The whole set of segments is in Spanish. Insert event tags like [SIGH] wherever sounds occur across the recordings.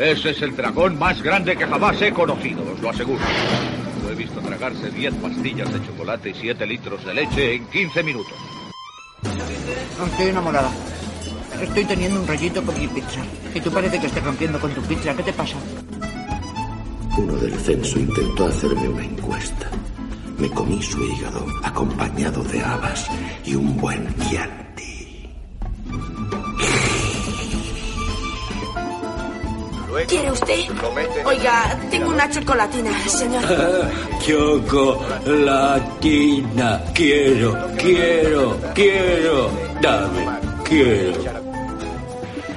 Ese es el dragón más grande que jamás he conocido, os lo aseguro. Lo he visto tragarse 10 pastillas de chocolate y 7 litros de leche en 15 minutos. Estoy enamorada. Estoy teniendo un rollito con mi pizza. Y tú parece que estés rompiendo con tu pizza. ¿Qué te pasa? Uno del censo intentó hacerme una encuesta. Me comí su hígado acompañado de habas y un buen chianti. ¿Quiere usted? Oiga, tengo una chocolatina, señor. [LAUGHS] Chocolatina. Quiero, quiero, quiero. Dame, quiero.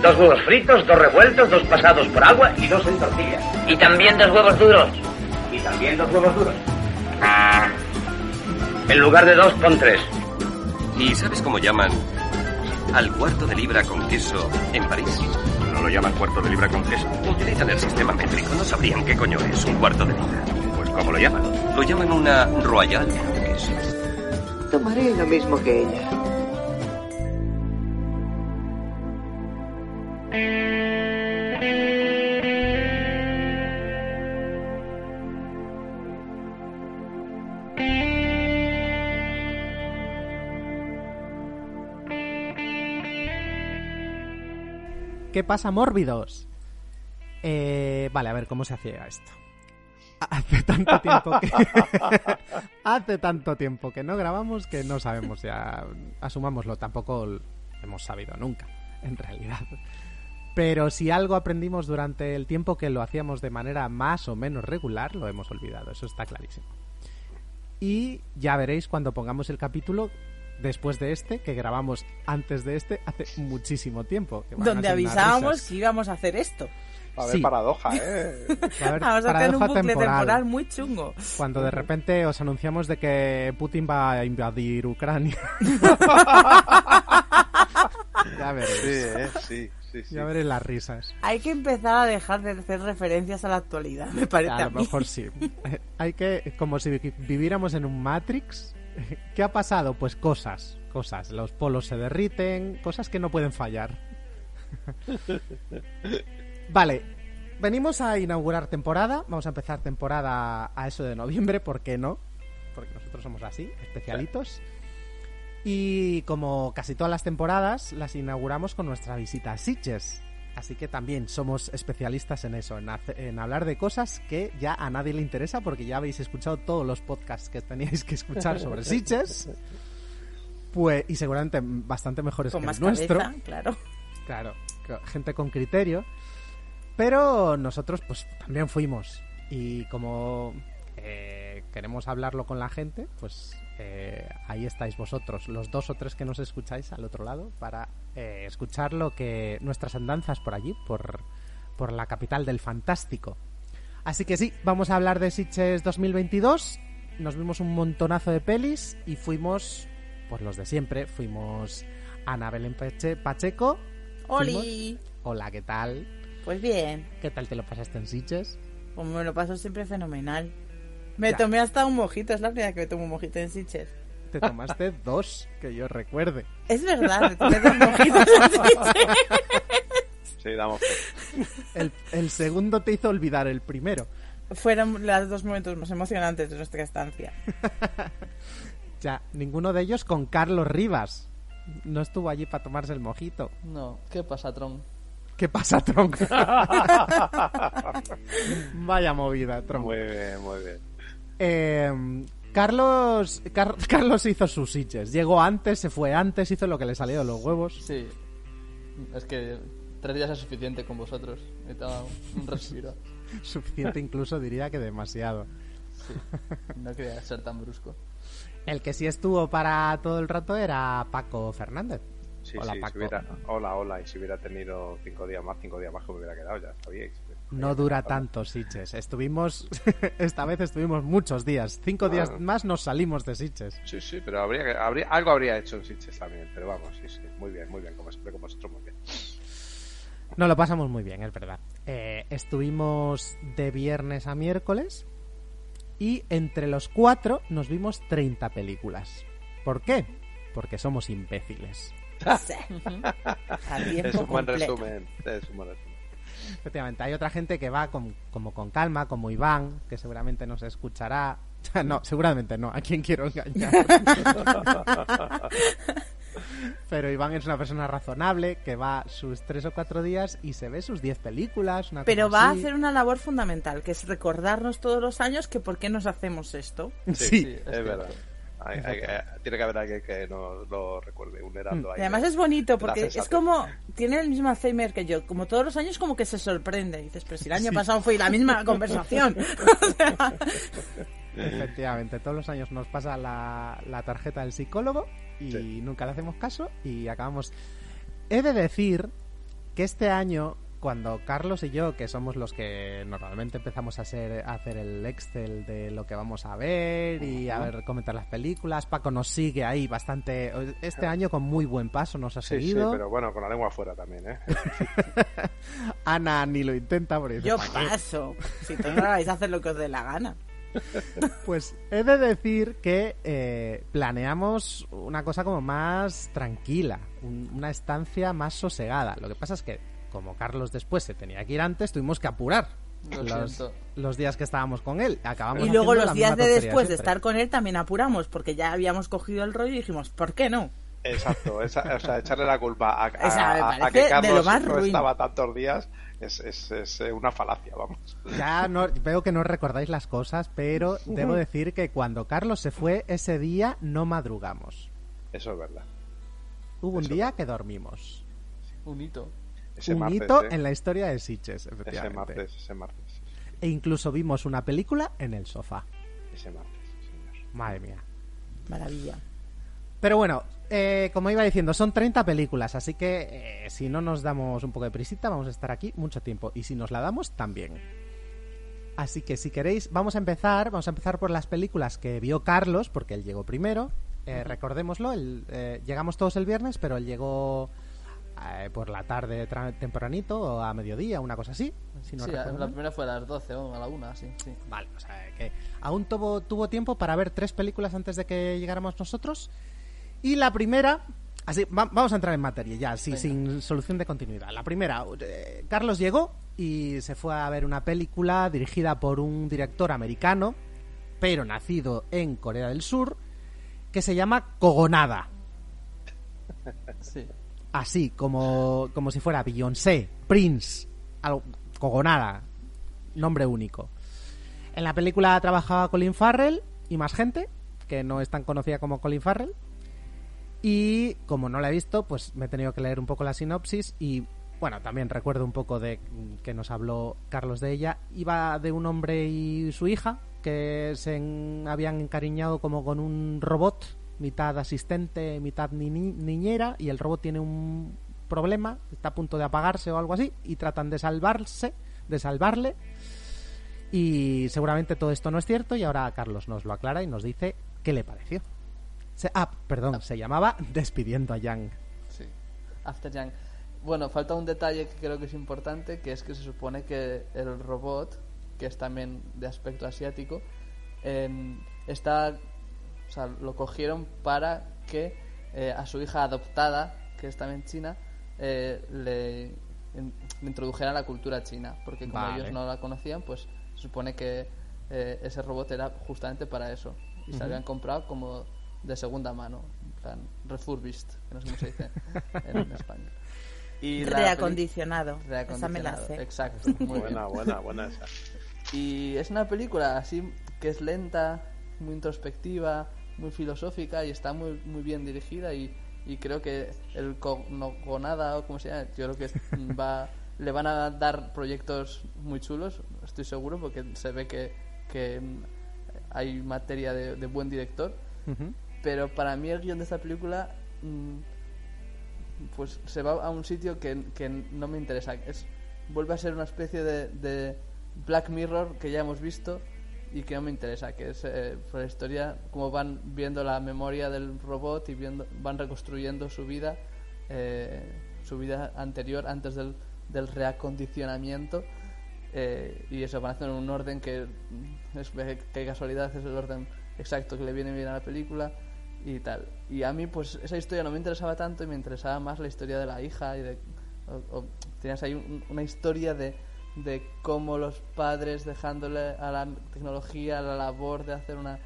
Dos huevos fritos, dos revueltos, dos pasados por agua y dos en tortilla. Y también dos huevos duros. Y también dos huevos duros. En lugar de dos, pon tres. ¿Y sabes cómo llaman al cuarto de libra con queso en París? ¿No lo llaman cuarto de libra con queso? Utilizan el sistema métrico. No sabrían qué coño es un cuarto de libra. Pues ¿cómo lo llaman? Lo llaman una royal con queso. Tomaré lo mismo que ella. ¿Qué pasa, mórbidos? Eh, vale, a ver, ¿cómo se hacía esto? [LAUGHS] Hace tanto tiempo que... [LAUGHS] Hace tanto tiempo que no grabamos que no sabemos ya... Asumámoslo, tampoco hemos sabido nunca, [LAUGHS] en realidad. Pero si algo aprendimos durante el tiempo que lo hacíamos de manera más o menos regular, lo hemos olvidado, eso está clarísimo. Y ya veréis cuando pongamos el capítulo después de este, que grabamos antes de este hace muchísimo tiempo. que Donde avisábamos que íbamos a hacer esto. Va a haber Sí. paradoja, ¿eh? [LAUGHS] Va a haber Vamos a hacer un bucle temporal. temporal muy chungo. Cuando de repente os anunciamos de que Putin va a invadir Ucrania. [LAUGHS] ya veréis. Sí, ¿eh? Sí, sí, sí. Ya veréis las risas. Hay que empezar a dejar de hacer referencias a la actualidad, me parece A a, lo mí. mejor sí. [LAUGHS] Hay que, como si vi- viviéramos en un Matrix. ¿Qué ha pasado? Pues cosas, cosas. Los polos se derriten, cosas que no pueden fallar. [LAUGHS] Vale, venimos a inaugurar temporada. Vamos a empezar temporada a eso de noviembre, ¿por qué no? Porque nosotros somos así, especialitos. Y como casi todas las temporadas, las inauguramos con nuestra visita a Sitges. Así que también somos especialistas en eso, en, hace- en hablar de cosas que ya a nadie le interesa porque ya habéis escuchado todos los podcasts que teníais que escuchar sobre [LAUGHS] Sitges. Pues, y seguramente bastante mejores Con que más el nuestro. cabeza, claro. Claro, co- gente con criterio. Pero nosotros pues también fuimos. Y como eh, queremos hablarlo con la gente, pues eh, ahí estáis vosotros, los dos o tres que nos escucháis al otro lado, para eh, escuchar lo que nuestras andanzas por allí, por, por la capital del fantástico. Así que sí, vamos a hablar de Sitges 2022. Nos vimos un montonazo de pelis y fuimos, pues los de siempre, fuimos Ana Belén Pache- Pacheco. ¡Oli! Fuimos- Hola, ¿qué tal? Pues bien, ¿Qué tal te lo pasaste en Sitges? como me lo paso siempre fenomenal. Me Ya. tomé hasta un mojito, es la primera vez que me tomo un mojito en Sitges. Te tomaste [LAUGHS] dos, que yo recuerde. Es verdad, me tomé dos mojitos en Sitges. Sí, damos. El, el segundo te hizo olvidar el primero. Fueron los dos momentos más emocionantes de nuestra estancia. [LAUGHS] Ya, ninguno de ellos con Carlos Rivas. No estuvo allí para tomarse el mojito. No, ¿qué pasa, Tron? ¿Qué pasa, Tronc? [LAUGHS] Vaya movida, Tronc. Muy bien, muy bien. Eh, Carlos, Car- [LAUGHS] Carlos hizo sus Sitges. Llegó antes, se fue antes, hizo lo que le salió de los huevos. Sí. Es que tres días es suficiente con vosotros. Necesitaba un respiro. [LAUGHS] Suficiente incluso diría que demasiado. Sí. No quería ser tan brusco. El que sí estuvo para todo el rato era Paco Fernández. Sí, Hola, sí, Paco. si hubiera... Hola, hola. Y si hubiera tenido cinco días más, cinco días más que me hubiera quedado, ya sabíais. No dura tanto Sitges. Estuvimos, [LAUGHS] esta vez estuvimos muchos días. Cinco días más nos salimos de Sitges. Sí, sí, pero habría, que- habría algo habría hecho en Sitges también. Pero vamos, sí, sí. Muy bien, muy bien. Como siempre, con vosotros, muy bien. Nos lo pasamos muy bien, es verdad. Eh, estuvimos de viernes a miércoles y entre los cuatro nos vimos 30 películas. ¿Por qué? Porque somos imbéciles. [LAUGHS] [LAUGHS] A tiempo Es un buen completo. resumen. Es un buen resumen. Efectivamente, hay otra gente que va con, como con calma, como Iván, que seguramente nos escuchará. [LAUGHS] No, seguramente no, a quién quiero engañar. [LAUGHS] Pero Iván es una persona razonable que va sus tres o cuatro días y se ve sus diez películas. Una Pero va a hacer una labor fundamental, que es recordarnos todos los años que por qué nos hacemos esto. [LAUGHS] Sí, es, verdad. Hay- hay- tiene que haber alguien que nos lo recuerde, un heraldo ahí. Y además de- es bonito porque es como tiene el mismo Alzheimer que yo, como todos los años como que se sorprende, dices, pero si el año Sí. pasado fue la misma [LAUGHS] conversación. [LAUGHS] Efectivamente, todos los años nos pasa la, la tarjeta del psicólogo y nunca le hacemos caso y acabamos... He de decir que este año, cuando Carlos y yo, que somos los que normalmente empezamos a, hacer a hacer el Excel de lo que vamos a ver y a ver comentar las películas, Paco nos sigue ahí bastante... Este año con muy buen paso nos ha Sí, sí, seguido. pero bueno, con la lengua afuera también, ¿eh? [LAUGHS] Ana ni lo intenta porque dice, yo paso. Si todos vais a hacer lo que os dé la gana. [LAUGHS] Pues he de decir que eh, planeamos una cosa como más tranquila, un- una estancia más sosegada. Lo que pasa es que, como Carlos después se tenía que ir antes, tuvimos que apurar Lo los, días que estábamos con él. Acabamos Y luego los días de después de estar con él también apuramos porque ya habíamos cogido el rollo y dijimos, ¿por qué no? Exacto, esa- o sea, echarle la culpa a, [LAUGHS] que de Carlos lo más no estaba tantos días es, es- es, eh, una falacia, vamos. Ya no, veo que no recordáis las cosas, pero debo decir que cuando Carlos se fue ese día no madrugamos. Eso es verdad. Hubo un día que dormimos. Un hito. Ese un martes, hito ¿eh? en la historia de Sitges, Ese efectivamente. martes, ese martes, sí, sí, E incluso vimos una película en el sofá. ese martes, sí, señor. Madre mía. Maravilla. Pero bueno, eh, como iba diciendo, son 30 películas, así que eh, si no nos damos un poco de prisita, vamos a estar aquí mucho tiempo. Y si nos la damos, también. Así que si queréis, vamos a empezar. Vamos a empezar por las películas que vio Carlos, porque él llegó primero. Eh, Recordémoslo, él, eh, llegamos todos el viernes, pero él llegó eh, por la tarde tempranito o a mediodía, una cosa así. Si no sí, la primera fue a las 12 o a la 1, así, sí. Vale, o sea que aún tuvo, tuvo tiempo para ver tres películas antes de que llegáramos nosotros. Y la primera, así, va- vamos a entrar en materia ya, sí, sin solución de continuidad. La primera, eh, Carlos llegó y se fue a ver una película dirigida por un director americano, pero nacido en Corea del Sur, que se llama Kogonada. Sí. Así, como, como si fuera Beyoncé, Prince, algo, Kogonada, nombre único. En la película trabajaba Colin Farrell y más gente, que no es tan conocida como Colin Farrell. Y como no la he visto, pues me he tenido que leer un poco la sinopsis y bueno, también recuerdo un poco de que nos habló Carlos de ella. Iba de un hombre y su hija que se habían encariñado como con un robot, mitad asistente, mitad ni- niñera, y el robot tiene un problema, está a punto de apagarse o algo así, y tratan de salvarse, de salvarle. Y seguramente todo esto no es cierto, y ahora Carlos nos lo aclara y nos dice qué le pareció. Se- ah, perdón, se llamaba Despidiendo a Yang. Sí. After Yang. Bueno, falta un detalle que creo que es importante, que es que se supone que el robot, que es también de aspecto asiático, está, sea, lo cogieron para que eh, a su hija adoptada, que es también china, eh, le, in- le introdujeran la cultura china, porque como Vale. ellos no la conocían, pues se supone que eh, ese robot era justamente para eso y se Ujú. habían comprado como de segunda mano, en plan refurbished, que no sé cómo se dice en, [LAUGHS] en español. Y Reacondicionado. Esa Reacondicionado, sé. Exacto, [LAUGHS] muy Buena, buena, buena esa. Y es una película así que es lenta, muy introspectiva, muy filosófica y está muy muy bien dirigida y, y creo que el co- no nada o como se llama, yo creo que [LAUGHS] va le van a dar proyectos muy chulos, estoy seguro porque se ve que, que mm, hay materia de, de buen director, pero para mí el guion de esta película mm, pues se va a un sitio que, que no me interesa. Es, vuelve a ser una especie de, de Black Mirror que ya hemos visto y que no me interesa, que es eh, por la historia, como van viendo la memoria del robot y viendo, van reconstruyendo su vida, eh, su vida anterior antes del, del reacondicionamiento. eh, y eso van haciendo en un orden que mm, es que casualidad es el orden exacto que le viene bien a la película y tal. Y a mí, pues, esa historia no me interesaba tanto y me interesaba más la historia de la hija y de o tenías ahí un- una historia de, de cómo los padres dejándole a la tecnología la labor de hacer una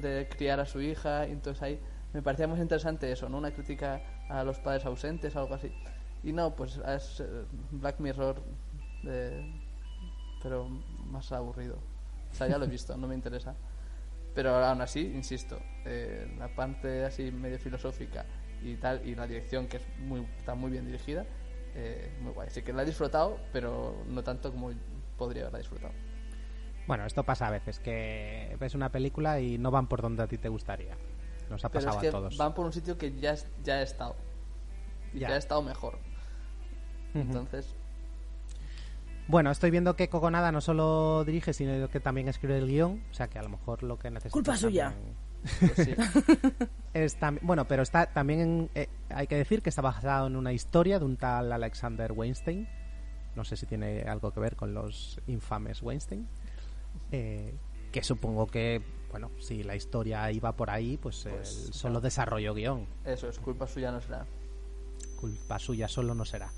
de criar a su hija y entonces ahí me parecía más interesante eso no una crítica a los padres ausentes algo así. Y no pues es eh, Black Mirror eh, pero más aburrido. O sea ya lo he visto no me interesa. Pero aún así insisto eh, la parte así medio filosófica y tal y la dirección que es muy está muy bien dirigida eh, muy guay así que la he disfrutado pero no tanto como podría haberla disfrutado Bueno, esto pasa a veces, que ves una película y no van por donde a ti te gustaría. Nos ha pero pasado es que a todos. van por un sitio que ya, ya he estado y Ya. que ha estado mejor entonces Bueno, estoy viendo que Coconada no solo dirige, sino que también escribe el guion. O sea que a lo mejor lo que necesita. Culpa suya. Pues sí [LAUGHS] bueno, pero está también en- eh, hay que decir que está basado en una historia de un tal Alexander Weinstein. No sé si tiene algo que ver con los infames Weinstein. Eh, que supongo que, bueno, si la historia iba por ahí, pues, él solo desarrolló guion. eso es culpa suya no será Culpa suya solo no será.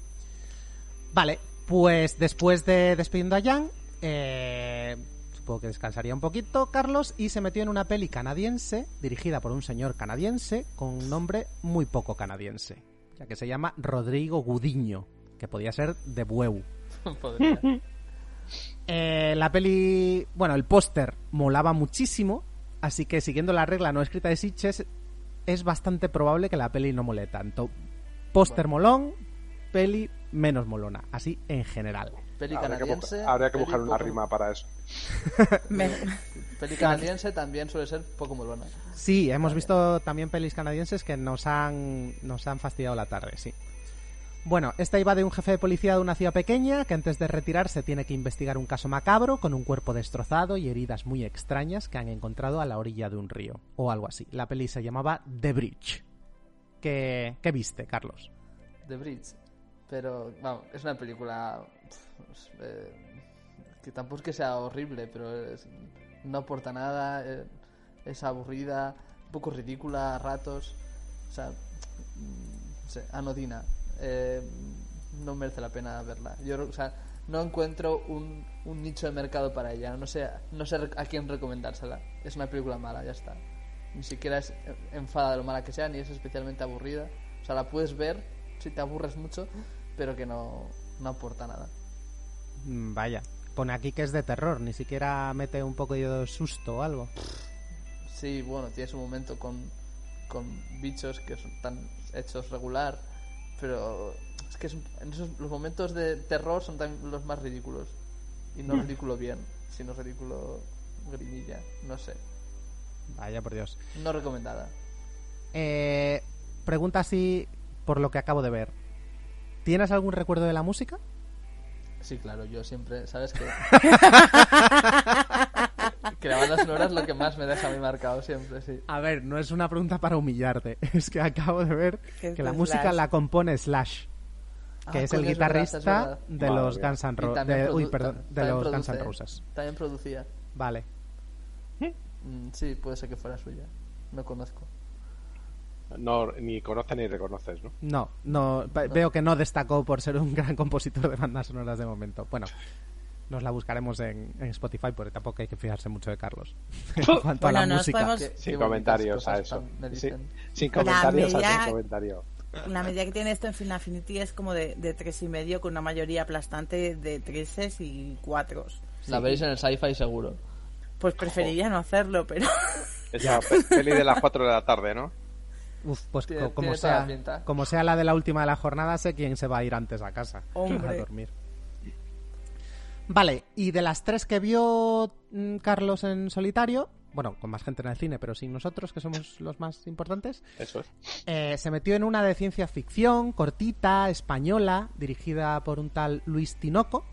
Vale, pues después de despidiendo a Jan, eh, supongo que descansaría un poquito Carlos y se metió en una peli canadiense dirigida por un señor canadiense con un nombre muy poco canadiense, ya que se llama Rodrigo Gudiño, que podía ser de Bueu. [LAUGHS] Eh, la peli, bueno, el póster molaba muchísimo, así que siguiendo la regla no escrita de Sitches, es bastante probable que la peli no mole tanto. Póster molón, peli menos molona, así en general. peli Habría que, habría que peli buscar una poco- rima para eso. [LAUGHS] peli canadiense también suele ser poco molona Sí, hemos visto también pelis canadienses que nos han, nos han fastidiado la tarde, sí. Bueno, esta iba de un jefe de policía de una ciudad pequeña que antes de retirarse tiene que investigar un caso macabro con un cuerpo destrozado y heridas muy extrañas que han encontrado a la orilla de un río, o algo así. La peli se llamaba The Bridge. ¿Qué, qué viste, Carlos? The Bridge. Pero, vamos, es una película eh, que tampoco es que sea horrible, pero es- no aporta nada, eh, es aburrida, un poco ridícula a ratos, o sea, mm, no sé, anodina. Eh, no merece la pena verla. Yo, o sea, no encuentro un, un nicho de mercado para ella. No sé, no sé a quién recomendársela. Es una película mala, ya está. Ni siquiera es enfada de lo mala que sea, ni es especialmente aburrida. O sea, la puedes ver si te aburres mucho, pero que no, no aporta nada. Mm, Vaya, pone aquí que es de terror, ni siquiera mete un poco de susto o algo. Sí, bueno, tienes un momento con, con bichos que son- están hechos regular, pero es que es- en esos, los momentos de terror son también los más ridículos. Y no Mm. ridículo bien, sino ridículo grimilla, no sé. Vaya por Dios. No recomendada. Eh, pregunta así por lo que acabo de ver. ¿Tienes algún recuerdo de la música? Sí, claro, yo siempre, ¿sabes qué? [LAUGHS] que la banda sonora es lo que más me deja a mí marcado siempre, sí. A ver, no es una pregunta para humillarte. [LAUGHS] Es que acabo de ver Que que la música Slash. la compone Slash, que Ah, es el coño, es verdad, guitarrista es verdad. de los. Guns N' Roses. Uy, perdón, de Guns N' Roses. También producía. Vale. Mm, sí, puede ser que fuera suya. No conozco. No, ni conoces ni reconoces, ¿no? No, no, ve- veo que no destacó por ser un [LAUGHS] gran compositor de bandas sonoras de momento. Bueno, nos la buscaremos en, en Spotify porque tampoco hay que fijarse mucho de Carlos. [LAUGHS] en cuanto Bueno, a la música. podemos- Sin comentarios a eso. sin comentarios a media- sin comentario. La medida que tiene esto en Final Affinity es como de, de tres y medio con una mayoría aplastante de treses y cuatros. La veréis en el sci-fi seguro. Pues preferiría no hacerlo, pero Esa pe- peli de las 4 de la tarde, ¿no? Uf, pues Tiene- como, tiene sea, como sea la de la última de la jornada, sé quién se va a ir antes a casa Hombre. a dormir. Vale, y de las tres que vio mm, Carlos en solitario, bueno, con más gente en el cine, pero sin nosotros, que somos los más importantes, Eso es. eh, se metió en una de ciencia ficción, cortita, española, dirigida por un tal Luis Tinoco.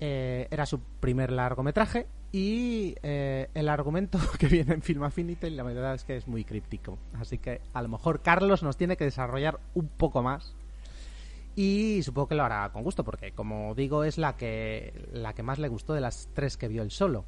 Eh, era su primer largometraje y eh, el argumento [LAUGHS] que viene en Film Affinity la verdad es que es muy críptico. Así que a lo mejor Carlos nos tiene que desarrollar un poco más. Y supongo que lo hará con gusto, porque como digo, es la que, la que más le gustó de las tres que vio él solo.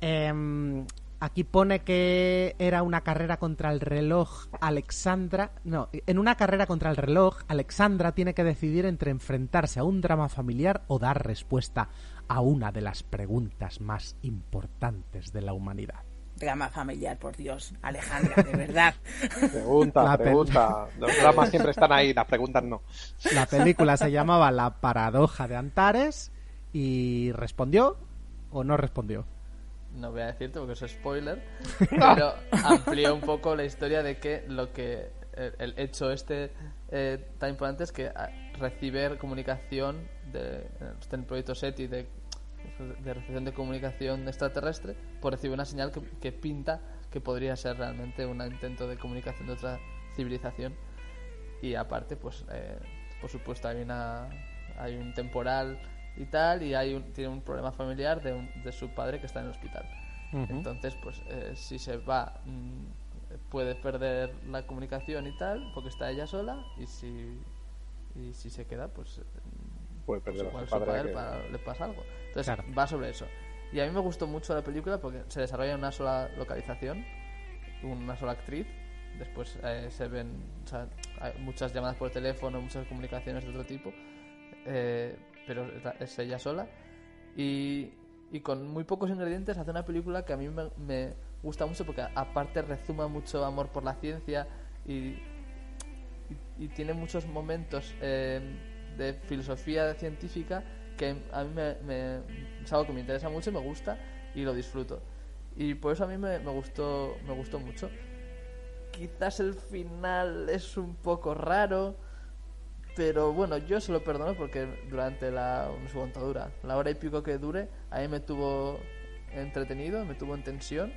Em, Aquí pone que era una carrera contra el reloj Alexandra. No, en una carrera contra el reloj, Alexandra tiene que decidir entre enfrentarse a un drama familiar o dar respuesta a una de las preguntas más importantes de la humanidad. Drama familiar, por Dios. Alejandra, de verdad. [LAUGHS] Pregunta, La pregunta. Los dramas siempre están ahí, las preguntas no. La película se llamaba La paradoja de Antares y respondió o no respondió. No voy a decirte porque es spoiler, pero amplió un poco la historia de que lo que el, el hecho este eh, tan importante es que recibe comunicación de en el proyecto SETI de, de recepción de comunicación extraterrestre, pues recibe una señal que, que pinta que podría ser realmente un intento de comunicación de otra civilización. Y aparte pues eh, por supuesto hay una hay un temporal y tal y hay un, tiene un problema familiar de, un- de su padre que está en el hospital. Entonces pues eh, si se va mm, puede perder la comunicación y tal porque está ella sola y si y si se queda pues Puede perder a igual su su padre padre que- pa- le pasa algo. Entonces Claro. va sobre eso. Y a mí me gustó mucho la película porque se desarrolla en una sola localización una sola actriz. Después eh, se ven o sea, hay muchas llamadas por teléfono muchas comunicaciones de otro tipo eh, pero es ella sola. Y, y con muy pocos ingredientes hace una película que a mí me, me gusta mucho porque aparte rezuma mucho amor por la ciencia y, y, tiene muchos momentos eh, de filosofía científica que a mí me, me- es algo que me interesa mucho y me gusta y lo disfruto. Y por eso a mí me, gustó me gustó mucho. Quizás el final es un poco raro pero bueno, yo se lo perdono porque durante la, no la hora y pico que dure, a mí me tuvo entretenido, me tuvo en tensión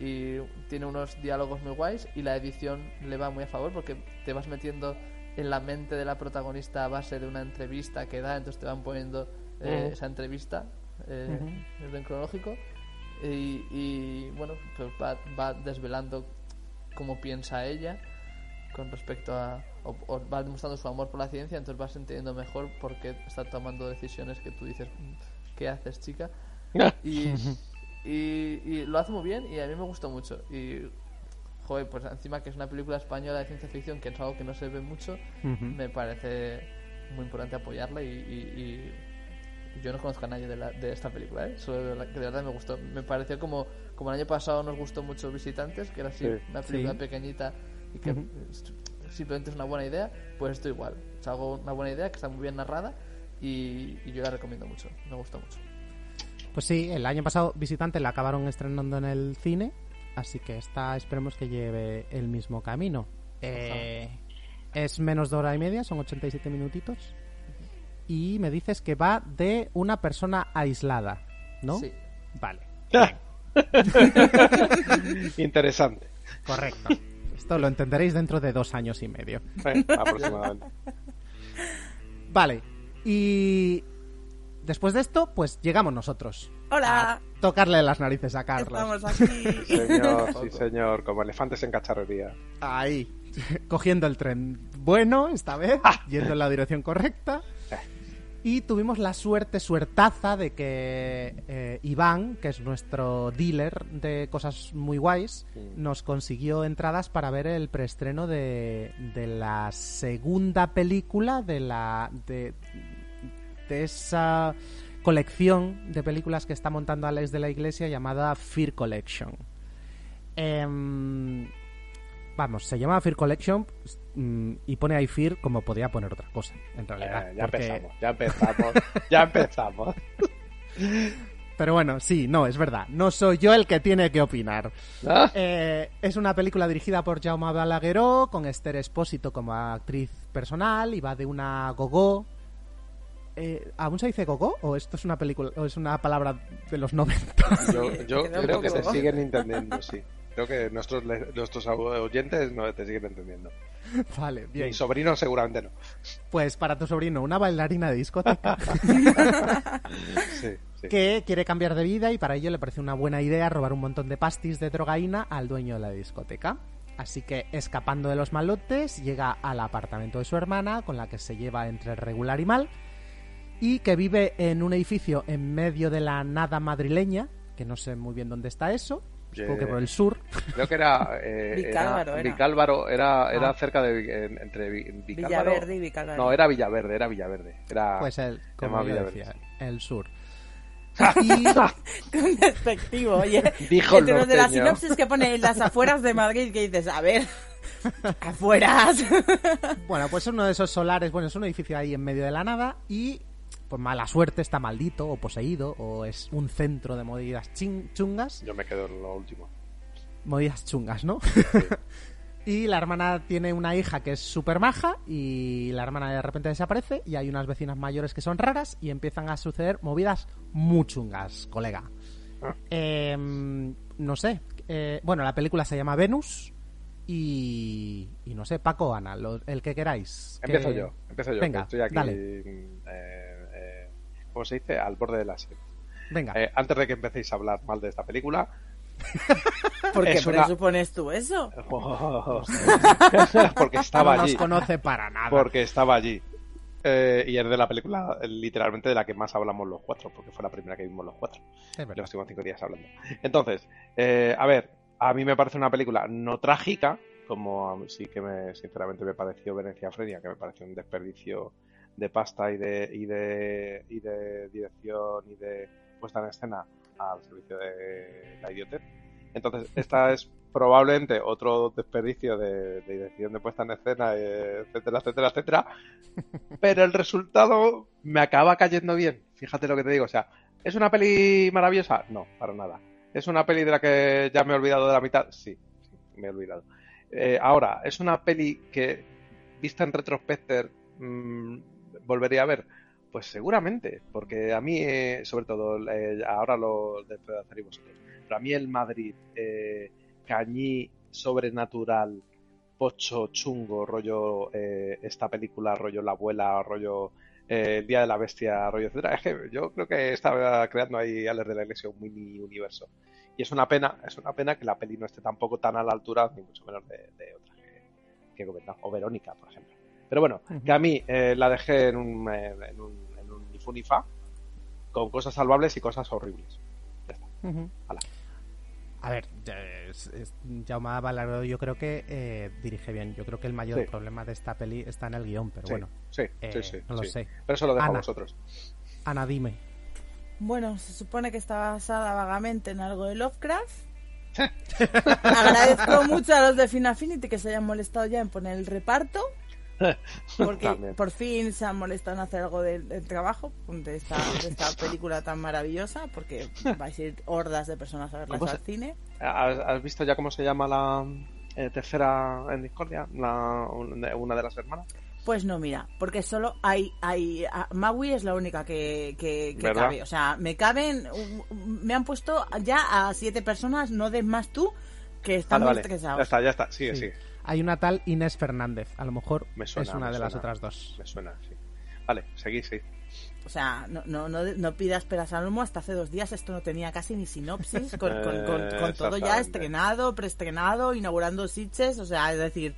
y tiene unos diálogos muy guays y la edición le va muy a favor porque te vas metiendo en la mente de la protagonista a base de una entrevista que da, entonces te van poniendo eh, esa entrevista eh, en orden cronológico y, y, bueno, pues va, va desvelando cómo piensa ella con respecto a o, o va demostrando su amor por la ciencia entonces vas entendiendo mejor por qué está tomando decisiones que tú dices "Mm, ¿qué haces chica? [LAUGHS] y, y, y lo hace muy bien y a mí me gustó mucho y joder pues encima que es una película española de ciencia ficción que es algo que no se ve mucho me parece muy importante apoyarla y, y- y yo no conozco a nadie de, la- de esta película ¿eh? Solo de verdad- que de verdad me gustó me pareció como como el año pasado nos gustó mucho Visitantes que era así Sí. una película Sí. pequeñita y que simplemente es una buena idea pues esto igual es algo una buena idea que está muy bien narrada y, y yo la recomiendo mucho me gustó mucho Pues sí, el año pasado Visitante la acabaron estrenando en el cine, así que esta esperemos que lleve el mismo camino. Eh, es menos de hora y media, son 87 minutitos. Y me dices que va de una persona aislada, ¿no? Sí. Vale, [LAUGHS] Interesante. correcto. Esto lo entenderéis dentro de dos años y medio. Eh, aproximadamente. Vale, y después de esto, pues llegamos nosotros. Hola. A tocarle las narices a Carlos. Estamos aquí. [LAUGHS] Señor, sí, señor, como elefantes en cacharrería. Ahí, [LAUGHS] cogiendo el tren bueno esta vez, yendo en la dirección correcta. Y tuvimos la suerte, suertaza, de que eh, Iván, que es nuestro dealer de cosas muy guays, nos consiguió entradas para ver el preestreno de, de la segunda película de la de, de esa colección de películas que está montando Alex de la Iglesia llamada Fear Collection. Em, vamos, se llama Fear Collection mm, y pone ahí Fear como podía poner otra cosa, en realidad. Eh, ya porque- empezamos, ya empezamos, ya empezamos. [LAUGHS] Pero bueno, sí, no, es verdad. No soy yo el que tiene que opinar. Ah. Eh, es una película dirigida por Jaume Balagueró, con Esther Espósito como actriz personal, y va de una gogó. Eh, ¿Aún se dice gogó? ¿O esto es una película o es una palabra de los 90? [LAUGHS] Yo, yo Creo que te siguen entendiendo, sí. Creo que nuestros, nuestros oyentes no te siguen entendiendo. [LAUGHS] vale, bien. Mi sobrino seguramente no. Pues para tu sobrino, una bailarina de discoteca. [LAUGHS] Sí, sí. que quiere cambiar de vida y para ello le parece una buena idea robar un montón de pastis de drogaína al dueño de la discoteca. Así que, escapando de los malotes, llega al apartamento de su hermana, con la que se lleva entre regular y mal, y que vive en un edificio en medio de la nada madrileña, que no sé muy bien dónde está eso, supongo que por el sur. Creo que era. Eh, Vicálvaro era. Vicálvaro era, era Ah. cerca de. en- entre Vi- Vicálvaro. Villaverde y Vicálvaro. No, era Villaverde, era Villaverde. Era, Pues el, como yo Villaverde, decía, sí. el sur. [LAUGHS] [LAUGHS] Con despectivo, oye. Dijo el Entre los de la sinopsis que pone en las afueras de Madrid, que dices, a ver, afueras. [LAUGHS] Bueno, pues es uno de esos solares, bueno, es un edificio ahí en medio de la nada y por mala suerte está maldito o poseído o es un centro de movidas chungas. Yo me quedo en lo último. Movidas chungas, ¿no? [LAUGHS] y la hermana tiene una hija que es súper maja y la hermana de repente desaparece y hay unas vecinas mayores que son raras y empiezan a suceder movidas muy chungas, colega. Em, no sé. eh, bueno, la película se llama Venus y, y no sé, Paco Ana, lo- el que queráis. que- Empiezo yo, empiezo yo. Venga, que estoy aquí. dale. eh, eh, ¿Cómo se dice? Al borde de la sed. Venga. Eh, antes de que empecéis a hablar mal de esta película. [LAUGHS] ¿Por qué una- presupones tú eso? [LAUGHS] Porque estaba no allí. nos conoce para nada. Porque estaba allí. Eh, y es de la película, literalmente, de la que más hablamos los cuatro, porque fue la primera que vimos los cuatro. Los últimos cinco días hablando. Entonces, eh, a ver, a mí me parece una película no trágica, como a mí sí que me, sinceramente me pareció Venecia Fredia, que me pareció un desperdicio de pasta y de, y de, y de dirección y de puesta en escena al servicio de la idiotez. Entonces, esta [LAUGHS] es probablemente otro desperdicio de, de dirección de puesta en escena, eh, etcétera, etcétera, etcétera. Pero el resultado me acaba cayendo bien. Fíjate lo que te digo. O sea, ¿es una peli maravillosa? No, para nada. ¿Es una peli de la que ya me he olvidado de la mitad? Sí, sí me he olvidado. Eh, ahora, ¿es una peli que, vista en retrospecto, mm, volvería a ver? Pues seguramente, porque a mí, eh, sobre todo, eh, ahora lo después de hacer vosotros, pero a mí el Madrid, eh, cañí, sobrenatural, pocho, chungo, rollo eh, esta película, rollo La Abuela, rollo eh, El Día de la Bestia, rollo etcétera. [LAUGHS] Es que yo creo que estaba creando ahí Alex de la Iglesia un mini universo. Y es una pena, es una pena que la peli no esté tampoco tan a la altura, ni mucho menos de, de otras que, que. O Verónica, por ejemplo. Pero bueno, que a mí eh, la dejé en un, eh, en un, en un ni fu ni fa, con cosas salvables y cosas horribles. Ya está. Ujú. Hala. A ver, Jaume Balardo yo creo que eh, dirige bien. Yo creo que el mayor Sí. problema de esta peli está en el guion, pero Sí, bueno. sí, eh, sí, sí, No lo sí. sé. Pero eso lo dejo a vosotros. Ana, dime. Bueno, se supone que está basada vagamente en algo de Lovecraft. [LAUGHS] Agradezco mucho a los de Fin Affinity que se hayan molestado ya en poner el reparto. [LAUGHS] Porque También. por fin se han molestado en hacer algo del, del trabajo de esta, de esta [LAUGHS] película tan maravillosa. Porque vais a ir hordas de personas a verlas ¿Cómo al cine. ¿Has, has visto ya cómo se llama la eh, tercera en Discordia? La, una de las hermanas. Pues no, mira, porque solo hay, hay a- Maui es la única que, que, cabe. O sea, me caben, me han puesto ya a siete personas, no des más tú, que están Vale, muy vale. estresados. Ya está, ya está. Sigue, Sí. sigue. Hay una tal Inés Fernández. A lo mejor Me suena, es una me de las otras dos. Me suena, sí. Vale, seguid, sí. O sea, no, no, no, no pidas peras al humo. Hasta hace dos días esto no tenía casi ni sinopsis, [LAUGHS] con, con- con- con todo ya estrenado, preestrenado, inaugurando sitches. O sea, es decir,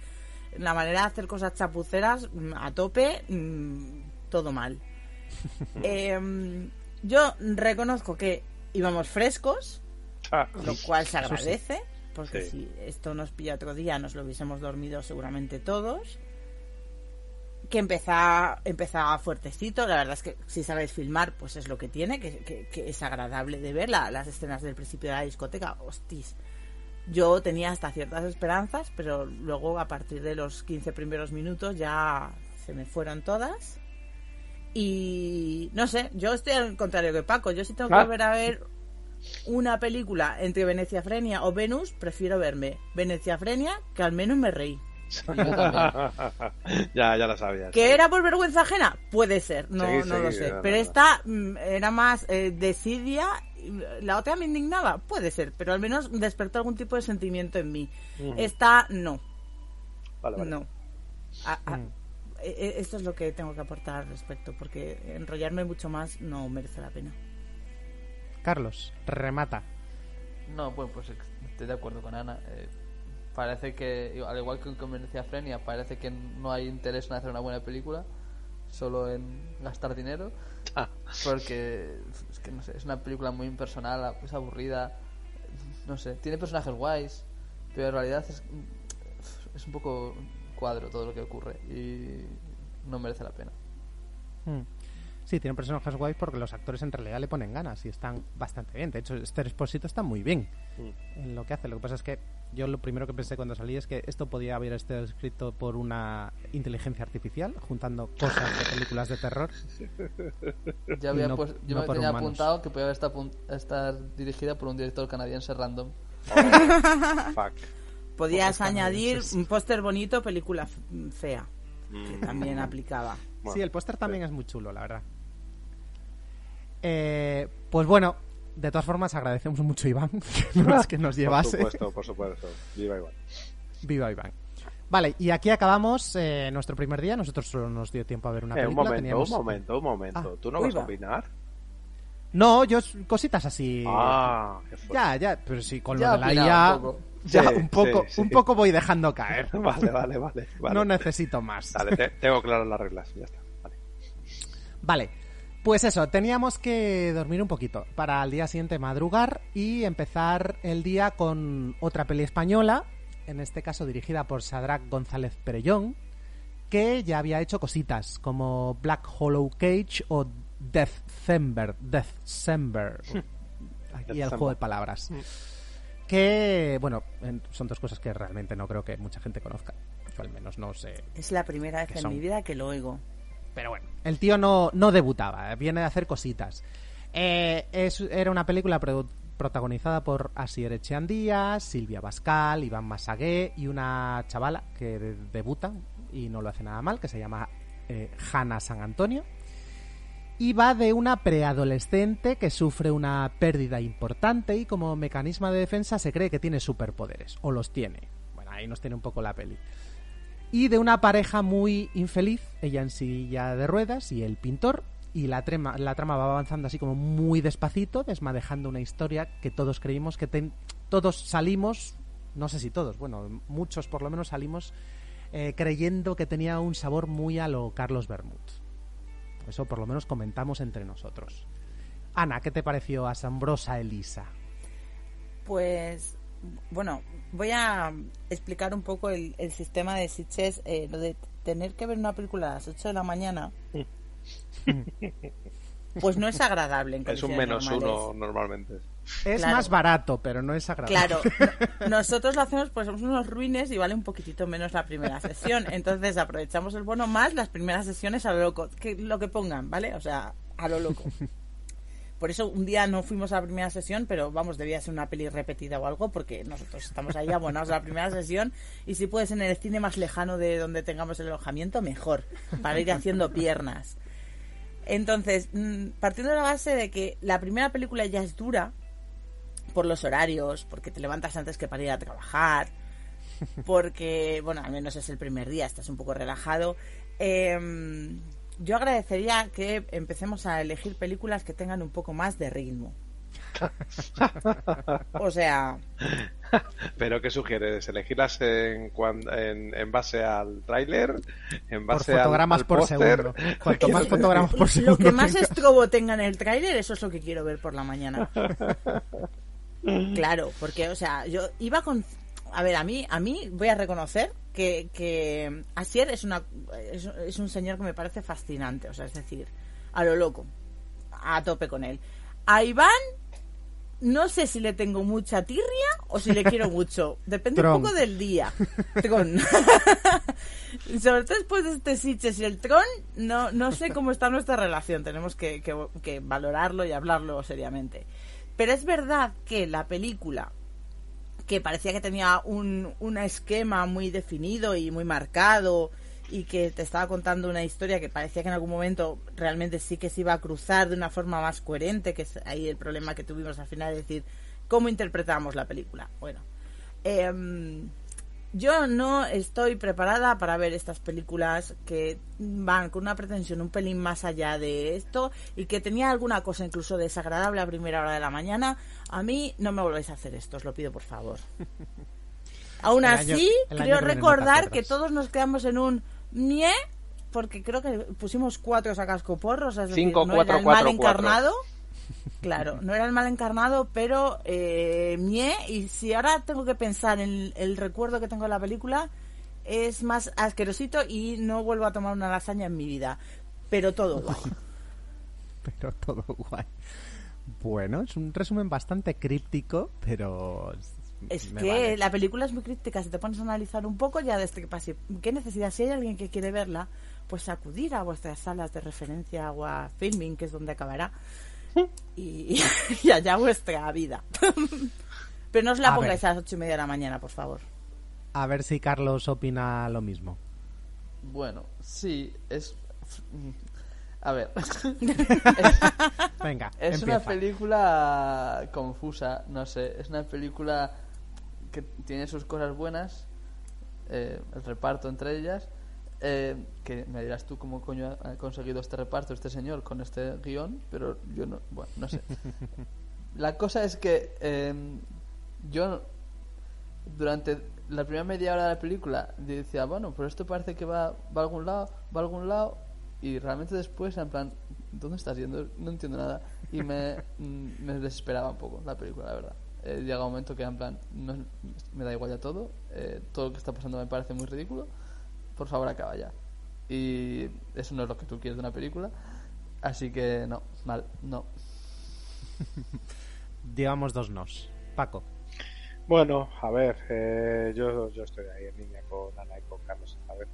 la manera de hacer cosas chapuceras mm, a tope, mm, todo mal. [LAUGHS] Em, yo reconozco que íbamos frescos, Ah, lo cual se sí. Porque Sí. si esto nos pilla otro día nos lo hubiésemos dormido seguramente todos. Que empezaba, empezaba fuertecito, la verdad es que si sabéis filmar, pues es lo que tiene, que, que- que es agradable de ver la- las escenas del principio de la discoteca, hostis. Yo tenía hasta ciertas esperanzas, pero luego a partir de los 15 primeros minutos ya se me fueron todas. Y no sé, yo estoy al contrario que Paco, yo si tengo que Ah. volver a ver una película entre Venecia Frenia o Venus, prefiero verme Venecia Frenia, que al menos me reí. [LAUGHS] ya, ya lo sabía. sí. ¿Que era por vergüenza ajena? Puede ser, no, Sí, no lo sé. no, pero no. esta mm, era más eh, desidia, y la otra me indignaba, puede ser, pero al menos despertó algún tipo de sentimiento en mí. Esta no, Vale, vale. no. A- a- Mm. e- e- esto es lo que tengo que aportar al respecto, porque enrollarme mucho más no merece la pena. Carlos, remata. No, bueno, pues estoy de acuerdo con Ana. Eh, parece que, al igual que con Venecia Frenia, parece que no hay interés en hacer una buena película, solo en gastar dinero. Porque es que no sé, es una película muy impersonal, es aburrida. no sé, tiene personajes guays, pero en realidad es, es un poco cuadro todo lo que ocurre y no merece la pena. Hmm. Sí, tiene personajes guays porque los actores en realidad le ponen ganas y están bastante bien. De hecho, este Esposito está muy bien Mm. en lo que hace. Lo que pasa es que yo lo primero que pensé cuando salí es que esto podía haber estado escrito por una inteligencia artificial, juntando cosas de películas de terror. [LAUGHS] Ya había no- pues- yo no me tenía humanos. apuntado que podía estar, estar dirigida por un director canadiense random. [LAUGHS] Fuck. Podías añadir un póster bonito, película fea, que también aplicaba. Sí, el póster también es muy chulo, la verdad. Eh, pues bueno, de todas formas agradecemos mucho a Iván [LAUGHS] que nos, que nos llevase. Por supuesto, por supuesto. Viva igual. Viva Iván. Vale, y aquí acabamos eh, nuestro primer día. Nosotros solo nos dio tiempo a ver una Eh, un película. momento, Teníamos- un momento, un momento. Ah, ¿Tú no vas a opinar? No, yo cositas así. Ah, qué. Ya, ya, pero sí, con Ya lo de la IA. Ya, Sí, un poco, sí, sí. un poco voy dejando caer. [LAUGHS] Vale, vale, vale. vale. No necesito más. Dale, te- tengo claras las reglas. Ya está. Vale. Vale, pues eso, teníamos que dormir un poquito para al día siguiente madrugar y empezar el día con otra peli española, en este caso dirigida por Sadrach González Perellón, que ya había hecho cositas como Black Hollow Cage o Deathcember, Deathcember. [LAUGHS] Aquí el juego de palabras. Que, bueno, en- son dos cosas que realmente no creo que mucha gente conozca. Yo al menos no sé Es la primera vez ¿Qué en son? mi vida que lo oigo. pero bueno, el tío no, no debutaba, eh, viene de hacer cositas. Eh, es- era una película pro- protagonizada por Asier Echeandía, Silvia Bascal, Iván Masagué y una chavala que de- debuta y no lo hace nada mal, que se llama eh, Hanna San Antonio. Y va de una preadolescente que sufre una pérdida importante y como mecanismo de defensa se cree que tiene superpoderes, o los tiene. Bueno, ahí nos tiene un poco la peli y de una pareja muy infeliz, ella en silla de ruedas y el pintor, y la trama, la trama va avanzando así como muy despacito, desmadejando una historia que todos creímos que ten- todos salimos, no sé si todos, bueno, muchos por lo menos salimos eh, creyendo que tenía un sabor muy a lo Carlos Bermud. Eso por lo menos comentamos entre nosotros. Ana, ¿qué te pareció asombrosa Elisa? Pues, bueno, voy a explicar un poco el, el sistema de Sitges. eh, lo de tener que ver una película a las 8 de la mañana, [LAUGHS] pues no es agradable. En Es un menos normales. uno normalmente. Es Claro. más barato, pero no es agradable. Claro, no- [LAUGHS] nosotros lo hacemos pues somos unos ruines y vale un poquitito menos la primera sesión. Entonces aprovechamos el bono más las primeras sesiones a lo loco, que lo que pongan, ¿vale? O sea, a lo loco. [LAUGHS] Por eso un día no fuimos a la primera sesión, pero vamos, debía ser una peli repetida o algo, porque nosotros estamos ahí abonados a la primera sesión y si puedes en el cine más lejano de donde tengamos el alojamiento, mejor, para ir haciendo piernas. Entonces, mm, partiendo de la base de que la primera película ya es dura, por los horarios, porque te levantas antes que para ir a trabajar, [LAUGHS] porque, bueno, al menos es el primer día, estás un poco relajado. Em, yo agradecería que empecemos a elegir películas que tengan un poco más de ritmo. O sea, ¿Pero qué sugieres? ¿Elegirlas en, en, en base al tráiler? ¿En Por base al- fotogramas al por póster? segundo. Cuanto más [LAUGHS] fotogramas por segundo. lo que más tengas. estrobo tenga en el tráiler, eso es lo que quiero ver por la mañana. [LAUGHS] Claro, porque, o sea, yo iba con... A ver, a mí, a mí voy a reconocer que, que Asier es, una, es, es un señor que me parece fascinante, o sea, es decir, a lo loco, a tope con él. A Iván, no sé si le tengo mucha tirria o si le quiero [LAUGHS] mucho, depende Tron. un poco del día. Tron. [LAUGHS] Sobre todo después de este Sitches y el Tron, no, no sé cómo está nuestra relación, tenemos que, que- que valorarlo y hablarlo seriamente. Pero es verdad que la película que parecía que tenía un, un esquema muy definido y muy marcado y que te estaba contando una historia que parecía que en algún momento realmente sí que se iba a cruzar de una forma más coherente, que es ahí el problema que tuvimos al final, es decir, cómo interpretamos la película. Bueno, em, yo no estoy preparada para ver estas películas que van con una pretensión un pelín más allá de esto y que tenía alguna cosa incluso desagradable a primera hora de la mañana. A mí no me volvéis a hacer esto, os lo pido por favor. [LAUGHS] Aún así, año creo recordar que todos nos quedamos en un mie, porque creo que pusimos cuatro a cascoporros, es decir, Cinco, no cuatro, el mal cuatro, cuatro. Claro, no era el mal encarnado, pero eh, Mie, y si ahora tengo que pensar en el recuerdo que tengo de la película, es más asquerosito y no vuelvo a tomar una lasaña en mi vida. Pero todo guay. [LAUGHS] pero todo guay. Bueno, es un resumen bastante críptico, pero... Es que la película es muy críptica, si te pones a analizar un poco ya desde que pase. ¿Qué necesidad? Si hay alguien que quiere verla, pues acudir a vuestras salas de referencia o a filming, que es donde acabará, y, [LAUGHS] y allá vuestra vida. Pero no os la pongáis a las ocho y media de la mañana, por favor. A ver si Carlos opina lo mismo. Bueno, sí, es... A ver. [LAUGHS] Venga. Es una película confusa, no sé. Es una película que tiene sus cosas buenas, eh, el reparto entre ellas. Eh, que me dirás tú cómo coño ha conseguido este reparto este señor con este guion, pero yo no, bueno, no sé. La cosa es que eh, yo durante la primera media hora de la película decía, bueno, pero esto parece que va, va a algún lado, va a algún lado, y realmente después, en plan, ¿dónde estás yendo? No entiendo nada. Y me, [LAUGHS] mm, me desesperaba un poco la película, la verdad. Eh, llega un momento que, en plan, no, me da igual ya todo, eh, todo lo que está pasando me parece muy ridículo, por favor acaba ya. Y eso no es lo que tú quieres de una película, así que no, mal, no. [LAUGHS] Digamos dos nos. Paco. Bueno, a ver, eh, yo, yo estoy ahí en línea con Ana y con Carlos. A ver,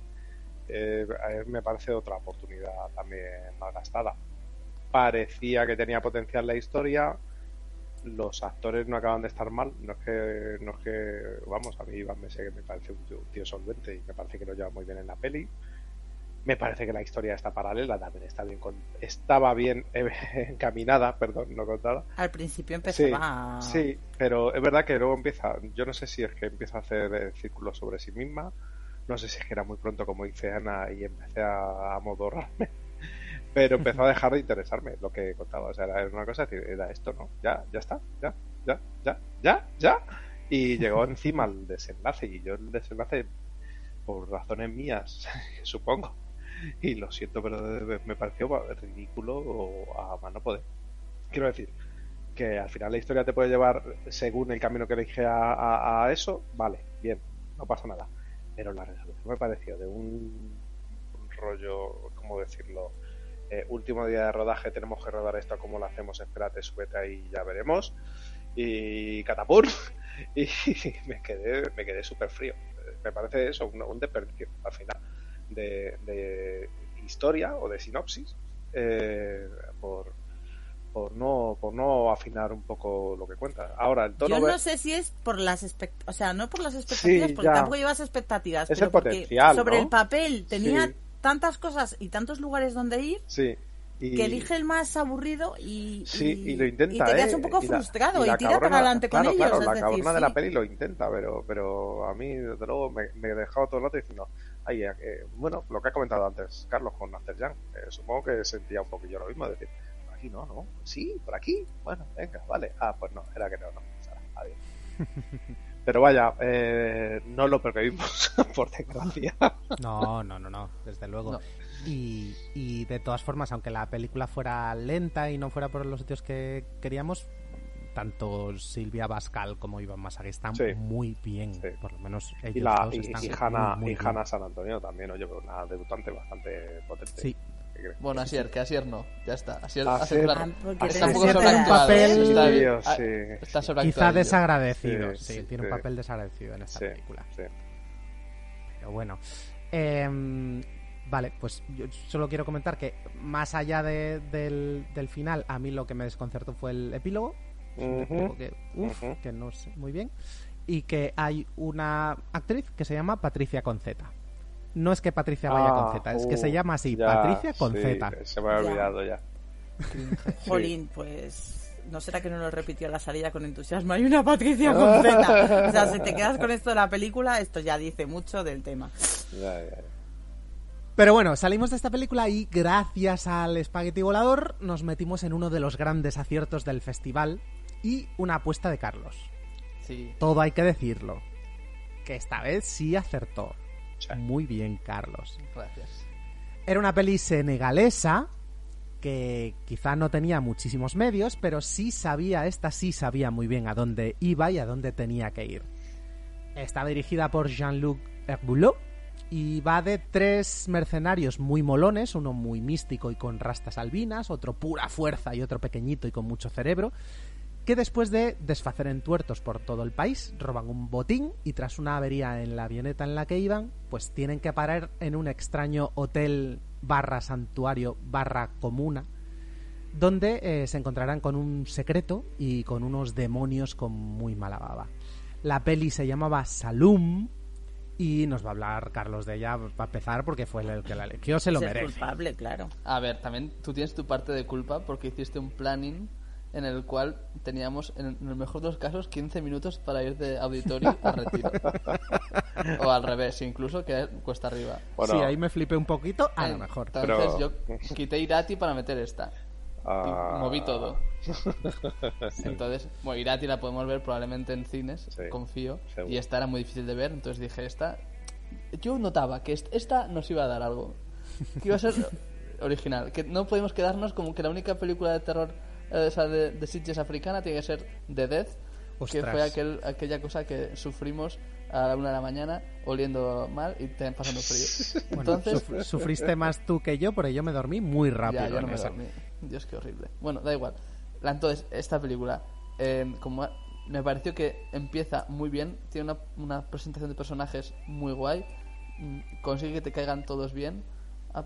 eh, me parece otra oportunidad también malgastada. Parecía que tenía potencial la historia, los actores no acaban de estar mal, no es que, no es que vamos, a mí Iván me, sé que me parece un tío solvente y me parece que lo lleva muy bien en la peli, me parece que la historia está paralela también está bien estaba bien [LAUGHS] encaminada, perdón, no contada. Al principio empezaba. Sí, sí, pero es verdad que luego empieza. Yo no sé si es que empieza a hacer círculos sobre sí misma. No sé si es que era muy pronto, como dice Ana, y empecé a amodorrarme. Pero [LAUGHS] empezó a dejar de interesarme lo que contaba. O sea, era una cosa, era esto, ¿no? Ya, ya está, ya, ya, ya, ya, ya. Y llegó [LAUGHS] encima el desenlace. Y yo el desenlace, por razones mías, [LAUGHS] supongo, y lo siento, pero me pareció ridículo o a mano poder. Quiero decir, que al final la historia te puede llevar según el camino que elige a, a, eso, vale, bien, no pasa nada. Pero la resolución me pareció de un, rollo, ¿cómo decirlo? Eh, último día de rodaje, tenemos que rodar esto, ¿cómo lo hacemos? Espérate, súbete ahí, ya veremos. Y catapur. [LAUGHS] Y me quedé, me quedé súper frío. Me parece eso, un, un desperdicio al final de, historia o de sinopsis eh, por, por no por no afinar un poco lo que cuenta. Ahora el tono Yo no sé si es por las o sea, no por las expectativas, porque tampoco llevas expectativas, pero sobre el papel tenía tantas cosas y tantos lugares donde ir. Sí. que elige el más aburrido y, y, lo intenta, y te quedas un poco frustrado y, tira para adelante con ellos. Claro, la cabrona de la peli lo intenta, pero pero a mí, desde luego, me, me he dejado todo el rato diciendo, eh, bueno, lo que ha comentado antes Carlos con After Young, eh, supongo que sentía un poquillo lo mismo, decir, por aquí no, no, sí, por aquí, bueno, venga, vale, ah, pues no, era que no, no, adiós. [LAUGHS] Pero vaya, eh, no lo preferimos, [LAUGHS] por desgracia. No, no, no, no, desde luego. Y, y, de todas formas, aunque la película fuera lenta y no fuera por los sitios que queríamos, tanto Silvia Bascal como Iván Masagui están muy bien, por lo menos ellos y la, están y, Hanna, y Hanna San Antonio también, oye, pero una debutante bastante potente. Sí. Bueno, Asier, que Asier no, ya está. Asier, Asier, claro. está un poco tiene un papel está, está sí. quizá desagradecido, sí, tiene un papel desagradecido en esta película. Pero bueno, eh, Vale, pues yo solo quiero comentar que más allá de, del, del, final, a mí lo que me desconcertó fue el epílogo, que, no sé muy bien. Y que hay una actriz que se llama Patricia Conceta. No es que Patricia vaya con Z, es que se uh, llama así, Patricia Conceta. Se me ha olvidado ya. [LAUGHS] Jolín, pues no será que no lo repitió la salida con entusiasmo. Hay una Patricia Conceta. o sea, si te quedas con esto de la película, esto ya dice mucho del tema. Pero bueno, salimos de esta película y gracias al espagueti volador nos metimos en uno de los grandes aciertos del festival, y una apuesta de Carlos. Sí. Todo hay que decirlo. Que esta vez sí acertó. Muy bien, Carlos. Gracias. Era una peli senegalesa que quizá no tenía muchísimos medios, pero sí sabía, esta sí sabía muy bien a dónde iba y a dónde tenía que ir. Está dirigida por Jean-Luc Herboulot y va de tres mercenarios muy molones, uno muy místico y con rastas albinas, otro pura fuerza y otro pequeñito y con mucho cerebro, que después de desfacer entuertos por todo el país, roban un botín y tras una avería en la avioneta en la que iban, pues tienen que parar en un extraño hotel barra santuario barra comuna, donde eh, se encontrarán con un secreto y con unos demonios con muy mala baba. La peli se llamaba Salum y nos va a hablar Carlos de ella para empezar porque fue el que la eligió, se lo Es merece. culpable, claro. A ver, también tú tienes tu parte de culpa porque hiciste un planning en el cual teníamos, en el mejor de los casos, 15 minutos para ir de auditorio a retiro. [LAUGHS] o al revés, incluso, que cuesta arriba. sí, ahí me flipé un poquito, a lo mejor. Entonces yo quité Irati para meter esta. Ah. Y moví todo. [LAUGHS] Entonces, bueno, Irati la podemos ver probablemente en cines, confío. seguro. Y esta era muy difícil de ver, entonces dije, esta... Yo notaba que est- esta nos iba a dar algo. Que iba a ser [LAUGHS] original. Que no podemos quedarnos como que la única película de terror o sea, de, de Sitges africana tiene que ser The Death. Que Ostras. fue aquel, aquella cosa que sufrimos a la una de la mañana oliendo mal y te- pasando frío. [LAUGHS] Bueno, Entonces, suf- sufriste más tú que yo, porque yo me dormí muy rápido. ya, yo no en me esa. dormí. Dios, qué horrible. Bueno, da igual. Entonces, esta película, eh, como me pareció que empieza muy bien, tiene una, una presentación de personajes muy guay, mm, consigue que te caigan todos bien. Ah,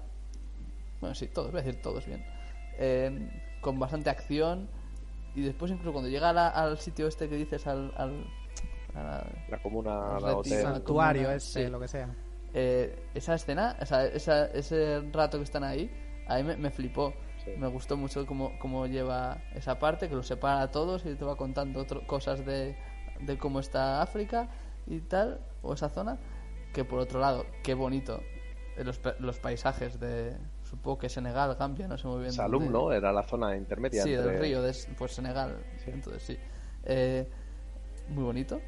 bueno, sí, todos, voy a decir todos bien. Eh, con bastante acción. Y después, incluso cuando llega a la- al sitio este que dices, al. al a la, La comuna, la hotel. Santuario comuna, ese, sí. lo que sea. Eh, esa escena, esa- ese rato que están ahí, a mí me, me flipó. Me gustó mucho cómo, cómo lleva esa parte, que los separa a todos y te va contando otro- cosas de, de cómo está África y tal, o esa zona. Que por otro lado, qué bonito eh, los, los paisajes de, supongo que Senegal, Gambia, no sé muy bien. Salum, dónde- ¿no? Era la zona intermedia. Sí, entre- del río, de, pues Senegal. Entonces sí. Eh, muy bonito.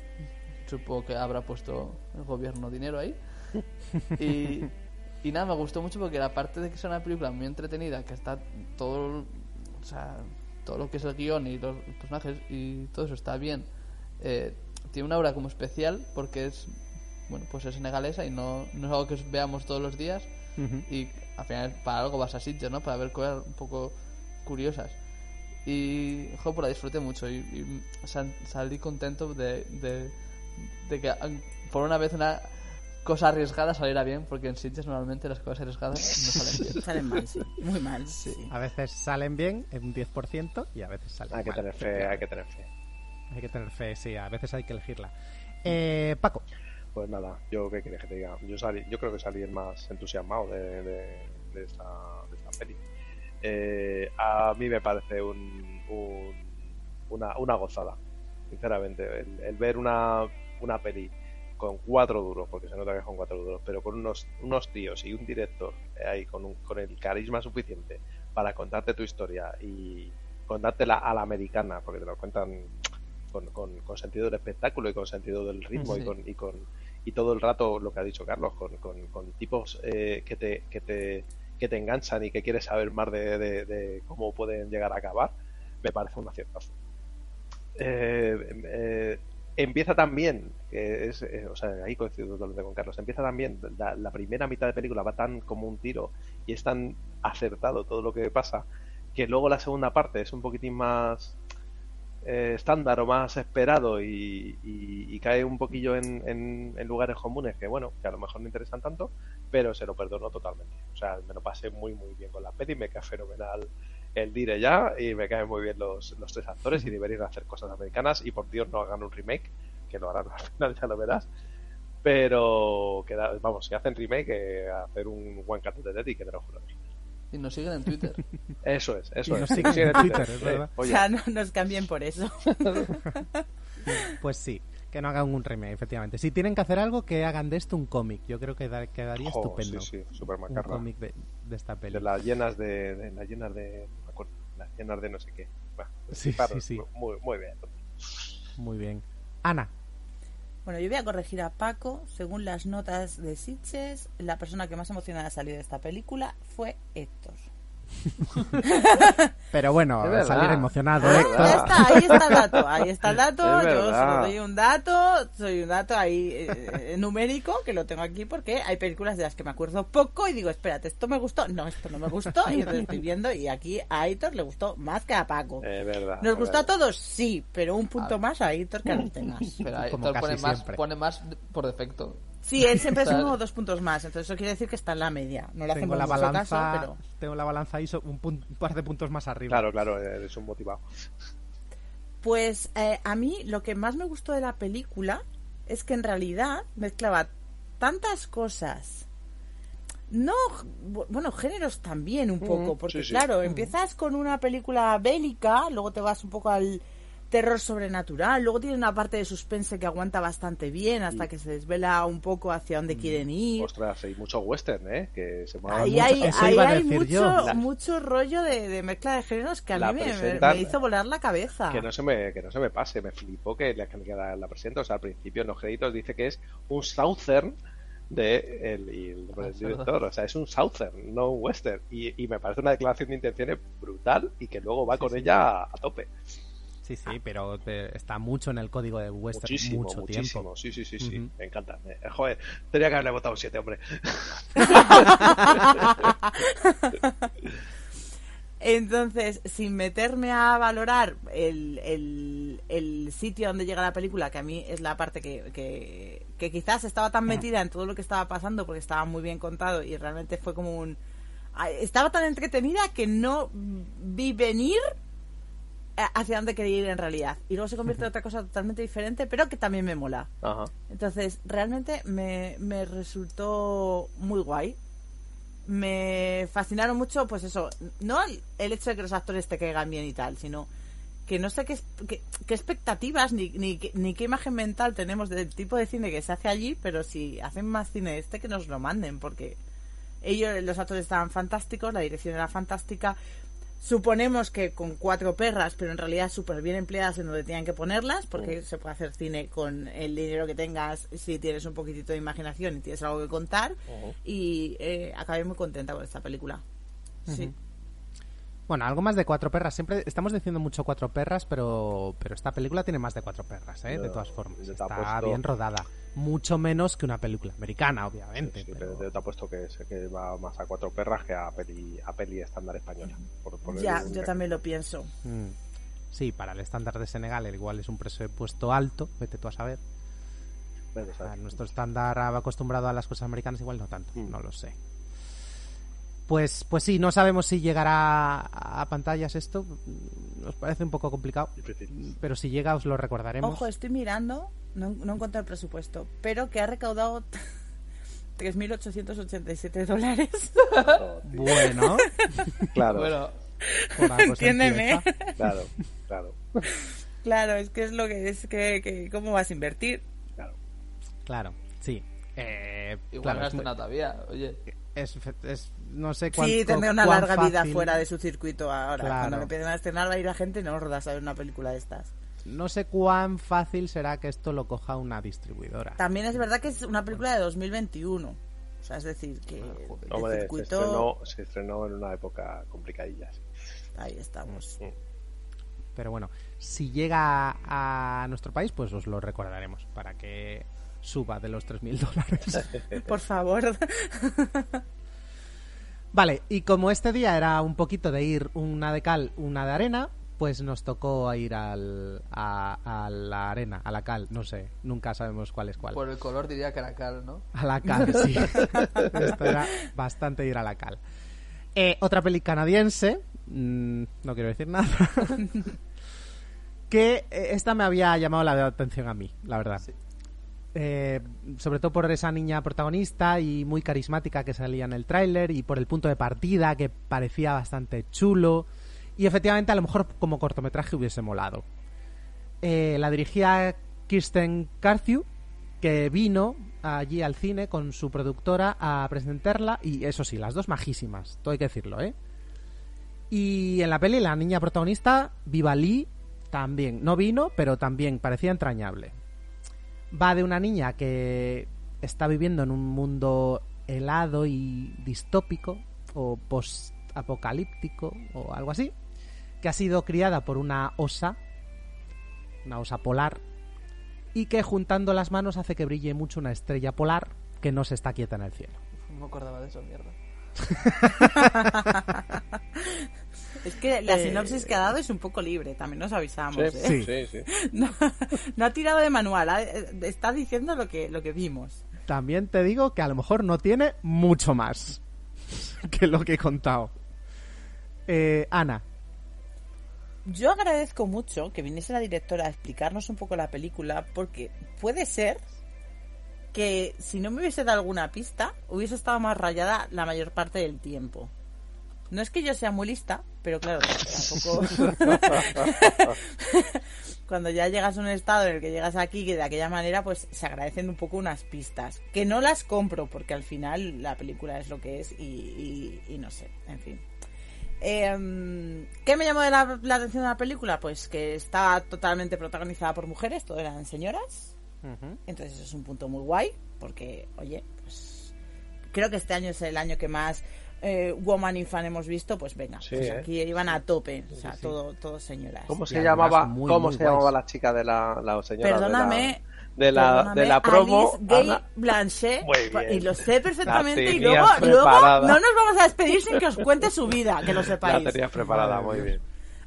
Supongo que habrá puesto el gobierno dinero ahí. [LAUGHS] Y, y nada, me gustó mucho porque aparte de que sea una película muy entretenida, que está todo, o sea, todo lo que es el guion y los personajes y todo eso está bien, eh, tiene una obra como especial porque es, bueno, pues es senegalesa y no, no es algo que veamos todos los días Y al final para algo vas a sitios, ¿no? Para ver cosas un poco curiosas. Y, jo, pues la disfruté mucho y, y sal- salí contento de, de, de que ah, por una vez una cosa arriesgada saliera bien, porque en sitios normalmente las cosas arriesgadas no salen bien. [LAUGHS] Salen mal, sí. Muy mal. Sí. A veces salen bien en un 10% y a veces salen Hay que mal. tener fe, hay que tener fe. Hay que tener fe, sí, a veces hay que elegirla. Eh, Paco, Pues nada, yo qué quieres que te diga. Yo, salí, yo creo que salí el más entusiasmado de, de, de esta, de esta peli. Eh, a mí me parece un, un- una, una gozada, sinceramente. El, el ver una, una peli con cuatro duros, porque se nota que es con cuatro duros, pero con unos, unos tíos y un director ahí con, un- con el carisma suficiente para contarte tu historia y contártela a la americana, porque te lo cuentan con, con- con sentido del espectáculo y con sentido del ritmo y con, y con y todo el rato lo que ha dicho Carlos con, con- con tipos eh, que te que te que te enganchan y que quieres saber más de, cómo pueden llegar a acabar me parece un aciertazo. Eh, eh, empieza también es eh, o sea ahí coincido con Carlos empieza también la, la primera mitad de película va tan como un tiro y es tan acertado todo lo que pasa que luego la segunda parte es un poquitín más eh, estándar o más esperado y, cae un poquillo en, en- lugares comunes que bueno que a lo mejor no interesan tanto pero se lo perdono totalmente. O sea me lo pasé muy muy bien con la peli me cae fenomenal el dire ya y me caen muy bien los, los tres actores y deberían hacer cosas americanas y por Dios no hagan un remake que lo harán al [LAUGHS] final ya lo verás. Pero que vamos si hacen remake eh, hacer un One Cut de Dead y que te lo juro Y nos siguen en Twitter. eso es eso Y es nos siguen Sí, en Twitter, es Eh, verdad. O sea, no nos cambien por eso. [LAUGHS] pues sí, que no hagan un remake, efectivamente. Si tienen que hacer algo, que hagan de esto un cómic. Yo creo que da- quedaría estupendo. sí, sí, súper un macarra. cómic de, de esta peli. de las llenas de, de las llenas de no me acuerdo, las llenas de no sé qué Bueno, Sí, claro, sí, sí. muy muy bien Muy bien. Ana, Bueno, yo voy a corregir a Paco. Según las notas de Sitches, la persona que más emocionada salió de esta película fue Héctor. [LAUGHS] Pero bueno, salir emocionado, Héctor. Ya está, ahí está el dato, ahí está el [LAUGHS] dato, Es yo solo doy un dato, soy un dato ahí eh, numérico que lo tengo aquí porque hay películas de las que me acuerdo poco y digo, espérate, esto me gustó, no, esto no me gustó y entonces estoy viendo y aquí a Aitor le gustó más que a Paco. Es verdad. ¿Nos gustó a todos? Sí, pero un punto más a Aitor que a los demás. Pero Héctor pone más, pone más por defecto. Sí, él siempre es uno o dos puntos más, entonces eso quiere decir que está en la media. No le Tengo hacemos la balanza, caso, pero... tengo la balanza ahí so- un, par de puntos más arriba. Claro, claro, eres un motivado. Pues eh, a mí lo que más me gustó de la película es que en realidad mezclaba tantas cosas. No, bu- bueno, géneros también un poco, Mm, porque sí, sí. claro, Mm. empiezas con una película bélica, luego te vas un poco al terror sobrenatural, luego tiene una parte de suspense que aguanta bastante bien hasta que se desvela un poco hacia dónde quieren ir. Ostras, hay mucho western, ¿eh? Que se mueve Ahí mucho. hay, Eso ahí iba a hay decir mucho. La- mucho rollo de, de mezcla de géneros que a La mí me- me, presentan- me hizo volar la cabeza. Que no se me, que no se me pase, me flipó que la, que la, la presenta. O sea, al principio en los créditos dice que es un southern de el, el director. O sea, es un southern, no un western. Y, y me parece una declaración de intenciones brutal y que luego va con ella a, a tope. Sí, sí, pero está mucho en el código de Western Muchísimo, mucho muchísimo. tiempo. Sí, sí, sí, sí. Me encanta. Eh, joder, tenía que haberle votado un 7, hombre. [LAUGHS] Entonces, sin meterme a valorar el, el, el sitio donde llega la película, que a mí es la parte que, que, que quizás estaba tan metida en todo lo que estaba pasando porque estaba muy bien contado y realmente fue como un... Estaba tan entretenida que no vi venir hacia dónde quería ir en realidad. Y luego se convierte en otra cosa totalmente diferente, pero que también me mola. Ajá. Entonces, realmente me, me resultó muy guay. Me fascinaron mucho, pues eso, no el, el hecho de que los actores te caigan bien y tal, sino que no sé qué, qué, qué expectativas ni, ni, ni qué imagen mental tenemos del tipo de cine que se hace allí, pero si hacen más cine este, que nos lo manden, porque ellos, los actores estaban fantásticos, la dirección era fantástica. Suponemos que con cuatro perras, pero en realidad súper bien empleadas en donde tenían que ponerlas, porque se puede hacer cine con el dinero que tengas si tienes un poquitito de imaginación y tienes algo que contar. Y eh, acabé muy contenta con esta película. Sí. Bueno, algo más de cuatro perras. Siempre estamos diciendo mucho cuatro perras, pero, pero esta película tiene más de cuatro perras, ¿eh? de todas formas. Está bien rodada. Mucho menos que una película americana, obviamente. Sí, pero- pero yo te apuesto que, que va más a cuatro perras que a peli, a peli estándar española. Por Ya, yo también lo pienso. Mm. Sí, para el estándar de Senegal el igual es un presupuesto alto, vete tú a saber. Vete a saber. A nuestro estándar acostumbrado a las cosas americanas igual no tanto, Mm. no lo sé. Pues, pues sí, no sabemos si llegará a a pantallas esto. Nos parece un poco complicado. Pero si llega os lo recordaremos. Ojo, estoy mirando, no, no encuentro el presupuesto, pero que ha recaudado [LAUGHS] 3.887 dólares. [LAUGHS] Bueno, Claro, Bueno, Entiéndeme. claro, claro. Claro, es que es lo que es que, que ¿cómo vas a invertir? Claro, sí. Eh, igual claro, no es, muy- nada todavía. Oye, es- es- no sé cuánto. Sí, tendrá una larga vida fácil- fuera de su circuito ahora. Claro. Cuando empiecen a estrenar va a ir la gente no rodas a ver una película de estas. No sé cuán fácil será que esto lo coja una distribuidora. También es verdad que es una película de 2021. O sea, es decir, que el Hombre, se circuito... estrenó, se estrenó en una época complicadilla. sí. Ahí estamos. Pero bueno, si llega a nuestro país, pues os lo recordaremos para que suba de los 3.000 dólares. [LAUGHS] Por favor. [LAUGHS] Vale, y como este día era un poquito de ir una de cal, una de arena, pues nos tocó ir al, a, a la arena, a la cal, no sé, nunca sabemos cuál es cuál. por el color diría que era cal, ¿no? A la cal, sí. [LAUGHS] Esto era bastante ir a la cal. Eh, otra peli canadiense, mm, no quiero decir nada, [LAUGHS] que eh, esta me había llamado la atención a mí, la verdad. Eh, sobre todo por esa niña protagonista y muy carismática que salía en el tráiler y por el punto de partida que parecía bastante chulo y efectivamente a lo mejor como cortometraje hubiese molado. Eh, la dirigía Kirsten Carthew que vino allí al cine con su productora a presentarla y eso sí, las dos majísimas, todo hay que decirlo, ¿eh? Y en la peli la niña protagonista, Viva Lee, también, no vino, pero también parecía entrañable. Va de una niña que está viviendo en un mundo helado y distópico o post-apocalíptico o algo así, que ha sido criada por una osa, una osa polar, y que juntando las manos hace que brille mucho una estrella polar que no se está quieta en el cielo. No me acordaba de eso, mierda. [LAUGHS] Es que la Eh, sinopsis que ha dado es un poco libre, también nos avisamos. Sí, ¿eh? sí, sí. [LAUGHS] No, no ha tirado de manual, ha- eh, está diciendo lo que, lo que vimos. También te digo que a lo mejor no tiene mucho más [LAUGHS] que lo que he contado. Eh, Ana, Yo agradezco mucho que viniese la directora a explicarnos un poco la película, porque puede ser que si no me hubiese dado alguna pista, hubiese estado más rayada la mayor parte del tiempo. No es que yo sea muy lista, pero claro, tampoco. [LAUGHS] Cuando ya llegas a un estado en el que llegas aquí, que de aquella manera, pues se agradecen un poco unas pistas. Que no las compro, porque al final la película es lo que es y, y- y no sé, en fin. Eh, ¿Qué me llamó de la, la atención de la película? Pues que está totalmente protagonizada por mujeres, todo eran señoras. Entonces eso es un punto muy guay, porque, oye, pues creo que este año es el año que más eh, Woman in Fan hemos visto, pues venga, Sí, pues ¿eh? aquí iban a tope, o sea, Sí, sí. todo, todo señoras. ¿Cómo Y se además llamaba, muy, cómo muy se llamaba la chica de la, la señora Perdóname, de la, de la, perdóname, de la promo? Alice Gay Ana? Blanchet, y lo sé perfectamente, La y luego, luego no nos vamos a despedir sin que os cuente su vida, que lo [LAUGHS] La sepáis. tenías preparada, muy bien.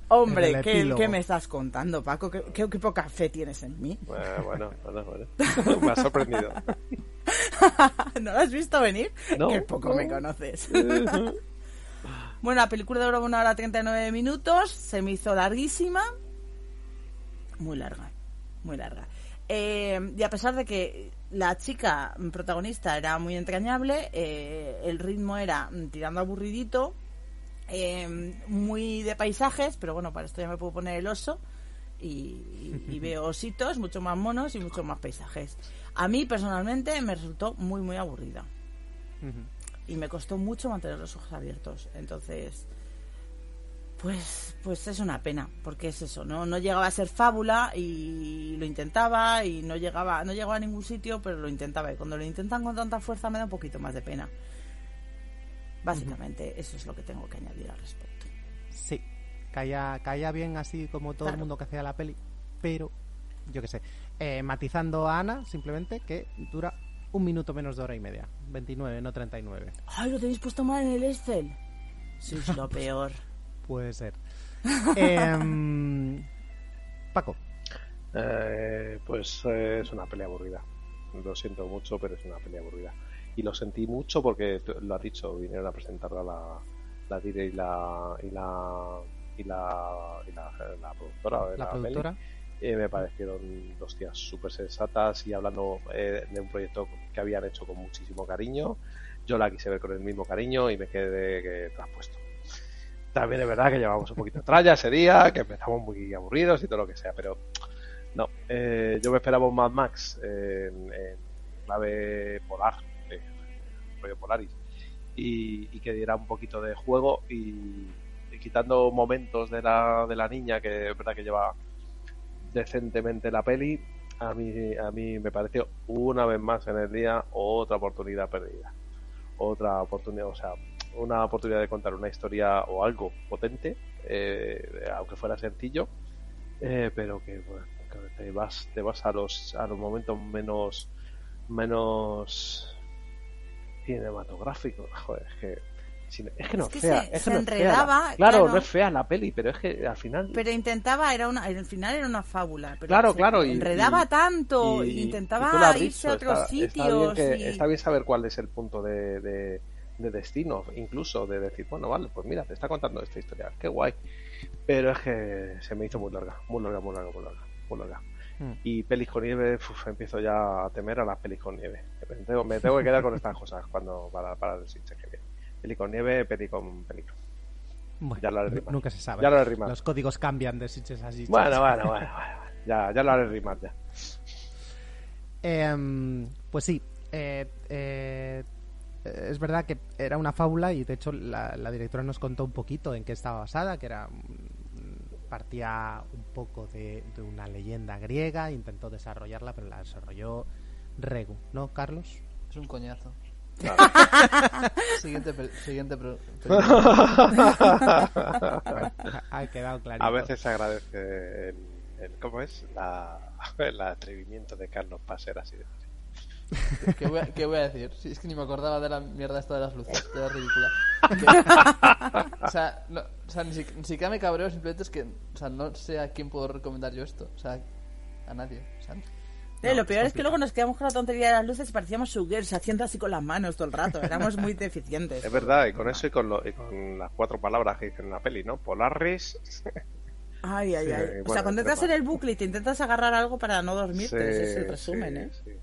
Hombre, ¿qué, me estás contando, Paco? ¿Qué, qué, qué poca fe tienes en mí? Bueno, bueno, bueno, bueno. [LAUGHS] Me ha sorprendido. [LAUGHS] ¿No lo has visto venir? No. Qué poco me conoces. [LAUGHS] bueno, la película duró una hora 39 minutos, se me hizo larguísima. Muy larga, muy larga. Eh, y a pesar de que la chica protagonista era muy entrañable, eh, el ritmo era tirando aburridito, eh, muy de paisajes, pero bueno, para esto ya me puedo poner el oso. Y, y- y veo ositos, mucho más monos y mucho más paisajes. A mí personalmente me resultó muy, muy aburrida. Y me costó mucho mantener los ojos abiertos. Entonces, pues, pues es una pena, porque es eso, ¿no? No llegaba a ser fábula y lo intentaba y no llegaba, no llegaba a ningún sitio, pero lo intentaba. Y cuando lo intentan con tanta fuerza me da un poquito más de pena. Básicamente, eso es lo que tengo que añadir al respecto. sí, caía, caía bien así como todo el mundo que hacía la peli, pero yo qué sé, eh, matizando a Ana simplemente que dura un minuto menos de hora y media, 29, no 39. ¡Ay, lo tenéis puesto mal en el Excel! [LAUGHS] Sois lo peor. Puede ser. [LAUGHS] Em, Paco, Eh, pues eh, es una pelea aburrida. Lo siento mucho, pero es una pelea aburrida. Y lo sentí mucho porque lo has dicho, vinieron a presentarla la, la dire y la y la y la, y la, la productora de la productora. peli. Eh, me parecieron dos tías súper sensatas y hablando eh, de un proyecto que habían hecho con muchísimo cariño. Yo la quise ver con el mismo cariño y me quedé que traspuesto. También es verdad que llevamos un poquito de tralla ese día, que empezamos muy aburridos y todo lo que sea, pero no, eh, yo me esperaba un Mad Max en, en clave polar, eh, rollo Polaris, y, que diera un poquito de juego y, quitando momentos de la, de la niña, que verdad que lleva decentemente la peli, a mí, a mí me pareció una vez más en el día otra oportunidad perdida. Otra oportunidad, o sea, una oportunidad de contar una historia o algo potente, eh, aunque fuera sencillo, eh, pero que, bueno, te vas, te vas a los, a los momentos menos, menos cinematográficos. Joder, es que, es que no Es que fea, se- es se que no es fea la- enredaba, claro, claro. no es fea la peli, pero es que al final Pero intentaba, era una, al final era una fábula. Pero Claro, se claro, y- enredaba y- tanto, y- intentaba irse a otros está- sitios. Está bien, que- y- está bien saber cuál es el punto de, de- de destino, incluso de decir, bueno, vale, pues mira, te está contando esta historia, qué guay. Pero es que se me hizo muy larga, muy larga, muy larga, muy larga, muy larga. Hmm. Y pelis con nieve, uf, empiezo ya a temer a las pelis con nieve. Me tengo, me tengo que quedar con estas cosas cuando para, para el switch que viene. Peli con nieve, peli con peligro. Bueno, Ya lo haré rimar. nunca se sabe. Ya lo haré rimar. Los códigos cambian de sitches a sitches. Bueno, bueno, bueno, bueno, Ya, ya lo haré rimar ya. Em, pues sí, eh, eh, es verdad que era una fábula y de hecho la, la directora nos contó un poquito en qué estaba basada, que era mm, partía un poco de, de una leyenda griega, intentó desarrollarla, pero la desarrolló Regu, ¿no, Carlos? Es un coñazo. [LAUGHS] siguiente siguiente pro- [LAUGHS] Bueno, ha quedado clarito. A veces se agradece el, el- ¿cómo es? La, [LAUGHS] el atrevimiento de Carlos para ser así. de fácil. ¿Qué voy, a, qué voy a decir? Si es que ni me acordaba de la mierda esta de las luces, de la ridícula. Que- o sea, no, o sea ni, si- ni siquiera me cabreo, simplemente es que o sea, no sé a quién puedo recomendar yo esto. O sea, a nadie. O sea, Eh, lo peor es que luego nos quedamos con la tontería de las luces y parecíamos suguers haciendo así con las manos todo el rato. Éramos muy deficientes. Es verdad, y con eso y con, lo, y con las cuatro palabras que dicen en la peli, ¿no? Polaris. Ay, ay, Sí, ay. o bueno, sea, cuando entras en el bucle y te intentas agarrar algo para no dormirte, Sí, ese es el resumen, sí, ¿eh?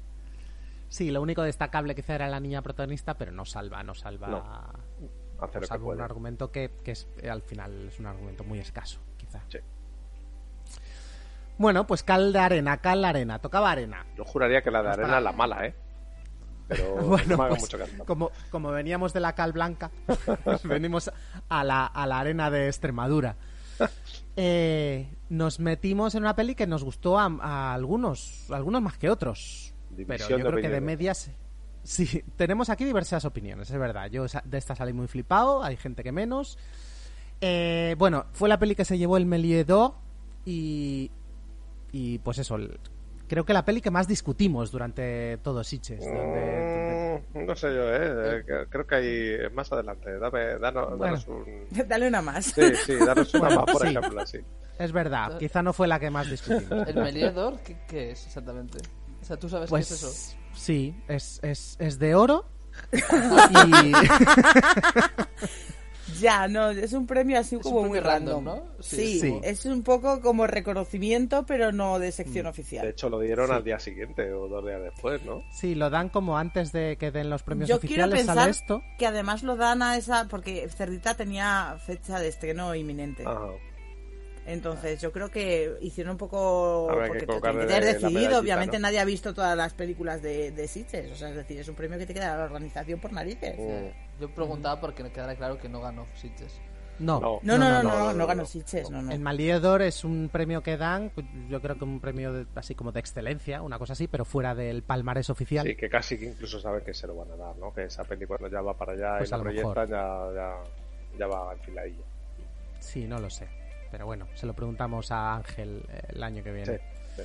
Sí. Lo único destacable quizá era la niña protagonista, pero no salva, no salva. No. Hace lo que salva un argumento que, que es, eh, al final es un argumento muy escaso, quizá. Sí. Bueno, pues cal de arena, cal de arena, tocaba arena. Yo juraría que la de arena para- es la mala, ¿eh? Pero [LAUGHS] Bueno, no me pues, mucho caso. como, como veníamos de la cal blanca, [LAUGHS] venimos a la, a la arena de Extremadura. [LAUGHS] Eh, nos metimos en una peli que nos gustó a, a algunos, algunos más que otros. Pero yo creo que de medias. Sí, tenemos aquí diversas opiniones, es verdad. Yo de esta salí muy flipado, hay gente que menos. Eh, bueno, fue la peli que se llevó el Méliès d'Or y. Y pues eso, el- creo que la peli que más discutimos durante todo donde- Mm, no sé yo, ¿eh? Eh, Creo que hay más adelante. Dame, danos, Bueno. danos un... [LAUGHS] Dale una más. Sí, sí, danos una Bueno, más, por sí. ejemplo, así. Es verdad, quizá no fue la que más discutimos. ¿El Méliès d'Or ¿qué, qué es exactamente? O sea, ¿tú sabes Pues qué es eso? sí, es, es, es de oro. y... [LAUGHS] Ya, no, es un premio así Es como premio muy random, random, ¿no? Sí, Sí. Sí. es un poco como reconocimiento, pero no de Mm. sección De oficial. hecho, lo dieron Sí. al día siguiente o dos días después, ¿no? Sí, lo dan como antes de que den los premios Yo quiero oficiales, pensar sale esto. que además lo dan a esa, porque Cerdita tenía fecha de estreno inminente. Ajá. Entonces yo creo que hicieron un poco Habrá que porque te que la decidido. Obviamente ¿no? nadie ha visto todas las películas de, de Sitges. O sea, es decir, es un premio que te queda la organización por narices. Mm. Yo preguntaba porque me quedara claro que no ganó Sitges. No, No. No, no, no, no, no, no, ganó. Sitges, no, no. El Méliès d'Or es un premio que dan, pues, yo creo que un premio de- así como de excelencia, una cosa así, pero fuera del palmarés oficial. Sí, que casi que incluso saben que se lo van a dar, ¿no? Que esa peli cuando ya va para allá Pues y la proyectan ya, ya, ya va en filadilla. Sí, no lo sé. Pero bueno, se lo preguntamos a Ángel eh, el año que viene. Sí, sí.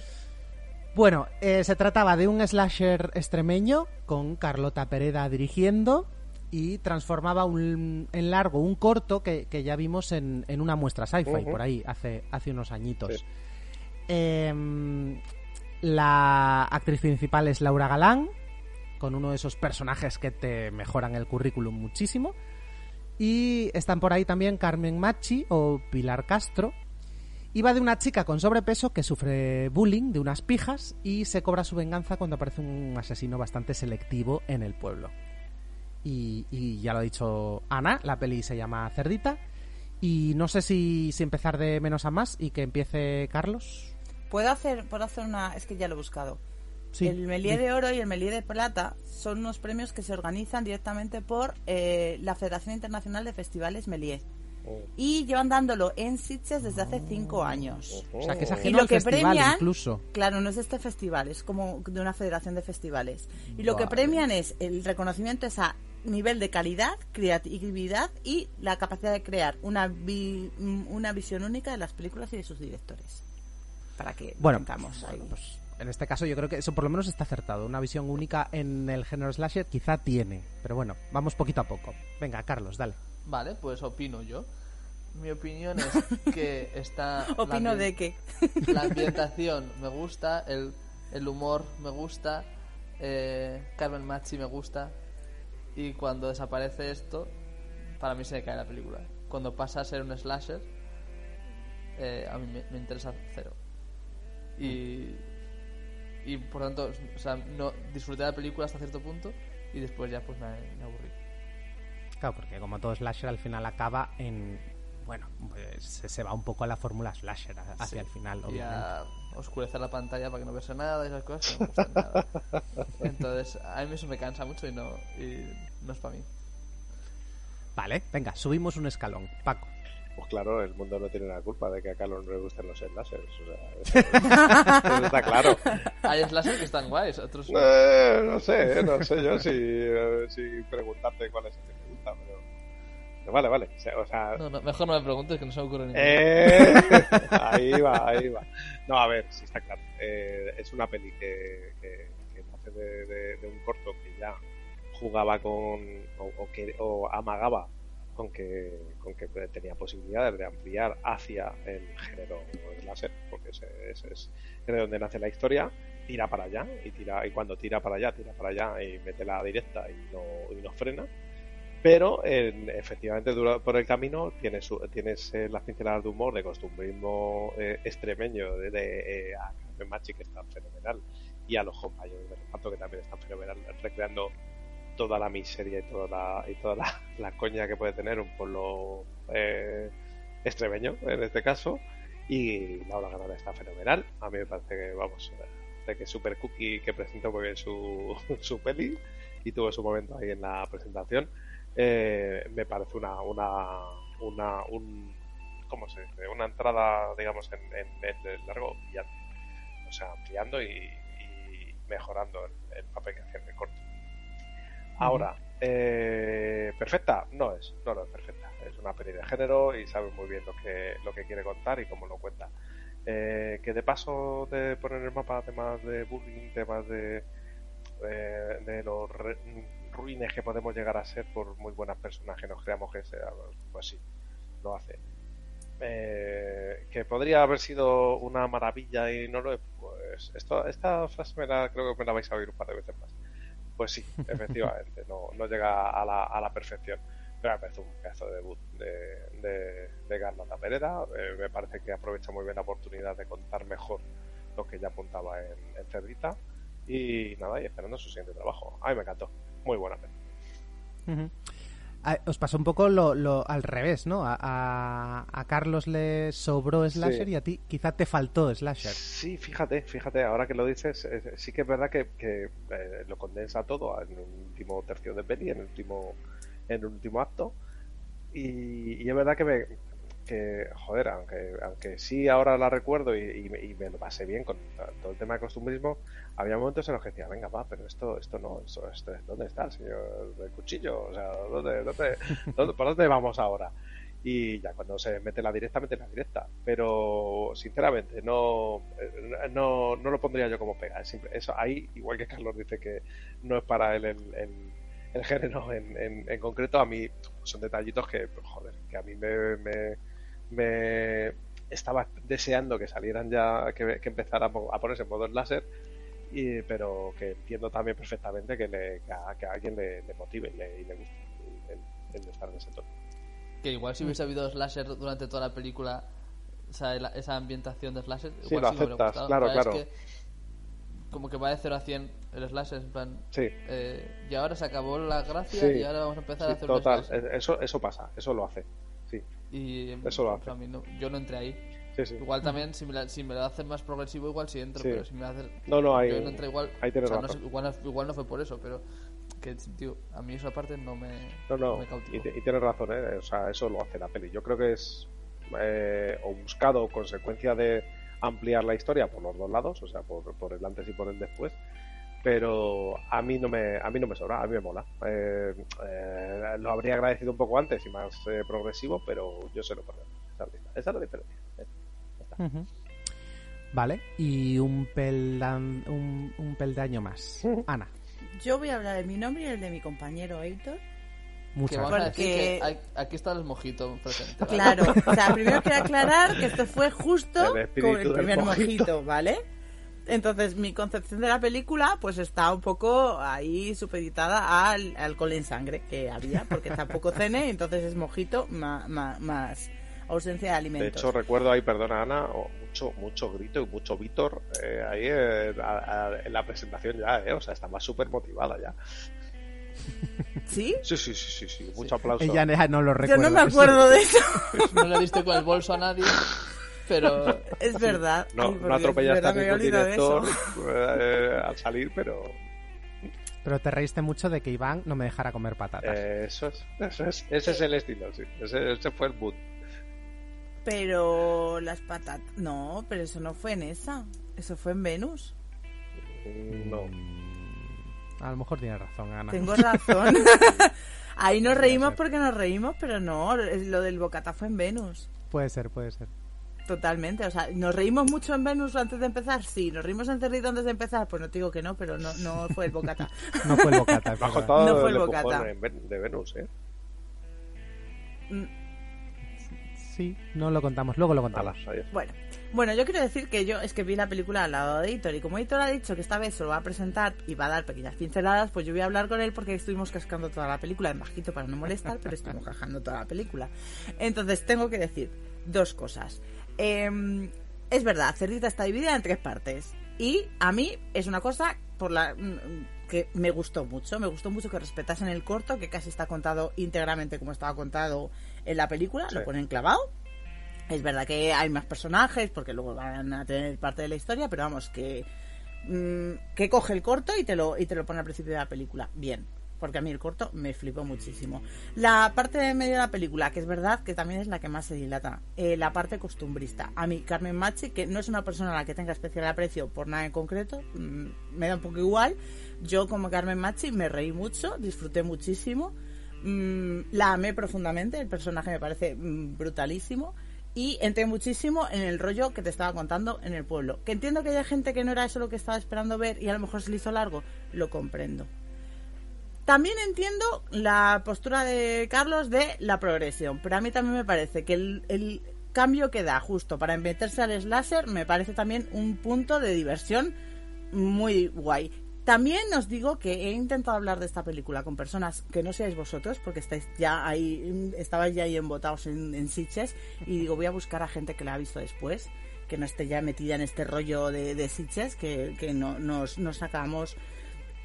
Bueno, eh, se trataba de un slasher extremeño con Carlota Pereda dirigiendo y transformaba un, en largo un corto que, que ya vimos en, en una muestra sci-fi por ahí hace, hace unos añitos. Sí. Em, la actriz principal es Laura Galán, con uno de esos personajes que te mejoran el currículum muchísimo. Y están por ahí también Carmen Machi o Pilar Castro. Y va de una chica con sobrepeso que sufre bullying de unas pijas y se cobra su venganza cuando aparece un asesino bastante selectivo en el pueblo. Y, y ya lo ha dicho Ana, la peli se llama Cerdita. Y no sé si, si empezar de menos a más y que empiece Carlos. Puedo hacer, puedo hacer una. Es que ya lo he buscado. Sí. El Melié de Oro y el Melié de Plata son unos premios que se organizan directamente por eh, la Federación Internacional de Festivales Melié. Y llevan dándolo en Sitges desde hace cinco años. O sea, que es Y ajeno lo al que festival premian, incluso. claro, no es este festival, es como de una federación de festivales. Y lo que premian es el reconocimiento es a nivel de calidad, creatividad y la capacidad de crear una, vi- una visión única de las películas y de sus directores. Para que Bueno, tengamos ahí. pues en este caso yo creo que eso por lo menos está acertado. Una visión única en el género slasher quizá tiene. Pero bueno, vamos poquito a poco. Venga, Carlos, dale. Vale, pues opino yo. Mi opinión es [LAUGHS] que está... Opino de que [LAUGHS] La ambientación me gusta, el, el humor me gusta, eh, Carmen Machi me gusta. Y cuando desaparece esto, para mí se me cae la película. Cuando pasa a ser un slasher, eh, a mí me, me interesa cero. Y, y por tanto, o sea, no disfruté de la película hasta cierto punto y después ya pues me, me aburrí. Claro, porque como todo slasher al final acaba en... Bueno, pues se, se va un poco a la fórmula slasher hacia Sí. el final, y obviamente. a oscurecer la pantalla para que no veas nada y esas cosas que no me gustan nada. [LAUGHS] Entonces, a mí eso me cansa mucho y no, y no es para mí. Vale, venga, subimos un escalón. Paco. Pues claro, el mundo no tiene la culpa de que a Carlos no le gusten los slashers. O sea, [LAUGHS] eso, eso está claro. Hay slashers que están guays, otros no. Eh, no sé, no sé yo si, eh, si preguntarte cuál es el que te gusta, pero... pero vale, vale. O sea, No, no, mejor no me preguntes que no se me ocurre ninguno. eh, [LAUGHS] ahí va, ahí va. No, a ver, sí está claro. Eh, es una peli que, que, que nace de, de- de un corto que ya jugaba con o, o que o amagaba con que con que tenía posibilidades de ampliar hacia el género láser porque ese, ese es de donde nace la historia. Tira para allá y tira y cuando tira para allá tira para allá y mete la directa y no, y no frena. Pero en- efectivamente por el camino tienes, tienes eh, las pinceladas de humor de costumbrismo eh, extremeño de, de, eh, a Carmen Machi que está fenomenal y a los compañeros de reparto que también están fenomenal recreando toda la miseria y toda la, y toda la, [LAUGHS] la coña que puede tener un pueblo eh, extremeño en este caso y Laura Ganada está fenomenal. A mí me parece que vamos de que Super Cookie que presentó muy bien su, [LAUGHS] su peli y tuvo su momento ahí en la presentación eh, me parece una una una un ¿cómo se dice? una entrada digamos en, en, el largo brillante o sea ampliando y, y mejorando el, el papel que hacía en el corto Ahora, eh, perfecta no es, no, no es perfecta. Es una peli de género y sabe muy bien lo que, lo que quiere contar y cómo lo cuenta. Eh, que de paso de poner el mapa temas de bullying, temas de, eh, de los ruines que podemos llegar a ser por muy buenas personas que nos creamos que sea, pues sí, lo hace. Eh, que podría haber sido una maravilla y no lo es, pues esto, esta frase me la, creo que me la vais a oír un par de veces más. Pues sí, efectivamente, no, no llega a la, a la perfección. Pero me parece un pedazo de debut de, de, de Carlota Pereda. Eh, me parece que aprovecha muy bien la oportunidad de contar mejor lo que ya apuntaba en, en Cerdita. Y nada, y esperando su siguiente trabajo. A mí me encantó. Muy buena peli. Ujú. Ah, Os pasó un poco lo, lo al revés, ¿no? A, a- a Carlos le sobró slasher Sí. y a ti quizá te faltó slasher. Sí, fíjate, fíjate, ahora que lo dices, eh, sí que es verdad que, que, eh, lo condensa todo en un último tercio de peli, en el último, en el último acto. Y, y es verdad que me, que, joder, aunque, aunque sí ahora la recuerdo y, y me- y me lo pasé bien con todo el tema de costumbrismo, había momentos en los que decía, venga, va, pero esto, esto no, esto, esto- ¿dónde está el señor del cuchillo? O sea, ¿dónde, dónde, [LAUGHS] dónde- ¿por dónde vamos ahora? Y ya cuando se mete la directa, mete la directa. Pero, sinceramente, no, eh, no, no lo pondría yo como pega. Es simple- eso ahí, igual que Carlos dice que no es para él el, el- el género en, en, en concreto, a mí son detallitos que, joder, que a mí me, me, me estaba deseando que salieran ya, que, que empezara a po- a ponerse en modo láser, y, pero que entiendo también perfectamente que, le, que, a, que a alguien le, le motive y le, y le guste el, el- el estar en ese tono. Que igual si hubiese habido slasher durante toda la película, o sea, la- esa ambientación de slasher, Sí, igual lo sí me hubiera aceptas, gustado. claro, es claro. que como que va de 0 a 100 el slasher, en plan... Sí. eh, y ahora se acabó la gracia Sí, y ahora vamos a empezar sí, a hacer un total, slasher. eh, eso, eso pasa, eso lo hace. Y eso lo hace. a mí no- yo no entré ahí. Sí, sí. Igual también, si me, la- si me lo hacen más progresivo, igual sí entro, Sí. pero si me lo hacen... No, no, ahí- yo no entré igual... ahí tienes o sea, no sé, igual, igual no fue por eso, pero... Que, tío, a mí esa parte no me, No, no, me y, te- y tienes razón, ¿eh? o sea, eso lo hace la peli. Yo creo que es eh, o buscado consecuencia de ampliar la historia por los dos lados, o sea, por, por el antes y por el después. Pero a mí no me, a mí no me sobra, a mí me mola. Eh, eh, lo habría agradecido un poco antes y más eh, progresivo, pero yo sé lo perder. Esa es la- diferencia. Ujú. Vale, y un, peldan, un, un peldaño más. Ana, Yo voy a hablar de mi nombre y el de mi compañero. Que muchas gracias. decir que Porque- hay- aquí está el mojito presente. ¿vale? Claro, o sea, primero quiero aclarar que esto fue justo con el primer mojito. mojito, ¿vale? Entonces, mi concepción de la película, pues está un poco ahí supeditada al alcohol en sangre que había, porque tampoco cene, entonces es mojito ma- ma- más, ausencia de De alimentos. hecho, recuerdo ahí, perdona Ana, mucho, mucho grito y mucho Víctor eh, ahí eh, a- a- en la presentación ya, eh, o sea, estaba súper motivada ya. ¿Sí? Sí, sí, sí, sí, sí, mucho aplauso. Ella ya no lo Yo recuerda. no me acuerdo de eso. [LAUGHS] No le diste con el bolso a nadie, [LAUGHS] pero... [LAUGHS] Es verdad. No, no verdad, a ningún director [LAUGHS] eh, al salir, pero Pero te reíste mucho de que Iván no me dejara comer patatas. eh, eso es, eso es, ese es el estilo, sí, ese, ese fue el mood. Pero las patatas... No, pero eso no fue en esa. Eso fue en Venus. No. A lo mejor tienes razón, Ana. Tengo razón. [LAUGHS] Ahí nos reímos porque nos reímos, pero no, lo del bocata fue en Venus. Puede ser, puede ser. Totalmente, o sea, ¿nos reímos mucho en Venus antes de empezar? Sí, ¿nos reímos en Cerrito antes de empezar? Pues no te digo que no, pero no, no fue el bocata. [LAUGHS] no fue el bocata. Bajo todo No fue el bocata. de Venus, ¿eh? Sí, no lo contamos, luego lo contamos. Bueno, bueno, yo quiero decir que yo es que vi la película al lado de Editor y como Editor ha dicho que esta vez se lo va a presentar y va a dar pequeñas pinceladas, pues yo voy a hablar con él porque estuvimos cascando toda la película en bajito para no molestar, pero estuvimos cascando toda la película. Entonces tengo que decir dos cosas. Eh, es verdad, Cerdita está dividida en tres partes y a mí es una cosa por la mm, que me gustó mucho, me gustó mucho que respetasen el corto, que casi está contado íntegramente como estaba contado en la película, lo ponen clavado. Es verdad que hay más personajes porque luego van a tener parte de la historia, pero vamos, que, mm, que coge el corto y te, lo, y te lo pone al principio de la película. Bien, porque a mí el corto me flipó muchísimo. La parte de medio de la película, que es verdad que también es la que más se dilata, eh, la parte costumbrista. A mí, Carmen Machi, que no es una persona a la que tenga especial aprecio por nada en concreto, mm, me da un poco igual. Yo, como Carmen Machi, me reí mucho, disfruté muchísimo. Mm, la amé profundamente, el personaje me parece mm, brutalísimo y entré muchísimo en el rollo que te estaba contando en el pueblo. Que entiendo que haya gente que no era eso lo que estaba esperando ver y a lo mejor se le hizo largo, lo comprendo. También entiendo la postura de Carlos de la progresión, pero a mí también me parece que el, cambio que da justo para meterse al slasher me parece también un punto de diversión muy guay. También os digo que he intentado hablar de esta película con personas que no seáis vosotros, porque estáis ya ahí, estabais ya ahí embotados en, en Sitges, y digo, voy a buscar a gente que la ha visto después, que no esté ya metida en este rollo de, de Sitges, que, no, nos, nos sacamos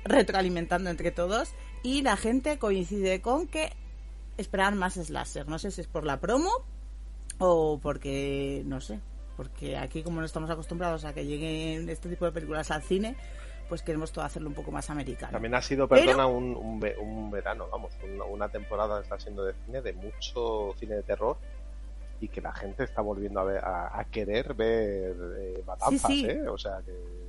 retroalimentando entre todos, y la gente coincide con que esperaban más slasher. No sé si es por la promo o porque, no sé, porque aquí como no estamos acostumbrados a que lleguen este tipo de películas al cine, pues queremos todo hacerlo un poco más americano. También ha sido, Pero- perdona, un, un, ve- un verano, vamos, una, una temporada está siendo de cine, de mucho cine de terror y que la gente está volviendo a, ver, a, a querer ver eh, matanzas, Sí, sí. ¿eh? O sea, que...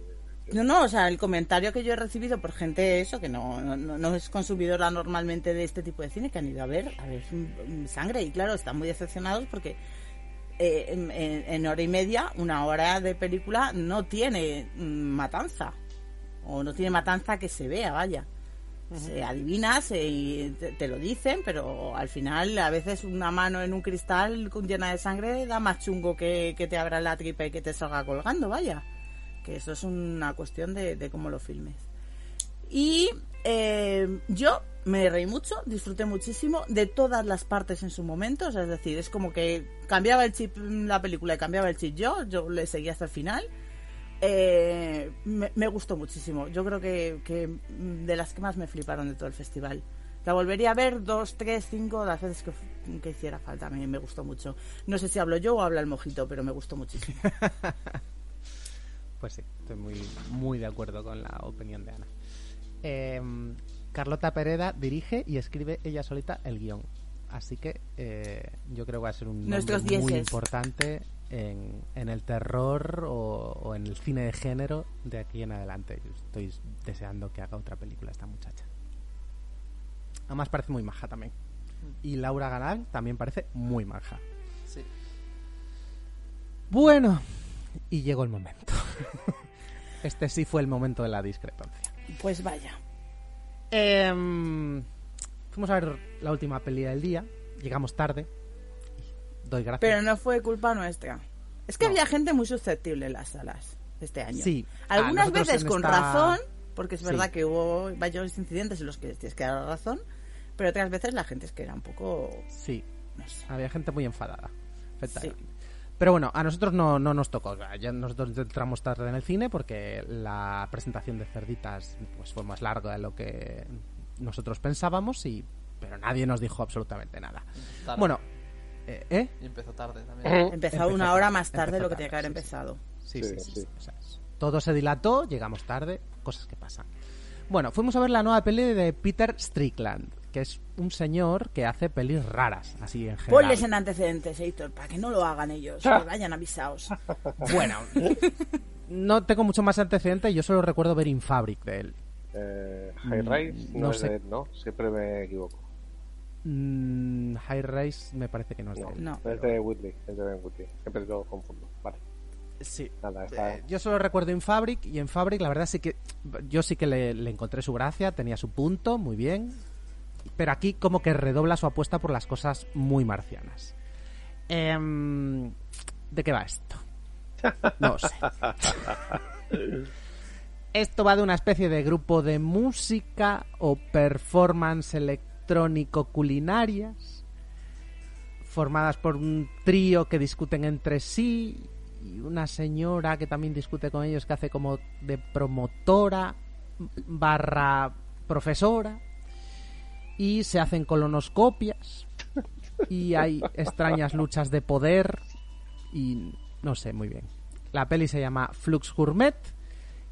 No, no, o sea, el comentario que yo he recibido por gente eso, que no, no, no es consumidora normalmente de este tipo de cine, que han ido a ver, a ver sangre, y claro, están muy decepcionados porque eh, en, hora y media, una hora de película no tiene mm, matanza, o no tiene matanza que se vea, vaya. Se adivina, se, te, te lo dicen, pero al final a veces una mano en un cristal con- llena de sangre da más chungo que, que te abra la tripa y que te salga colgando, vaya que eso es una cuestión de, de cómo lo filmes. Y eh, yo me reí mucho, disfruté muchísimo de todas las partes en su momento, o sea, es decir, es como que cambiaba el chip la película y cambiaba el chip yo, yo le seguía hasta el final. Eh, me, me gustó muchísimo, yo creo que, que mm, de las que más me fliparon de todo el festival. La volvería a ver dos, tres, cinco, las veces que, que hiciera falta. Me, me gustó mucho. No sé si hablo yo o habla el mojito, pero me gustó muchísimo. [LAUGHS] Pues sí, estoy muy, muy de acuerdo con la opinión de Ana. Eh, Carlota Pereda dirige y escribe ella solita el guion. Así que eh, yo creo que va a ser un nombre Nuestros muy dieces. importante en, en el terror o, o en el cine de género de aquí en adelante. Yo estoy deseando que haga otra película esta muchacha. Además parece muy maja también. Y Laura Galán también parece muy maja. Sí. Bueno, y llegó el momento. [LAUGHS] este sí fue el momento de la discrepancia. Pues vaya. Em, fuimos a ver la última peli del día. Llegamos tarde. Doy gracias. Pero no fue culpa nuestra. Es que había gente muy susceptible en las salas este año. Sí. Algunas Ah, veces con esta- razón, porque es Sí. verdad que hubo varios incidentes en los que tienes que dar razón, pero otras veces la gente es que era un poco... Sí. No sé. Había gente muy enfadada. efectivamente. Pero bueno, a nosotros no, no nos tocó. Ya nosotros entramos tarde en el cine porque la presentación de Cerditas pues, fue más larga de lo que nosotros pensábamos y pero nadie nos dijo absolutamente nada. Tarde. Bueno, eh, ¿eh? Y empezó tarde también. Empezó Empezó una hora más tarde de lo que tenía que haber empezado. Sí, Sí, sí, sí. sí. sí. O sea, es- todo se dilató, llegamos tarde, cosas que pasan. Bueno, fuimos a ver la nueva peli de Peter Strickland, que es un señor que hace pelis raras, así en general. Ponles en antecedentes, Héctor, para que no lo hagan ellos, que [LAUGHS] vayan avisados. Bueno, [LAUGHS] no tengo mucho más antecedentes, yo solo recuerdo ver Infabric de él. Eh, High Mm, Rise no, no es sé. de él, ¿no? Siempre me equivoco. Mm, High Rise me parece que no es de él. No. es de Whitley, es de Ben Whitley. Siempre lo confundo. Vale. Sí. Nada, está... Eh, yo solo recuerdo en Fabric y en Fabric la verdad sí que yo sí que le, le encontré su gracia, tenía su punto, muy bien. Pero aquí como que redobla su apuesta por las cosas muy marcianas. Em, ¿De qué va esto? No sé. [LAUGHS] Esto va de una especie de grupo de música o performance electrónico culinarias formadas por un trío que discuten entre sí y una señora que también discute con ellos que hace como de promotora barra profesora y se hacen colonoscopias y hay extrañas luchas de poder y no sé muy bien. La peli se llama Flux Gourmet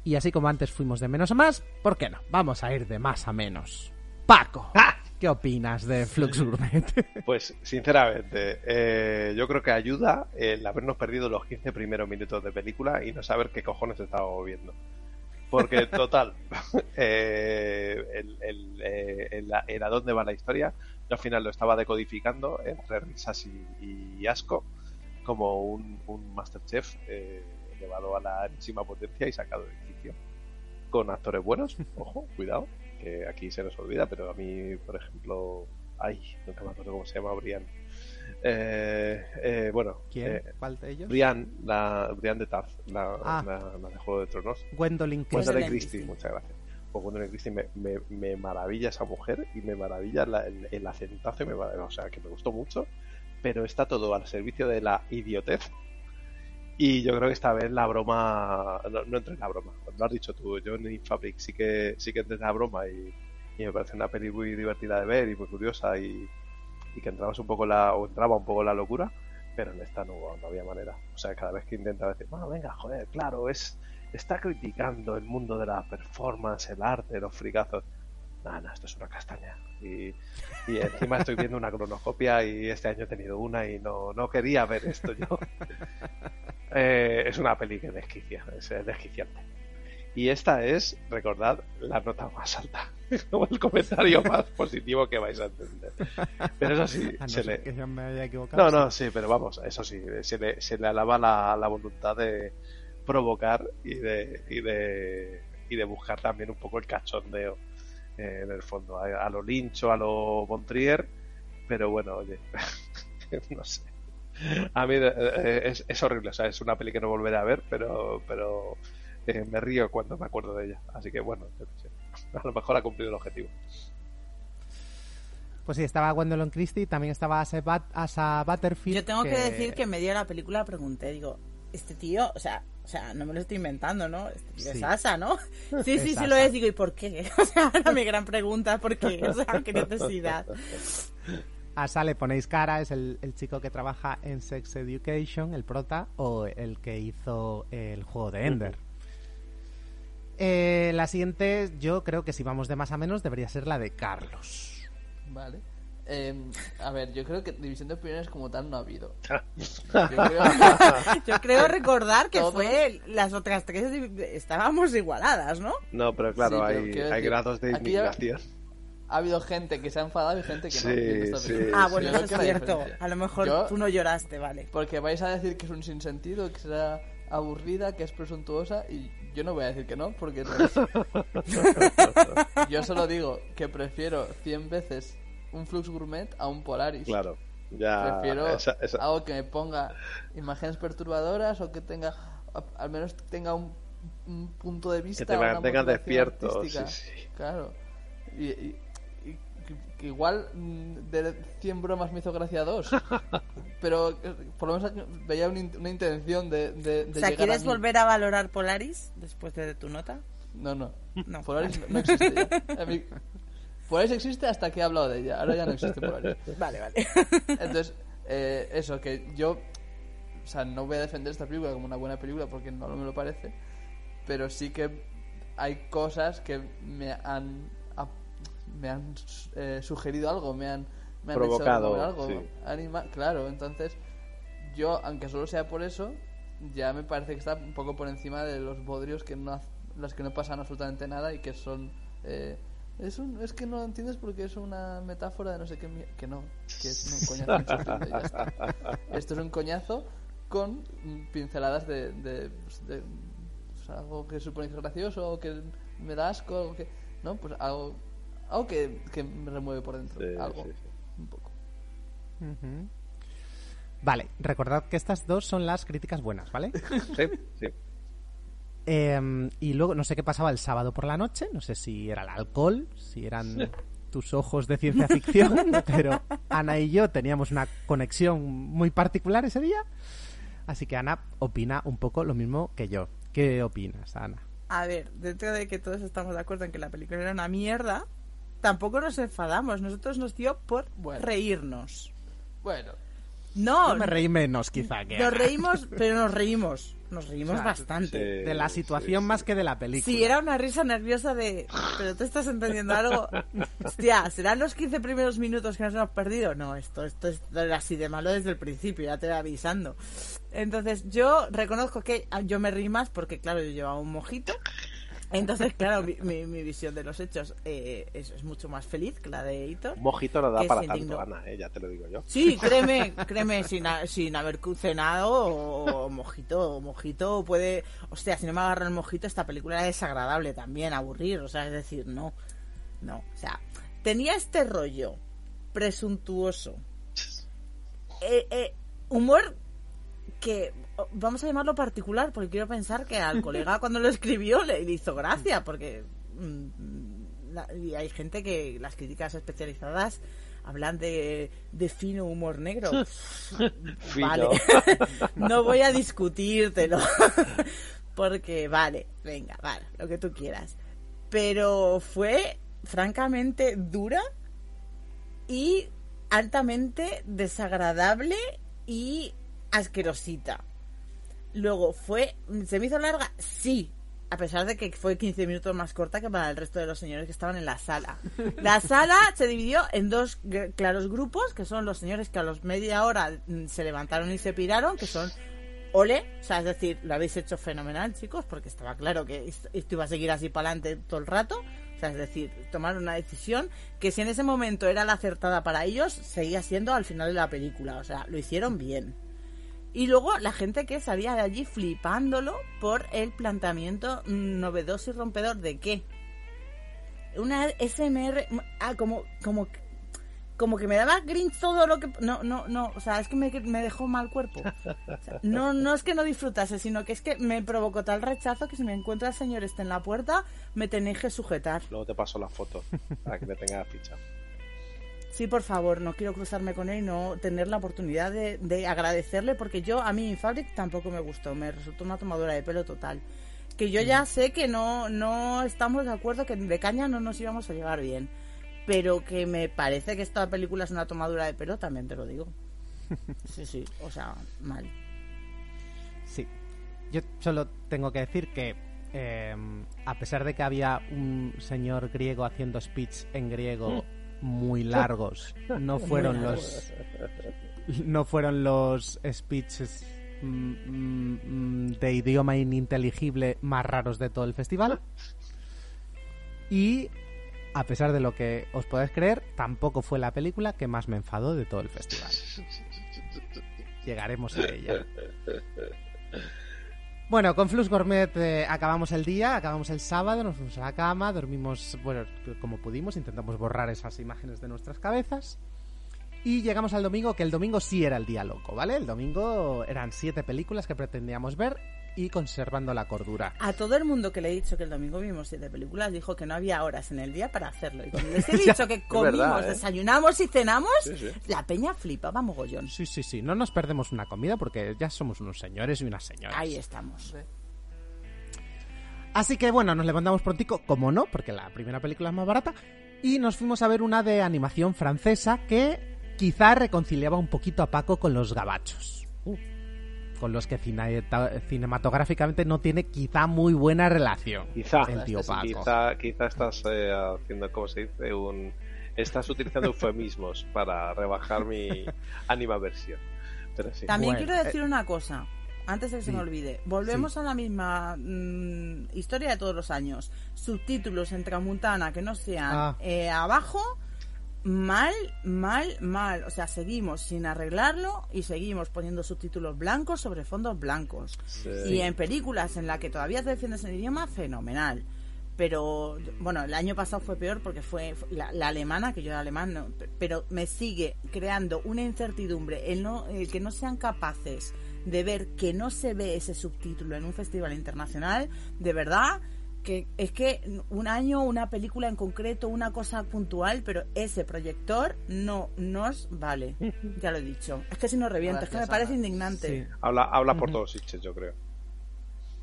y así como antes fuimos de menos a más, ¿por qué no? Vamos a ir de más a menos. Paco, ¿qué opinas de Flux Gourmet? [LAUGHS] Pues, sinceramente, eh, yo creo que ayuda el habernos perdido los 15 primeros minutos de película y no saber qué cojones estábamos viendo. Porque, total, [LAUGHS] eh, el, el, eh, el- el a dónde va la historia, yo al final lo estaba decodificando entre risas y, y asco, como un, un Masterchef eh, elevado a la enésima potencia y sacado de quicio. Con actores buenos, [LAUGHS] ojo, cuidado, que aquí se nos olvida, pero a mí, por ejemplo, ay, nunca me acuerdo cómo se llama, Brian. Eh, eh, bueno, ¿Quién? eh, ¿Cuál de ellos? Brian, la, Brian de Tarth, la, Ah. la- la de Juego de Tronos. Gwendolyn Christie. Gwendolyn Christie, muchas gracias. Pues Gwendolyn Christie me, me, me maravilla esa mujer y me maravilla la- el, el acentazo, me, o sea, que me gustó mucho, pero está todo al servicio de la idiotez. Y yo creo que esta vez la broma, no, no entré en la broma, lo has dicho tú, yo en Fabric sí que sí que entré en la broma y, y me parece una peli muy divertida de ver y muy curiosa y, y que entrabas un poco la, o entraba un poco la locura, pero en esta no, no había manera. O sea, cada vez que intentaba decir, bueno, venga, joder, claro, es está criticando el mundo de la performance, el arte, los fricazos. No, no, esto es una castaña. Y, y encima estoy viendo una cronoscopia y este año he tenido una y no, no quería ver esto yo. [LAUGHS] Eh, es una peli que desquicia, es desquiciante. Y esta es, recordad, la nota más alta, [LAUGHS] como el comentario [LAUGHS] más positivo que vais a entender. Pero eso sí, [LAUGHS] no se le, que yo me haya equivocado. no, no, sí, pero vamos, eso sí, se le, se le alaba la, la voluntad de provocar y de, y de, y de buscar también un poco el cachondeo eh, en el fondo, a, a lo lincho, a lo Bontrier, pero bueno, oye, no sé. A mí eh, es, es horrible, o sea, es una peli que no volveré a ver, pero, pero eh, me río cuando me acuerdo de ella. Así que bueno, yo qué sé. a lo mejor ha cumplido el objetivo. Pues sí, estaba Gwendolyn Christie, también estaba Asa, Bat- Asa Butterfield. Yo tengo que... decir que en medio de la película pregunté, digo, este tío, o sea, o sea, no me lo estoy inventando, ¿no? Este tío es. Asa, ¿no? [LAUGHS] Sí, sí, Es sí lo es, digo, ¿y por qué? [LAUGHS] O sea, era mi gran pregunta, ¿por qué? O sea, qué necesidad. [LAUGHS] Asa le ponéis cara, es el, el chico que trabaja en Sex Education, el prota, o el que hizo el juego de Ender. Eh, la siguiente, yo creo que si vamos de más a menos, debería ser la de Carlos. Vale. Eh, a ver, yo creo que división de opiniones como tal no ha habido. [LAUGHS] [LAUGHS] Yo creo- Yo creo recordar que Todos. fue las otras tres estábamos igualadas, ¿no? No, pero claro, Sí, pero hay, hay decir, grados de indignación. ha habido gente que se ha enfadado y gente que no. Sí, esta sí. Ah, bueno, eso es cierto. diferencia. A lo mejor Yo- tú no lloraste, vale. Porque vais a decir que es un sinsentido, que será aburrida, que es presuntuosa y yo no voy a decir que no, porque no es. [LAUGHS] yo solo digo que prefiero 100 veces un Flux Gourmet a un Polaris. Claro, ya. Prefiero esa- esa- algo que me ponga imágenes perturbadoras o que tenga, al menos tenga un, un punto de vista. te una mantengan despierto, sí, sí. Claro. Y que- que igual mm, de 100 bromas me hizo gracia dos. [LAUGHS] pero eh, por lo menos veía una intención de, de, de O sea, llegar a ¿quieres mí. volver a valorar Polaris después de tu nota? No, no. No. Polaris no, no [LAUGHS] existe ya. A mí- Polaris existe hasta que he hablado de ella. Ahora ya no existe Polaris. [LAUGHS] Vale, vale. Entonces, eh, eso, que yo. O sea, no voy a defender esta película como una buena película porque no me lo parece. Pero sí que hay cosas que me han. Me han eh, sugerido algo, me han, me han Provocado, hecho algo. sí. Anima- claro, entonces yo, aunque solo sea por eso, ya me parece que está un poco por encima de los bodrios que no, los que no pasan absolutamente nada y que son... eh, es, un, es que no lo entiendes porque es una metáfora de no sé qué... Que no, que es un coñazo. ya está. Esto es un coñazo con pinceladas de, de, pues, de, pues, algo que supone que es gracioso o que me da asco, algo que... No, pues algo, algo que, que me remueve por dentro. Sí, algo, sí, sí. un poco. Vale, recordad que estas dos son las críticas buenas, ¿vale? [LAUGHS] Sí, sí. Em, y luego no sé qué pasaba el sábado por la noche, no sé si era el alcohol, si eran tus ojos de ciencia ficción, [LAUGHS] pero Ana y yo teníamos una conexión muy particular ese día, así que Ana opina un poco lo mismo que yo. ¿Qué opinas, Ana? A ver, dentro de que todos estamos de acuerdo en que la película era una mierda, tampoco nos enfadamos. Nosotros nos dio por reírnos. Bueno, No, Yo me reí menos quizá que nos Ana. reímos, pero nos reímos. Nos [LAUGHS] reímos O sea, bastante. de la situación más que de la película. Sí, era una risa nerviosa de... ¿Pero tú estás entendiendo algo? [LAUGHS] Hostia, ¿serán los 15 primeros minutos que nos hemos perdido? No, esto, esto es así de malo desde el principio, ya te voy avisando. Entonces, yo reconozco que ah, yo me reí más porque, claro, yo llevaba un mojito. Entonces, claro, mi, mi- mi visión de los hechos eh, es, es mucho más feliz que la de Hitor. Un mojito no da para tanto. Ana, eh, ya te lo digo yo. Sí, créeme, créeme, sin, ha- sin haber cenado o mojito, mojito puede... Hostia, si no me agarra el mojito, esta película es desagradable también, aburrir, o sea, es decir, no, no, o sea, tenía este rollo presuntuoso, [LAUGHS] eh, eh, humor que vamos a llamarlo particular porque quiero pensar que al [LAUGHS] colega cuando lo escribió le, hizo gracia porque mm, la- y hay gente que las críticas especializadas hablan de, de fino humor negro. [LAUGHS] Vale. [LAUGHS] No voy a discutírtelo porque vale venga vale lo que tú quieras. Pero fue francamente dura y altamente desagradable y asquerosita. Luego fue, ¿se me hizo larga? Sí, a pesar de que fue 15 minutos más corta que para el resto de los señores que estaban en la sala. [LAUGHS] La sala se dividió en dos claros grupos, que son los señores que a los media hora mm, se levantaron y se piraron, que son ole, o sea, es decir, lo habéis hecho fenomenal, chicos, porque estaba claro que est- esto iba a seguir así para adelante todo el rato. O sea, es decir, tomaron una decisión que si en ese momento era la acertada para ellos, seguía siendo al final de la película. O sea, lo hicieron bien. Y luego la gente que salía de allí flipándolo por el planteamiento novedoso y rompedor de qué. Una SMR, ah, como, como, como que me daba grinch todo lo que... No, no, no, o sea, es que me, me dejó mal cuerpo. No, no es que no disfrutase, sino que es que me provocó tal rechazo que si me encuentra el señor este en la puerta, me tenéis que sujetar. Luego te paso la foto para que le tengas ficha. Sí, por favor, no quiero cruzarme con él y no tener la oportunidad de, de agradecerle porque yo a mí Fabric tampoco me gustó, me resultó una tomadura de pelo total. Que yo ya sé que no, no estamos de acuerdo que de caña no nos íbamos a llevar bien, pero que me parece que esta película es una tomadura de pelo, también te lo digo. [LAUGHS] Sí, sí, o sea, mal. Sí. Yo solo tengo que decir que eh, a pesar de que había un señor griego haciendo speech en griego muy [LAUGHS] largos, no fueron los no fueron los speeches mm, mm, mm, de idioma ininteligible más raros de todo el festival. Y a pesar de lo que os podáis creer, tampoco fue la película que más me enfadó de todo el festival. [LAUGHS] Llegaremos a ella. [LAUGHS] Bueno, con Flux Gourmet eh, acabamos el día, acabamos el sábado, nos fuimos a la cama, dormimos, bueno, como pudimos, intentamos borrar esas imágenes de nuestras cabezas. Y llegamos al domingo, que el domingo sí era el día loco, ¿vale? El domingo eran siete películas que pretendíamos ver y conservando la cordura. A todo el mundo que le he dicho que el domingo vimos siete películas dijo que no había horas en el día para hacerlo. Y cuando les he [LAUGHS] Ya, dicho que comimos, verdad, ¿eh? desayunamos y cenamos, Sí, sí. la peña flipaba mogollón. Sí, sí, sí, no nos perdemos una comida porque ya somos unos señores y unas señoras. Ahí estamos. Así que bueno, nos levantamos prontico, como no, porque la primera película es más barata, y nos fuimos a ver una de animación francesa que quizá reconciliaba un poquito a Paco con los gabachos. Con los que cinematográficamente no tiene quizá muy buena relación. Quizá, el tío Paco. Quizá, quizá estás eh, haciendo, ¿cómo se dice? Un, estás utilizando eufemismos [LAUGHS] para rebajar mi [LAUGHS] ánima versión. Pero sí. También quiero decir una cosa. Antes de que se me olvide, volvemos a la misma mm, historia de todos los años. Subtítulos en Tramuntana que no sean Ah. eh, abajo, mal, mal, mal. O sea, seguimos sin arreglarlo y seguimos poniendo subtítulos blancos sobre fondos blancos. Sí. Y en películas en las que todavía te defiendes el idioma, fenomenal. Pero, bueno, el año pasado fue peor porque fue la, la alemana, que yo era alemán, no, pe- pero me sigue creando una incertidumbre el, no, el que no sean capaces de ver que no se ve ese subtítulo en un festival internacional, de verdad, que es que un año, una película en concreto, una cosa puntual, pero ese proyector no nos vale. [LAUGHS] Ya lo he dicho. Es que si no reviento, es que me parece indignante. Habla, habla por todos yo creo.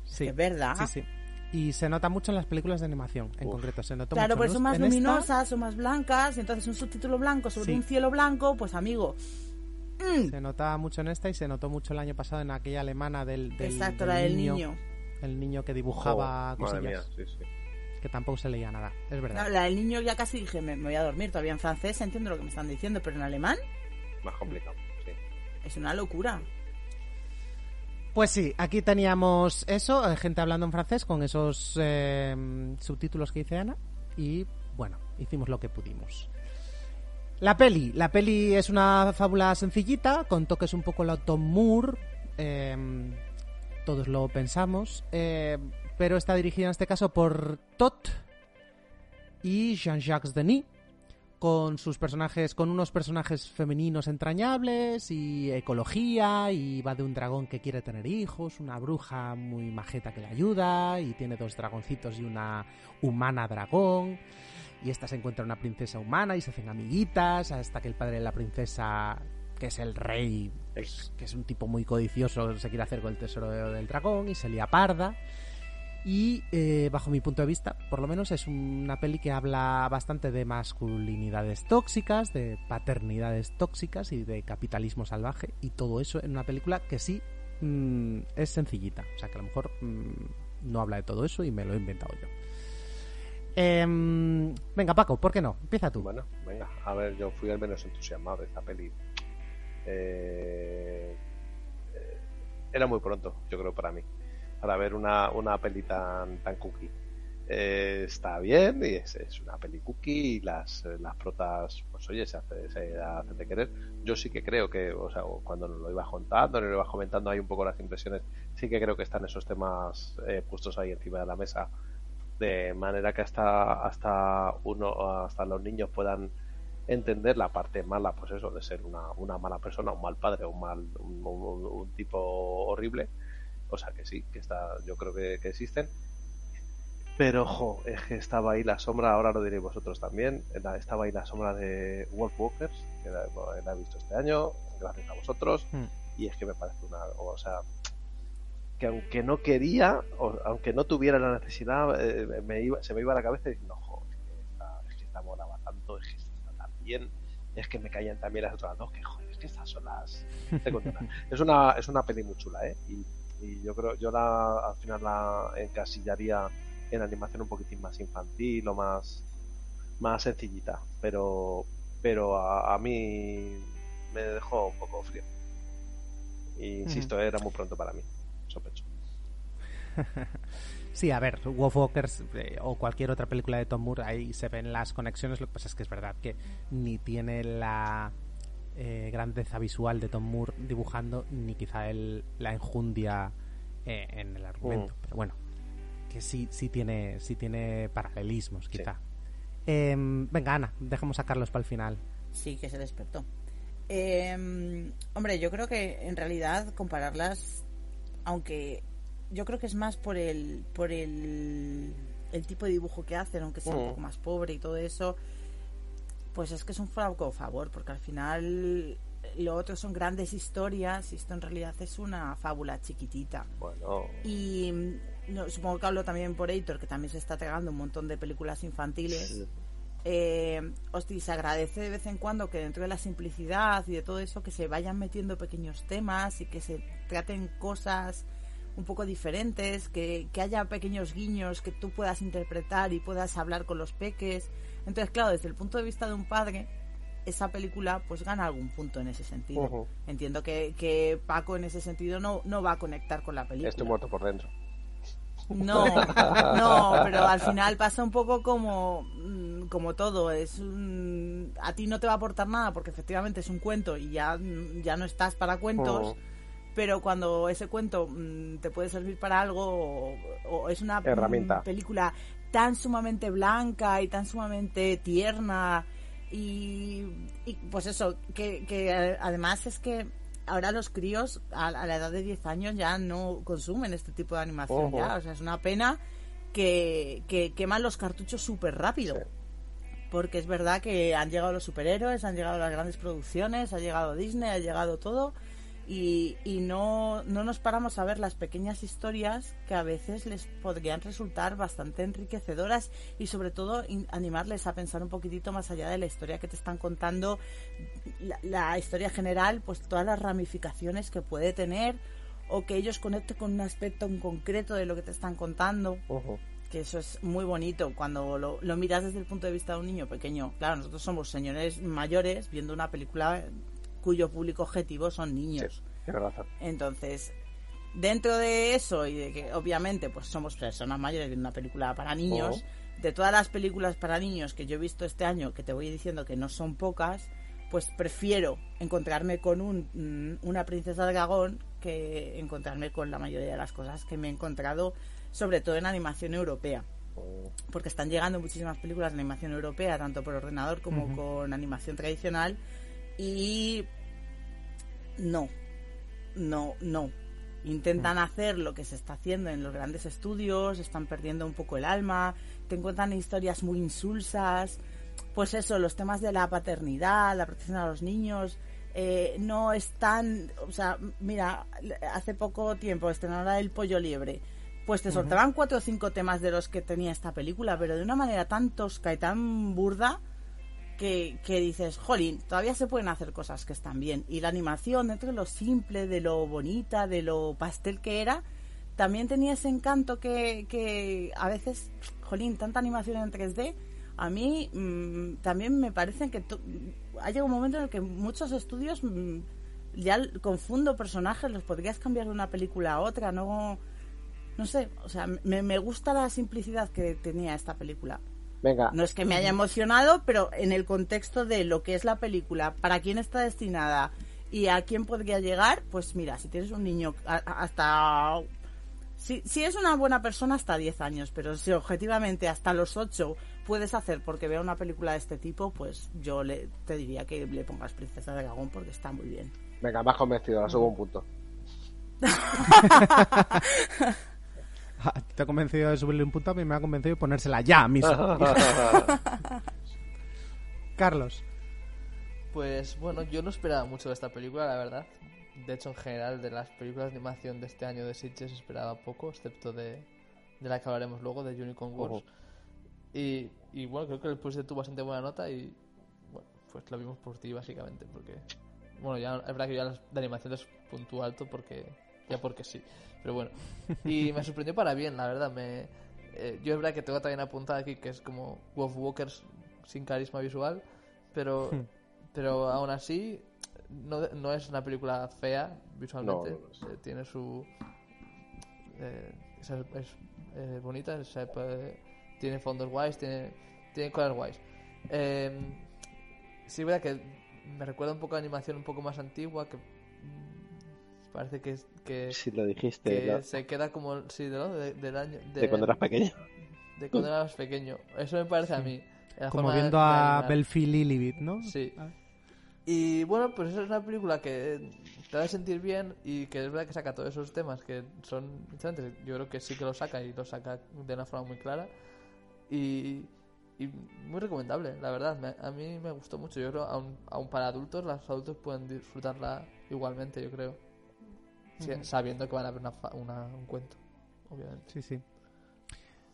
Sí. Es verdad. Sí, sí. Y se nota mucho en las películas de animación, en Uf. concreto. Se nota Claro, mucho. pues ¿no? son más En esta- luminosas, son más blancas, y entonces un subtítulo blanco sobre Sí. un cielo blanco, pues amigo. mm, Se nota mucho en esta y se notó mucho el año pasado en aquella alemana del, del, Exacto, del la del niño. El niño que dibujaba mía, cosillas. sí, sí. Que tampoco se leía nada. Es verdad. No, la del niño ya casi dije, me, me voy a dormir. Todavía en francés entiendo lo que me están diciendo, pero en alemán Más complicado. Sí. es una locura. Pues sí, aquí teníamos eso, eh, gente hablando en francés con esos eh, subtítulos que dice Ana. Y bueno, hicimos lo que pudimos. La peli. La peli es una fábula sencillita, con toques un poco la Tom Moore. eh, todos lo pensamos. eh, pero está dirigida en este caso por Tot y Jean-Jacques Denis con sus personajes, con unos personajes femeninos entrañables y ecología y va de un dragón que quiere tener hijos, una bruja muy majeta que le ayuda y tiene dos dragoncitos y una humana dragón y esta se encuentra una princesa humana y se hacen amiguitas hasta que el padre de la princesa que es el rey, pues, que es un tipo muy codicioso, se quiere hacer con el tesoro de- del dragón y se lía parda. Y eh, bajo mi punto de vista, por lo menos es una peli que habla bastante de masculinidades tóxicas, de paternidades tóxicas y de capitalismo salvaje y todo eso en una película que sí mm, es sencillita. O sea que a lo mejor mm, no habla de todo eso y me lo he inventado yo. Em, venga Paco, ¿por qué no? Empieza tú. Bueno, venga, a ver, yo fui el menos entusiasmado de esta peli. Eh, eh, era muy pronto, yo creo, para mí, para ver una, una peli tan, tan cookie. Eh, está bien, y es, es una peli cookie, y las, las protas, pues oye, se, hace, se hacen de querer. Yo sí que creo que, o sea, cuando nos lo iba contando, nos lo iba comentando ahí un poco las impresiones, sí que creo que están esos temas eh, puestos ahí encima de la mesa de manera que hasta hasta uno hasta los niños puedan entender la parte mala pues eso de ser una, una mala persona un mal padre un mal un, un- un tipo horrible o sea que sí que está yo creo que, que existen pero ojo es que estaba ahí la sombra ahora lo diréis vosotros también estaba ahí la sombra de Wolf Walkers que la, la he visto este año gracias a vosotros Hmm. y es que me parece una o sea que aunque no quería, o aunque no tuviera la necesidad, eh, me iba, se me iba a la cabeza diciendo, "Jo, es que esta, es que esta molaba tanto, es que bien, es que me caían también las otras dos, que joder, es que estas son las [LAUGHS] secundarias". es una, es una peli muy chula, ¿eh? Y, y yo creo, yo la, al final la encasillaría en animación un poquitín más infantil o más, más sencillita, pero, pero a, a mí me dejó un poco frío. Y insisto, era muy pronto para mí, sospecho. [LAUGHS] Sí, a ver, Wolf Walkers eh, o cualquier otra película de Tom Moore, ahí se ven las conexiones. Lo que pasa es que es verdad que ni tiene la eh, grandeza visual de Tom Moore dibujando, ni quizá el, la enjundia eh, en el argumento. Mm. Pero bueno, que sí, sí, tiene, sí tiene paralelismos, quizá. Em, venga, Ana, dejemos a Carlos para el final. Sí, que se despertó. Eh, hombre, yo creo que en realidad compararlas, aunque yo creo que es más por el por el, el tipo de dibujo que hacen, aunque sea un Mm. poco más pobre y todo eso, pues es que es un flaco favor, porque al final lo otro son grandes historias y esto en realidad es una fábula chiquitita. Bueno, Y mm, no, supongo que hablo también por Heitor, que también se está tragando un montón de películas infantiles. eh, hostia, se agradece de vez en cuando que dentro de la simplicidad y de todo eso que se vayan metiendo pequeños temas y que se traten cosas un poco diferentes, que, que haya pequeños guiños que tú puedas interpretar y puedas hablar con los peques. Entonces, claro, desde el punto de vista de un padre, esa película pues gana algún punto en ese sentido. Entiendo que, que Paco en ese sentido no, no va a conectar con la película. Estoy muerto por dentro. No, no, pero al final pasa un poco como, mm, como todo. Es un- a ti no te va a aportar nada porque efectivamente es un cuento y ya, ya no estás para cuentos. Pero cuando ese cuento mm, te puede servir para algo o, o es una mm, Herramienta. película tan sumamente blanca y tan sumamente tierna y, y, pues eso, que, que además es que ahora los críos a, a la edad de 10 años ya no consumen este tipo de animación Ojo. ya, o sea, es una pena que, que queman los cartuchos súper rápido. Porque es verdad que han llegado los superhéroes, han llegado las grandes producciones, ha llegado Disney, ha llegado todo y, y no, no nos paramos a ver las pequeñas historias que a veces les podrían resultar bastante enriquecedoras y sobre todo animarles a pensar un poquitito más allá de la historia que te están contando, la, la historia general, pues todas las ramificaciones que puede tener o que ellos conecten con un aspecto en concreto de lo que te están contando Ujú. que eso es muy bonito cuando lo, lo miras desde el punto de vista de un niño pequeño. Claro, nosotros somos señores mayores viendo una película cuyo público objetivo son niños. Entonces, dentro de eso y de que obviamente pues somos personas mayores viendo una película para niños, de todas las películas para niños que yo he visto este año, que te voy diciendo que no son pocas, pues prefiero encontrarme con un, mm, una princesa de dragón que encontrarme con la mayoría de las cosas que me he encontrado, sobre todo en animación europea. Porque están llegando muchísimas películas de animación europea, tanto por ordenador como con animación tradicional. Y no, no, no. Intentan hacer lo que se está haciendo en los grandes estudios, están perdiendo un poco el alma, te encuentran historias muy insulsas. Pues eso, los temas de la paternidad, la protección a los niños, eh, no están. O sea, mira, hace poco tiempo estrenaron el pollo liebre. Pues te soltaban cuatro o cinco temas de los que tenía esta película, pero de una manera tan tosca y tan burda que, dices, jolín, todavía se pueden hacer cosas que están bien. Y la animación, dentro de lo simple, de lo bonita, de lo pastel que era, también tenía ese encanto que, que a veces, jolín, tanta animación en 3D, a mí mm, también me parece que ha llegado un momento en el que muchos estudios mm, ya confundo personajes, los podrías cambiar de una película a otra, no... No sé, o sea, me, me gusta la simplicidad que tenía esta película. Venga. No es que me haya emocionado, pero en el contexto de lo que es la película, para quién está destinada y a quién podría llegar, pues mira, si tienes un niño hasta... Si, si es una buena persona hasta 10 años, pero si objetivamente hasta los 8 puedes hacer porque vea una película de este tipo, pues yo le, te diría que le pongas Princesa de Dragón porque está muy bien. Venga, más convencido, la subo un punto. [LAUGHS] [LAUGHS] Ah, Te he convencido de subirle un punto, a mí me ha convencido de ponérsela ya mismo. [LAUGHS] Carlos. Pues bueno, yo no esperaba mucho de esta película, la verdad. De hecho, en general, de las películas de animación de este año de Sitges esperaba poco, excepto de, de la que hablaremos luego, de Unicorn Wars. Ojo. Y, y bueno, creo que le pusiste tú bastante buena nota y bueno, pues lo vimos por ti básicamente, porque bueno, ya es verdad que ya las de animación les puntúo alto porque ya porque sí, pero bueno. Y me sorprendió para bien, la verdad. Me, eh, yo es verdad que tengo también apuntada aquí que es como Wolf Walkers sin carisma visual, pero Hmm. pero aún así no, no es una película fea visualmente. No, no. Eh, tiene su eh, es, es, eh, bonita, es, tiene fondos guays, tiene, tiene cosas guays. Sí, es verdad que me recuerda un poco a animación un poco más antigua, que parece que, es- que, Si lo dijiste, que se queda como, sí, ¿no? De, del año, De cuando eras pequeño. De cuando eras pequeño. Eso me parece a mí. Como viendo de a. Belfi Lilibit, ¿no? Sí. Y bueno, pues esa es una película que te a sentir bien y que es verdad que saca todos esos temas que son interesantes. Yo creo que sí que lo saca y lo saca de una forma muy clara. Y, y muy recomendable, la verdad. Me- a mí me gustó mucho. Yo creo aún, aún para adultos, los adultos pueden disfrutarla igualmente, yo creo. Sabiendo que van a ver una, un cuento, obviamente. Sí, sí.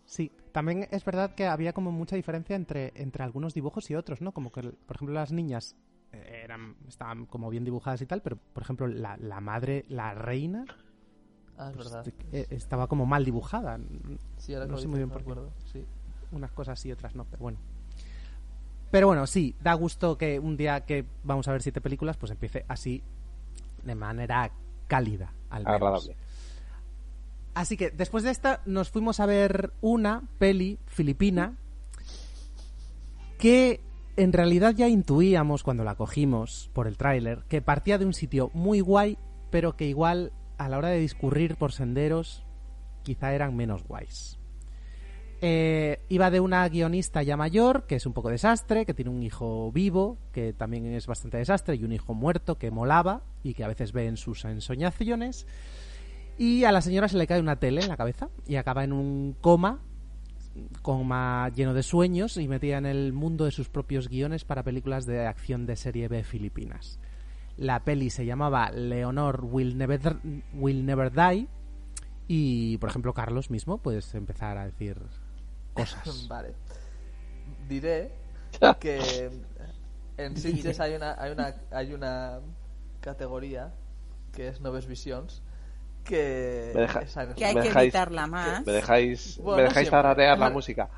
Sí, también es verdad que había como mucha diferencia entre, entre algunos dibujos y otros, ¿no? Como que, por ejemplo, las niñas eh, eran estaban como bien dibujadas y tal, pero por ejemplo la, la madre, la reina, Ah, es pues, verdad. eh, estaba como mal dibujada. Sí, ahora no sé muy bien por qué. acuerdo, sí. Unas cosas sí, otras no, pero bueno. Pero bueno, sí, da gusto que un día que vamos a ver siete películas, pues empiece así, de manera cálida, al menos. Agradable. Así que después de esta nos fuimos a ver una peli filipina que en realidad ya intuíamos cuando la cogimos por el tráiler que partía de un sitio muy guay, pero que igual a la hora de discurrir por senderos quizá eran menos guays. Eh, iba de una guionista ya mayor, que es un poco desastre, que tiene un hijo vivo, que también es bastante desastre, y un hijo muerto que molaba y que a veces ve en sus ensoñaciones. Y a la señora se le cae una tele en la cabeza y acaba en un coma, coma lleno de sueños y metida en el mundo de sus propios guiones para películas de acción de serie B filipinas. La peli se llamaba Leonor Will Never, Will Never Die y, por ejemplo, Carlos mismo puedes empezar a decir cosas. [LAUGHS] Vale. Diré que en Sitges hay una, hay una hay una categoría que es Noves Visions que Me deja- Que hay me que evitarla más. Me dejáis, Bueno, me dejáis siempre. tararear la música.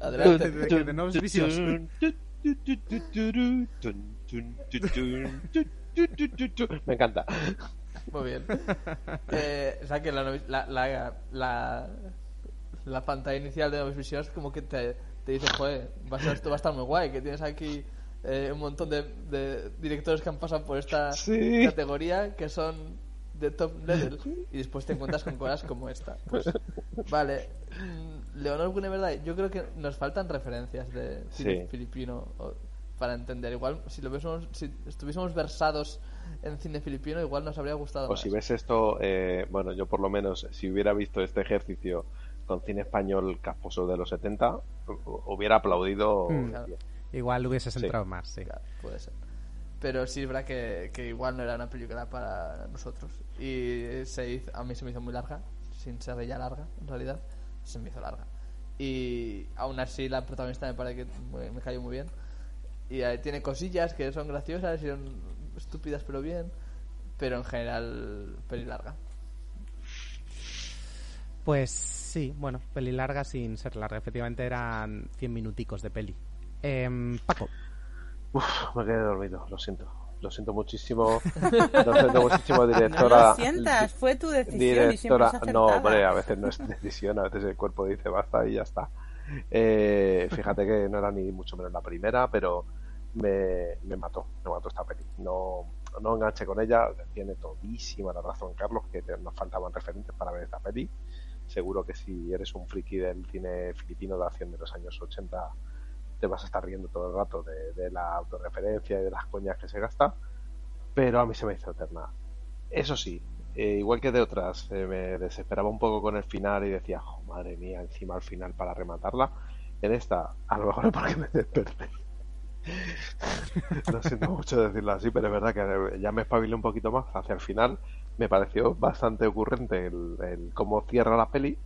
Adelante. De- de- de Noves Visions. Me encanta. Muy bien. Eh, o sea que la, la, la, la, la pantalla inicial de Noves Visions como que te, te dice, joder, va a ser- esto va a estar muy guay, que tienes aquí eh, un montón de, de directores que han pasado por esta Sí. categoría que son de top level y después te encuentras con cosas como esta. Pues, vale. Mm, Leonor verdad, yo creo que nos faltan referencias de cine Sí. filipino para entender. Igual, si lo viésemos, si estuviésemos versados en cine filipino, igual nos habría gustado O más. si ves esto, eh, bueno, yo por lo menos, si hubiera visto este ejercicio con cine español casposo de los 70, hu- hubiera aplaudido. Mm. Claro. Igual hubieses Sí. entrado más, sí. Claro, puede ser. Pero sí es verdad que, que igual no era una película para nosotros. Y se hizo- a mí se me hizo muy larga, sin ser ella larga, en realidad. Se me hizo larga. Y aún así la protagonista me parece que me, me cayó muy bien. Y eh, tiene cosillas que son graciosas y son estúpidas pero bien. Pero en general, peli larga. Pues sí, bueno, peli larga sin ser larga. Efectivamente eran 100 minuticos de peli. Em, Paco, Uf, me quedé dormido, lo siento. Lo siento muchísimo. [LAUGHS] Lo siento muchísimo, directora. No lo sientas, fue tu decisión y Directora, no, hombre, a veces no es decisión, a veces el cuerpo dice basta y ya está. Eh, fíjate que no era ni mucho menos la primera, pero me, me mató, me mató esta peli. No, no enganché con ella, tiene todísima la razón Carlos, que nos faltaban referentes para ver esta peli. Seguro que si eres un friki del cine filipino de acción de los años 80, te vas a estar riendo todo el rato de, la autorreferencia y de las coñas que se gasta, pero a mí se me hizo eterna. Eso sí, eh, igual que de otras, eh, me desesperaba un poco con el final y decía, "Jo, madre mía, encima al final para rematarla. En esta, a lo mejor es porque me desperté. [LAUGHS] Lo siento mucho decirlo así, pero es verdad que ya me espabilé un poquito más hacia el final. Me pareció bastante ocurrente el, cómo cierra la peli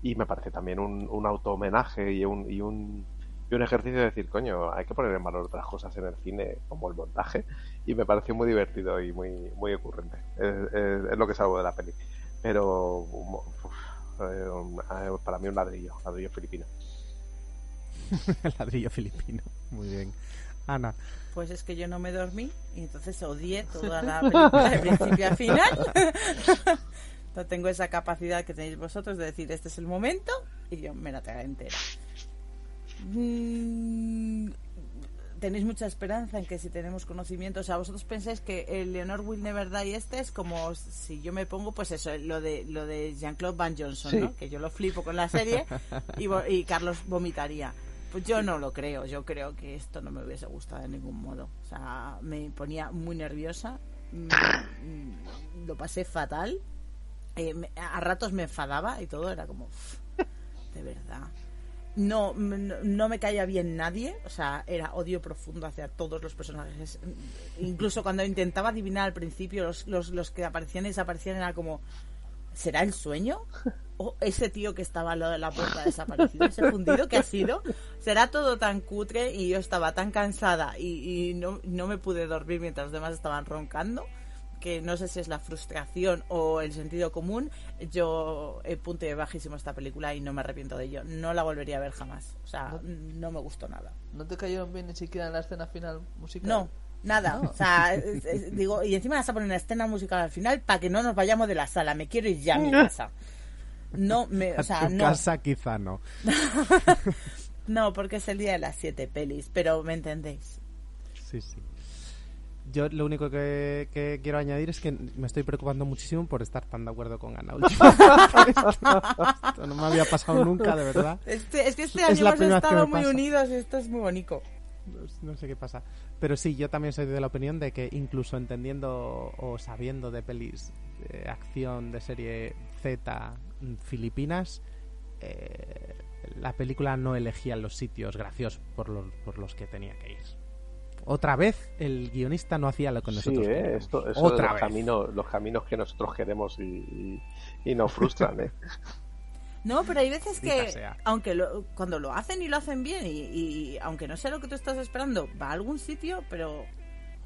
y me parece también un, un auto-homenaje y un, y, un, y un ejercicio de decir, coño, hay que poner en valor otras cosas en el cine, como el montaje, y me pareció muy divertido y muy, muy ocurrente. Es, lo que salgo de la peli. Pero uf, eh, eh, para mí un ladrillo, ladrillo filipino. [LAUGHS] ladrillo filipino. Muy bien. Ana, Pues es que yo no me dormí y entonces odié toda la película de principio a final. [LAUGHS] no tengo esa capacidad que tenéis vosotros de decir este es el momento y yo me la tragué entera. Mm, Tenéis mucha esperanza en que si tenemos conocimiento, o sea, vosotros pensáis que el Leonor Will Never Die este es como si yo me pongo, pues eso, lo de lo de Jean-Claude Van Johnson, Sí. ¿no? Que yo lo flipo con la serie y, y Carlos vomitaría. Pues yo no lo creo, yo creo que esto no me hubiese gustado de ningún modo. O sea, me ponía muy nerviosa, mm, mm, lo pasé fatal, eh, a ratos me enfadaba y todo era como, "Uf, de verdad. No, no, no me caía bien nadie, o sea, era odio profundo hacia todos los personajes. Incluso cuando intentaba adivinar al principio, los, los, los que aparecían y desaparecían era como, ¿será el sueño? [LAUGHS] ¿O ese tío que estaba al lado de la puerta desaparecido, ese fundido que ha sido? ¿Será todo tan cutre y yo estaba tan cansada y, y no, no me pude dormir mientras los demás estaban roncando? que no sé si es la frustración o el sentido común, yo he punto bajísimo esta película y no me arrepiento de ello. No la volvería a ver jamás. O sea, no, me gustó nada. ¿No te cayeron bien ni siquiera en la escena final musical? No, nada. O sea, [LAUGHS] es- es- digo, y encima vas a poner una escena musical al final para que no nos vayamos de la sala. Me quiero ir ya a mi [LAUGHS] casa. No, me, o A sea, tu no. casa quizá no. [LAUGHS] No, porque es el día de las siete pelis, pero me entendéis. Sí, sí. Yo lo único que, que quiero añadir es que me estoy preocupando muchísimo por estar tan de acuerdo con Ana. Esto no me había pasado nunca, de verdad. Este, es que este Es año la hemos primera vez que estado muy unidos y esto es muy bonito. No sé qué pasa. Pero sí, yo también soy de la opinión de que incluso entendiendo o sabiendo de pelis de acción de serie Z mm, filipinas, eh, la película no elegía los sitios graciosos por los, por los que tenía que ir. Otra vez el guionista no hacía lo que Sí, nosotros ¿eh? queríamos. Esto, eso Otra los vez. caminos, los caminos que nosotros queremos y, y, y nos frustran, ¿eh? [LAUGHS] No, pero hay veces que, aunque lo- cuando lo hacen y lo hacen bien, y, y aunque no sea lo que tú estás esperando, va a algún sitio, pero,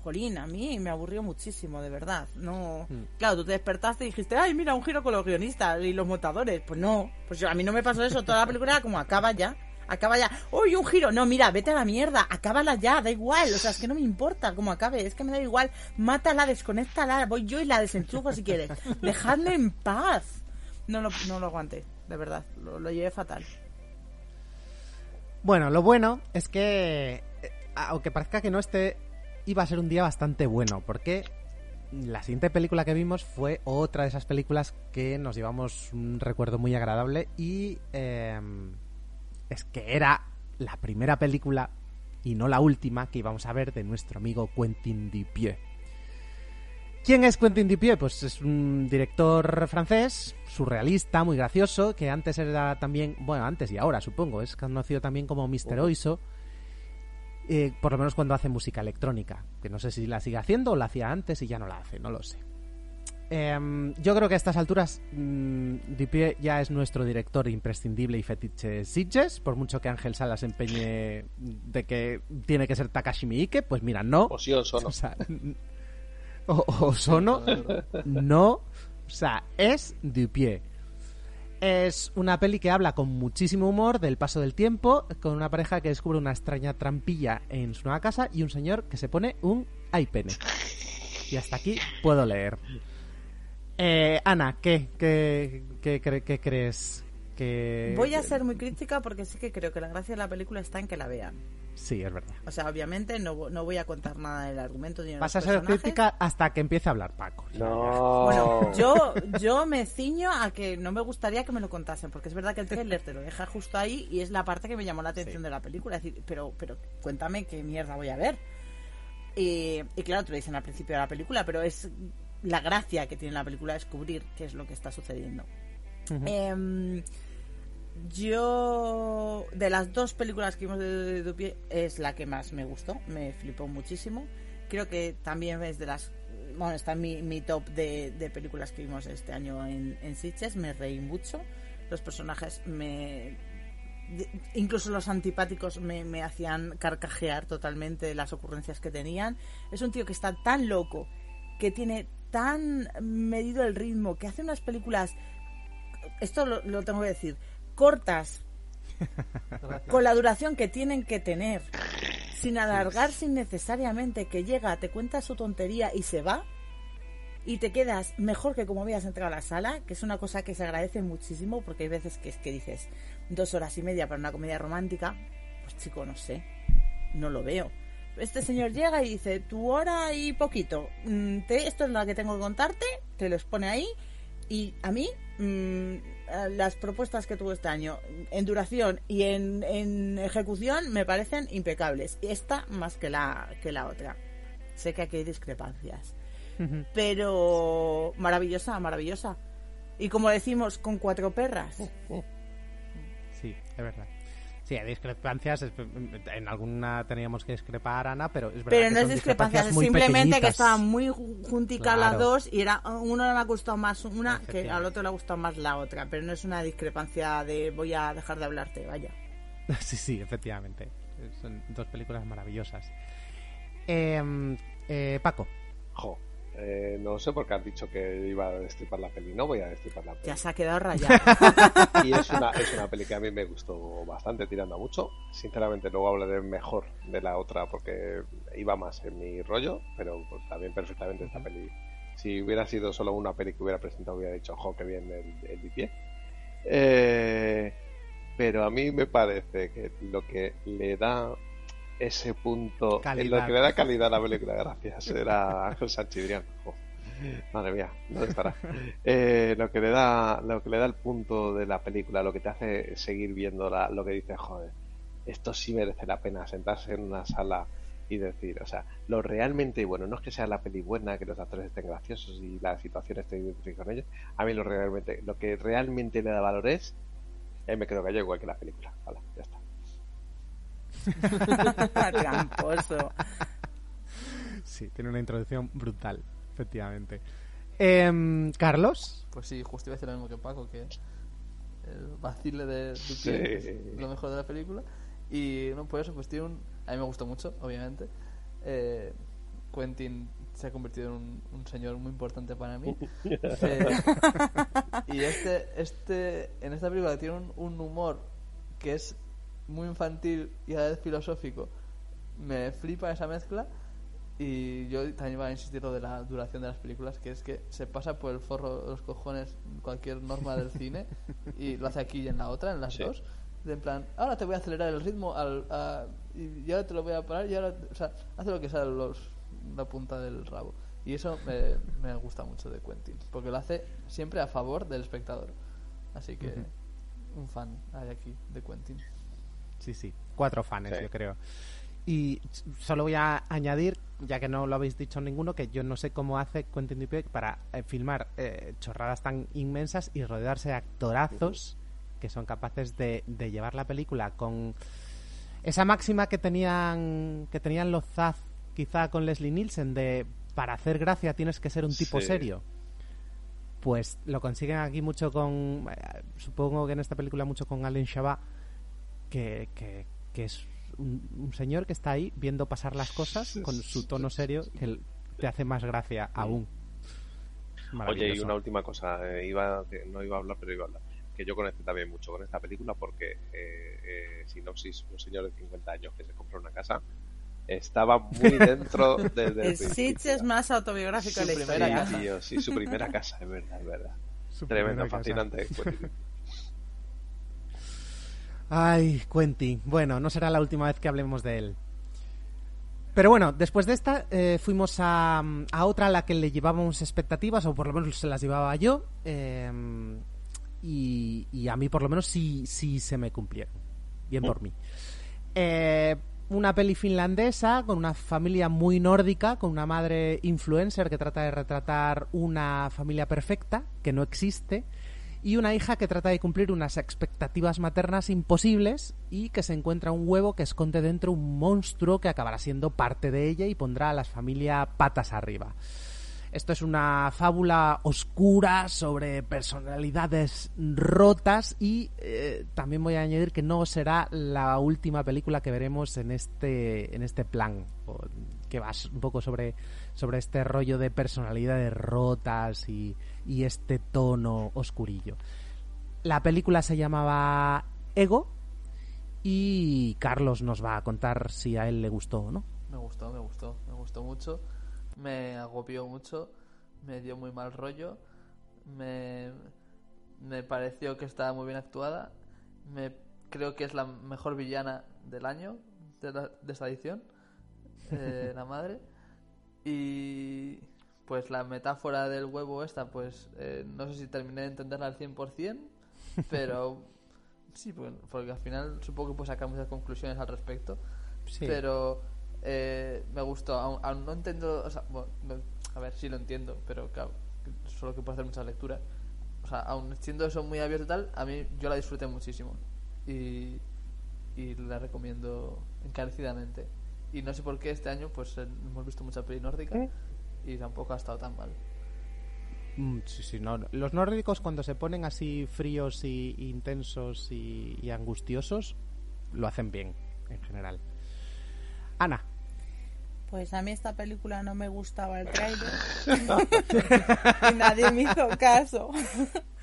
jolín, a mí me aburrió muchísimo, de verdad. No, Mm. claro, tú te despertaste y dijiste, ay, mira, un giro con los guionistas y los montadores. Pues no, pues yo- a mí no me pasó eso. Toda la película era como acaba ya. Acaba ya. ¡Uy, un giro! No, mira, vete a la mierda. Acábala ya, da igual. O sea, es que no me importa cómo acabe. Es que me da igual. Mátala, desconéctala. Voy yo y la desenchufo si quieres. Dejadme en paz. No lo, no lo aguanté, de verdad. Lo, llevé fatal. Bueno, lo bueno es que, eh, aunque parezca que no esté, iba a ser un día bastante bueno, porque la siguiente película que vimos fue otra de esas películas que nos llevamos un recuerdo muy agradable y eh, es que era la primera película y no la última que íbamos a ver de nuestro amigo Quentin Dupieux. ¿Quién es Quentin Dupieux? Pues es un director francés, surrealista, muy gracioso, que antes era también, bueno, antes y ahora supongo, es conocido también como Mr. Oiso, eh, por lo menos cuando hace música electrónica, que no sé si la sigue haciendo o la hacía antes y ya no la hace, no lo sé. Em, yo creo que a estas alturas mm, Dupieux ya es nuestro director imprescindible y fetiche Sitges, por mucho que Ángel Salas empeñe de que tiene que ser Takashi Miike, pues mira, no. O sí o Sono. O sea, o, o Sono, no. O sea, es Dupieux. Es una peli que habla con muchísimo humor del paso del tiempo, con una pareja que descubre una extraña trampilla en su nueva casa y un señor que se pone un iPene. Y hasta aquí puedo leer. Eh, Ana, ¿qué, qué, qué, cre- qué crees? Que... Voy a ser muy crítica porque sí que creo que la gracia de la película está en que la vean. Sí, es verdad. O sea, obviamente no, no voy a contar nada del argumento ni de Vas a ser crítica hasta que empiece a hablar Paco. No. Bueno, yo, yo me ciño a que no me gustaría que me lo contasen, porque es verdad que el tráiler te lo deja justo ahí y es la parte que me llamó la atención de la película. Es decir, pero, pero cuéntame qué mierda voy a ver. Y, y claro, te lo dicen al principio de la película, pero es la gracia que tiene la película descubrir qué es lo que está sucediendo. Yo, de las dos películas que vimos de Dupié, es la que más me gustó, me flipó muchísimo. Creo que también es de las. Bueno, está mi, mi top de, de películas que vimos este año en, en Sitges, me reí mucho. Los personajes me. Incluso los antipáticos me, me hacían carcajear totalmente las ocurrencias que tenían. Es un tío que está tan loco, que tiene tan medido el ritmo, que hace unas películas esto lo tengo que decir, cortas, con la duración que tienen que tener, sin alargarse innecesariamente, que llega, te cuenta su tontería y se va, y te quedas mejor que como habías entrado a la sala, que es una cosa que se agradece muchísimo, porque hay veces que es que dices dos horas y media para una comedia romántica, pues chico, no sé, no lo veo. Este señor [LAUGHS] llega y dice, tu hora y poquito, mm, te- esto es lo que tengo que contarte, te los pone ahí, y a mí, mm, eh, las propuestas que tuvo este año en duración y en, en ejecución me parecen impecables. Esta más que la, que la otra. Sé que aquí hay discrepancias. Pero maravillosa, maravillosa. Y como decimos, con cuatro perras. Sí, es verdad. Sí, hay discrepancias. En alguna teníamos que discrepar, Ana, pero es verdad. Pero que no es son discrepancias, es simplemente que estaban muy junticas las dos y era uno le ha gustado más una que al otro le ha gustado más la otra. Pero no es una discrepancia de voy a dejar de hablarte, vaya. [LAUGHS] Sí, sí, efectivamente. Son dos películas maravillosas. Eh, eh, Paco. Jo, eh, no sé por qué has dicho que iba a destripar la peli. No voy a destripar la peli. Ya se ha quedado rayado. [LAUGHS] Y es una, es una peli que a mí me gustó bastante, tirando a mucho. Sinceramente, luego hablaré mejor de la otra porque iba más en mi rollo, pero pues, también perfectamente esta peli. Si hubiera sido solo una peli que hubiera presentado, hubiera dicho, jo, que bien el, el pie. Eh, pero a mí me parece que lo que le da ese punto, Calidad. lo que le da calidad a la película, gracias, era Ángel Sanchidrián. Madre mía, ¿dónde estará? Eh, lo que le da, lo que le da el punto de la película, lo que te hace seguir viéndola, lo que dices, joder, esto sí merece la pena sentarse en una sala y decir, o sea, lo realmente bueno, no es que sea la peli buena, que los actores estén graciosos y la situación esté identificada con ellos, a mí lo realmente, lo que realmente le da valor es, eh, me quedo callado igual que la película, Hala, ya está. [LAUGHS] Tramposo. Sí, tiene una introducción brutal, efectivamente. Em, Carlos. Pues sí, justo iba a decir lo mismo que Paco, que el vacile de Sí. es lo mejor de la película. Y no, por eso, pues tiene un... A mí me gustó mucho, obviamente. Eh, Quentin se ha convertido en un, un señor muy importante para mí. [LAUGHS] Eh, y este, este, en esta película tiene un, un humor que es muy infantil y a la vez filosófico. Me flipa esa mezcla. Y yo también iba a insistir lo de la duración de las películas, que es que se pasa por el forro de los cojones cualquier norma del cine y lo hace aquí y en la otra, en las Sí. dos. De en plan, ahora te voy a acelerar el ritmo al, a- y ahora te lo voy a parar y ahora, o sea, hace lo que sale los, la punta del rabo. Y eso me, me gusta mucho de Quentin, porque lo hace siempre a favor del espectador. Así que un fan hay aquí de Quentin. Sí, sí, cuatro fans, Sí. yo creo. Y solo voy a añadir, ya que no lo habéis dicho ninguno, que yo no sé cómo hace Quentin Dupieux para eh, filmar eh, chorradas tan inmensas y rodearse de actorazos que son capaces de, de llevar la película con esa máxima que tenían que tenían los Zaz quizá con Leslie Nielsen de para hacer gracia tienes que ser un tipo Sí. serio pues lo consiguen aquí mucho con eh, supongo que en esta película mucho con Alain Chabat que, que, que es un, un señor que está ahí viendo pasar las cosas con su tono serio que te hace más gracia aún Oye, y una última cosa, eh, iba, no iba a hablar, pero iba a hablar. Que yo conecté también mucho con esta película porque, eh, eh, sinopsis, un señor de 50 años que se compró una casa, estaba muy [LAUGHS] dentro desde el El Sitch es más autobiográfico de la Su historia. primera Sí, tío, sí, su primera casa, es verdad, es verdad. [LAUGHS] Su Tremendo, fascinante. [LAUGHS] Ay, Quentin. Bueno, no será la última vez que hablemos de él. Pero bueno, después de esta eh, fuimos a, a otra a la que le llevábamos expectativas, o por lo menos se las llevaba yo, eh, y, y a mí por lo menos sí, sí se me cumplieron. Bien por mí. Eh, una peli finlandesa con una familia muy nórdica, con una madre influencer que trata de retratar una familia perfecta, que no existe, y una hija que trata de cumplir unas expectativas maternas imposibles y que se encuentra un huevo que esconde dentro un monstruo que acabará siendo parte de ella y pondrá a la familia patas arriba. Esto es una fábula oscura sobre personalidades rotas y eh, también voy a añadir que no será la última película que veremos en este en este plan que va un poco sobre sobre este rollo de personalidades rotas y, y este tono oscurillo. La película se llamaba Ego y Carlos nos va a contar si a él le gustó o no. Me gustó, me gustó, me gustó mucho. Me agobió mucho, me dio muy mal rollo. Me, me pareció que estaba muy bien actuada. Me creo que es la mejor villana del año de, la- de esta edición, eh, [LAUGHS] la madre. Y pues la metáfora del huevo esta, pues eh, no sé si terminé de entenderla al 100%, [LAUGHS] pero sí, porque al final supongo que puedes sacar muchas conclusiones al respecto. Sí. Pero eh, me gustó, aún, aún no entiendo, o sea, bueno, no- a ver, sí lo entiendo, pero claro, solo que puedo hacer muchas lecturas. O sea, aún siendo eso muy abierto y tal, a mí yo la disfruté muchísimo. Y, y la recomiendo encarecidamente. Y no sé por qué este año pues eh, hemos visto mucha peli nórdica ¿Mm? Y tampoco ha estado tan mal. Mm, Sí, sí, no. Los nórdicos cuando se ponen así fríos y y intensos y, y angustiosos, lo hacen bien, en general. Ana, Pues a mí esta película no me gustaba el tráiler. [LAUGHS] y nadie me hizo caso.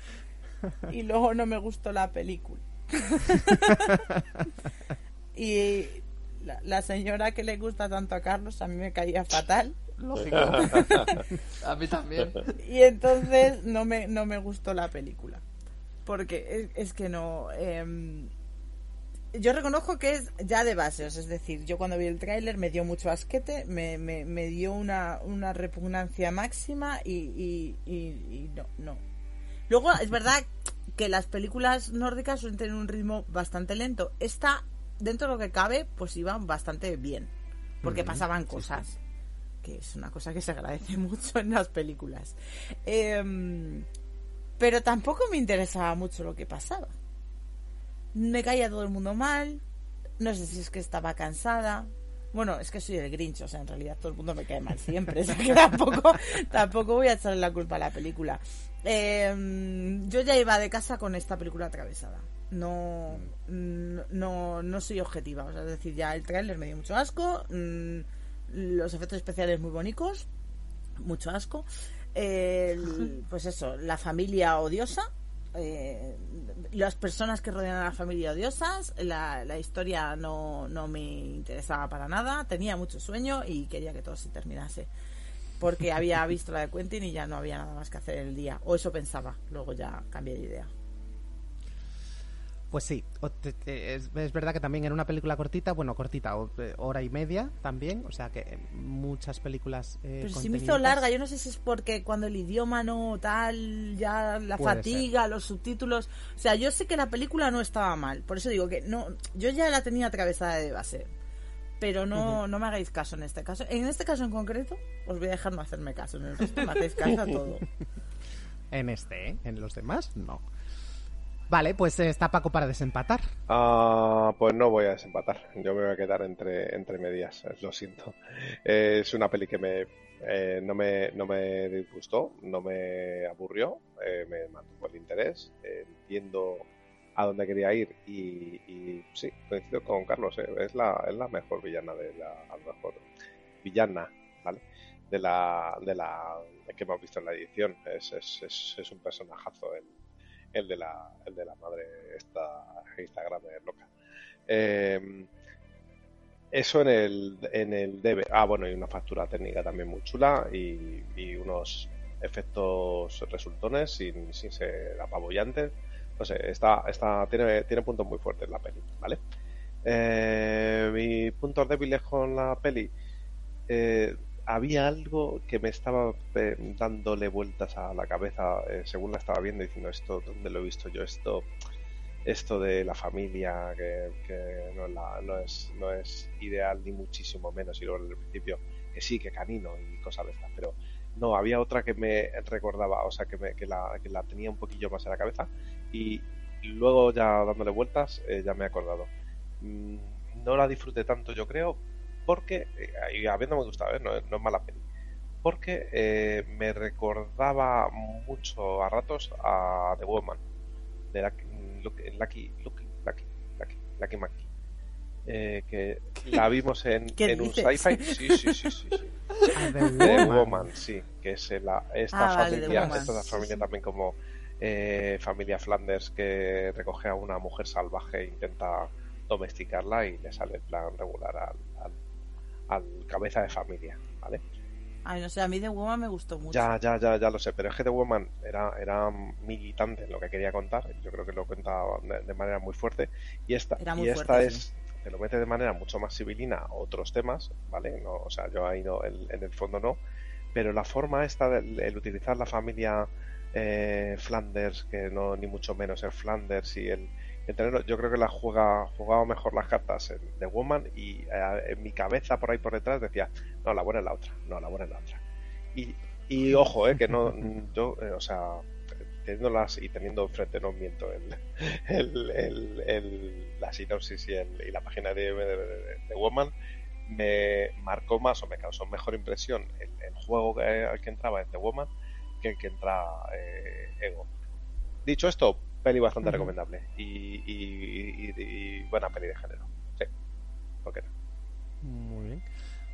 [LAUGHS] y luego no me gustó la película. [LAUGHS] y la, la señora que le gusta tanto a Carlos a mí me caía fatal. Lógico. [LAUGHS] a mí también. Y entonces no me, no me gustó la película. Porque es, es que no. em, yo reconozco que es ya de base, o sea, es decir, yo cuando vi el tráiler me dio mucho asquete, me, me, me dio una, una repugnancia máxima y, y, y- y no, no. Luego, es verdad que las películas nórdicas suelen tener un ritmo bastante lento. Esta, dentro de lo que cabe, pues iba bastante bien, porque pasaban sí, cosas que es una cosa que se agradece [LAUGHS] mucho en las películas. Em, pero tampoco me interesaba mucho lo que pasaba. Me caía todo el mundo mal, no sé si es que estaba cansada. Bueno, es que soy el Grinch, o sea, en realidad todo el mundo me cae mal siempre, o sea que tampoco, [LAUGHS] tampoco voy a echarle la culpa a la película. Em, yo ya iba de casa con esta película atravesada. No, no, no, no soy objetiva, o sea, es decir, ya el tráiler me dio mucho asco, mm, los efectos especiales muy bonitos, mucho asco. El- pues eso, la familia odiosa, eh, las personas que rodean a la familia odiosas, la, la historia no, no me interesaba para nada, tenía mucho sueño y quería que todo se terminase. Porque había [LAUGHS] visto la de Quentin y ya no había nada más que hacer el día. O eso pensaba, luego ya cambié de idea. Pues sí, es, verdad que también era una película cortita, bueno, cortita, eh, hora y media también, o sea que eh, muchas películas... eh, Pero sí me hizo larga, yo no sé si es porque cuando el idioma no tal, ya la fatiga, los subtítulos, o sea, yo sé que la película no estaba mal, por eso digo que no, yo ya la tenía atravesada de base, pero no, no me hagáis caso en este caso, en este caso en concreto, os voy a dejar no hacerme caso, en el resto me hacéis caso a todo. [LAUGHS] En este, ¿eh? En los demás, no. Vale, pues está Paco para desempatar. Ah, pues no voy a desempatar. Yo me voy a quedar entre, entre medias, eh, lo siento. Eh, es una peli que me, eh, no, me, no me disgustó, no me aburrió, eh, me mantuvo el interés. entiendo a dónde quería ir y, y sí, coincido con Carlos, eh, es, la, es la mejor villana de la, a lo mejor villana, ¿vale? De la, de la que hemos visto en la edición. Es, es, es, es un personajazo el, el de la, el de la madre esta Instagram loca. Eh, eso en el, en el debe. Ah, bueno, y una factura técnica también muy chula y, y unos efectos resultones sin, sin ser apabullantes. No sé, está, está, tiene, tiene puntos muy fuertes la peli, ¿vale? Eh, mis puntos débiles con la peli. Eh, había algo que me estaba eh, dándole vueltas a la cabeza eh, según la estaba viendo, diciendo esto, ¿dónde lo he visto yo? Esto, esto de la familia, que, no, la- no es, no es ideal ni muchísimo menos, y luego en el principio que sí, que canino y cosas de estas, pero no, había otra que me recordaba, o sea, que, me, que, la, que la tenía un poquillo más en la cabeza, y luego ya dándole vueltas eh, ya me he acordado. Mm, no la disfruté tanto, yo creo, porque, eh, y habiéndome gustado, ¿eh? no, es- no es mala peli, porque eh, me recordaba mucho a ratos a The Woman, de Lucky, Lucky, Lucky, Lucky, Lucky, Lucky, Lucky Monkey. Eh, que la vimos en, ¿Qué en un sci-fi. Sí, sí, sí, sí. sí. A The The Woman. Woman, sí, que es la, esta Ah, vale, familia, Woman. esta Sí, familia sí. también como eh, familia Flanders que recoge a una mujer salvaje e intenta domesticarla y le sale el plan regular al, al, al cabeza de familia, ¿vale? Ay, no sé, a mí de Woman me gustó mucho. Ya, ya, ya, ya lo sé, pero es que The Woman era, era militante en lo que quería contar, yo creo que lo cuenta de, de manera muy fuerte, y esta, Era muy y esta fuerte, es, te lo mete de manera mucho más civilina a otros temas, ¿vale? No, o sea, yo ahí no, en, en el fondo no, pero la forma esta, el utilizar la familia eh, Flanders, que no ni mucho menos el Flanders y el, yo creo que la juega, jugaba mejor las cartas en The Woman y eh, en mi cabeza por ahí por detrás decía, no, la buena es la otra, no, la buena es la otra. Y, y ojo, eh, que no, [LAUGHS] yo, eh, o sea, teniéndolas y teniendo enfrente, no miento, el, [LAUGHS] el, el, el- la sinopsis y, y la página de, Woman, me marcó más o me causó mejor impresión el, juego al que entraba en The Woman que el que entra eh, Ego. Dicho esto, peli bastante recomendable y, y- y- y buena peli de género. Sí, ¿por qué no? Muy bien.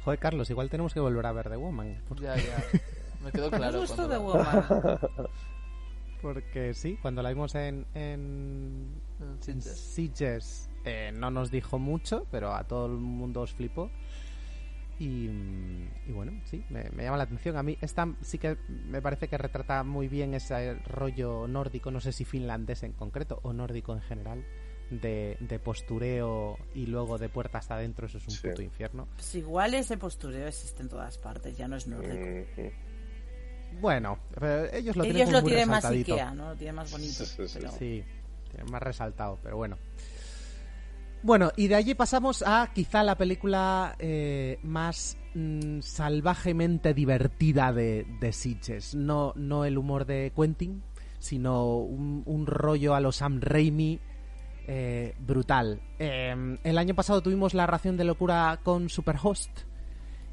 Joder, Carlos, igual tenemos que volver a ver The Woman. Porque... Ya, ya. [LAUGHS] Me quedó claro. Cuando la- Woman. [LAUGHS] Porque sí, cuando la vimos en, en, En en Sitges. Sitges, eh, no nos dijo mucho, pero a todo el mundo os flipó. Y, mm, y bueno, sí, me, me llama la atención. A mí esta sí que me parece que retrata muy bien ese rollo nórdico, no sé si finlandés en concreto o nórdico en general, de, de postureo y luego de puertas adentro, eso es un Sí. puto infierno. Pues igual ese postureo existe en todas partes, ya no es nórdico. Mhm. Bueno, pero ellos lo tienen Ellos como lo tienen más. Ikea, ¿no? Lo tienen más bonito. Sí, sí, sí. pero- Sí, tiene más resaltado, pero bueno. Bueno, y de allí pasamos a quizá la película eh, más mm, salvajemente divertida de, de Sitges. No, no el humor de Quentin, sino un, rollo a los Sam Raimi eh, brutal. Eh, el año pasado tuvimos la ración de locura con Superhost.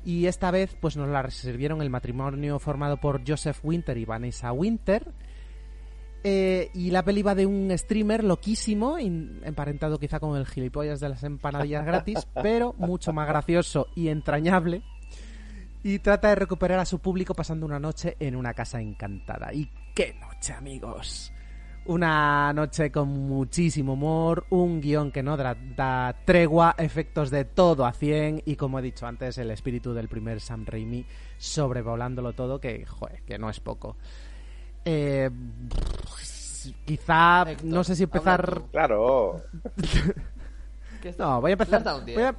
Y esta vez pues nos la sirvieron el matrimonio formado por Joseph Winter y Vanessa Winter. Eh, y la peli va de un streamer loquísimo, in- emparentado quizá con el gilipollas de las empanadillas gratis, [LAUGHS] pero mucho más gracioso y entrañable. Y trata de recuperar a su público pasando una noche en una casa encantada. ¿Y qué noche, amigos? Una noche con muchísimo humor, un guion que no da, da tregua, efectos de todo a 100 y como he dicho antes, el espíritu del primer Sam Raimi sobrevolándolo todo, que, joder, que no es poco. Eh, quizá, Héctor, no sé si empezar... Claro. ¿Qué está- No, voy a empezar. Voy a,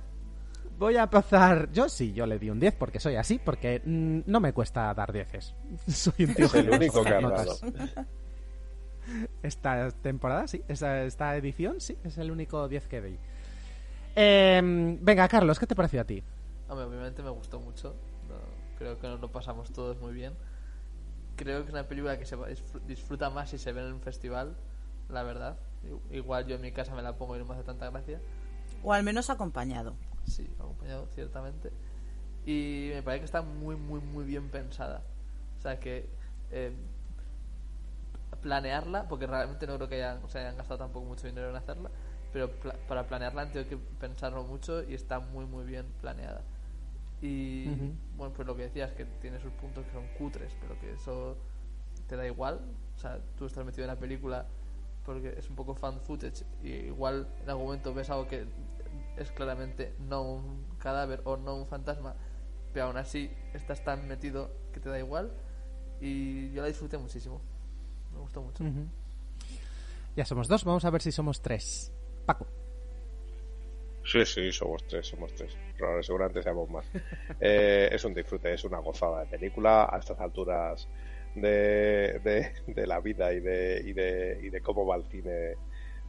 voy a empezar. Yo sí, yo le di un 10 porque soy así, porque mm, no me cuesta dar 10. [LAUGHS] Soy un tío Es el único que dado. Esta temporada, sí. Esta, esta edición, sí. Es el único 10 que doy. Eh, venga, Carlos, ¿qué te pareció a ti? Hombre, obviamente me gustó mucho. No, creo que nos lo pasamos todos muy bien. Creo que es una película que se disfruta más si se ve en un festival, la verdad. Igual yo en mi casa me la pongo y no me hace tanta gracia. O al menos acompañado. Sí, acompañado ciertamente. Y me parece que está muy, muy, muy bien pensada. O sea que eh, planearla, porque realmente no creo que hayan, o sea, hayan gastado tampoco mucho dinero en hacerla, pero pla- para planearla han tenido que pensarlo mucho y está muy, muy bien planeada. Y bueno, pues lo que decías, que tiene sus puntos que son cutres, pero que eso te da igual. O sea, tú estás metido en la película porque es un poco fan footage y igual en algún momento ves algo que es claramente no un cadáver o no un fantasma, pero aún así estás tan metido que te da igual y yo la disfruté muchísimo. Me gustó mucho. Ya somos dos, vamos a ver si somos tres. Paco. Sí, sí, somos tres, somos tres. Pero seguramente seamos más. [LAUGHS] Eh, es un disfrute, es una gozada de película a estas alturas de, de, de la vida y de, y, de, y de cómo va el cine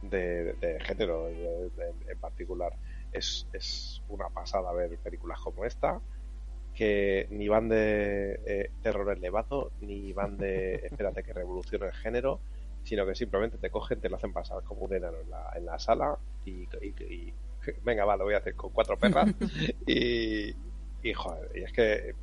de, de género en particular. Es, es una pasada ver películas como esta que ni van de eh, terror elevado ni van de [LAUGHS] espérate que revolucione el género sino que simplemente te cogen, te lo hacen pasar como un enano en la, en la sala y, y- y- venga, va, lo voy a hacer con cuatro perras [LAUGHS] y, y joder, y es que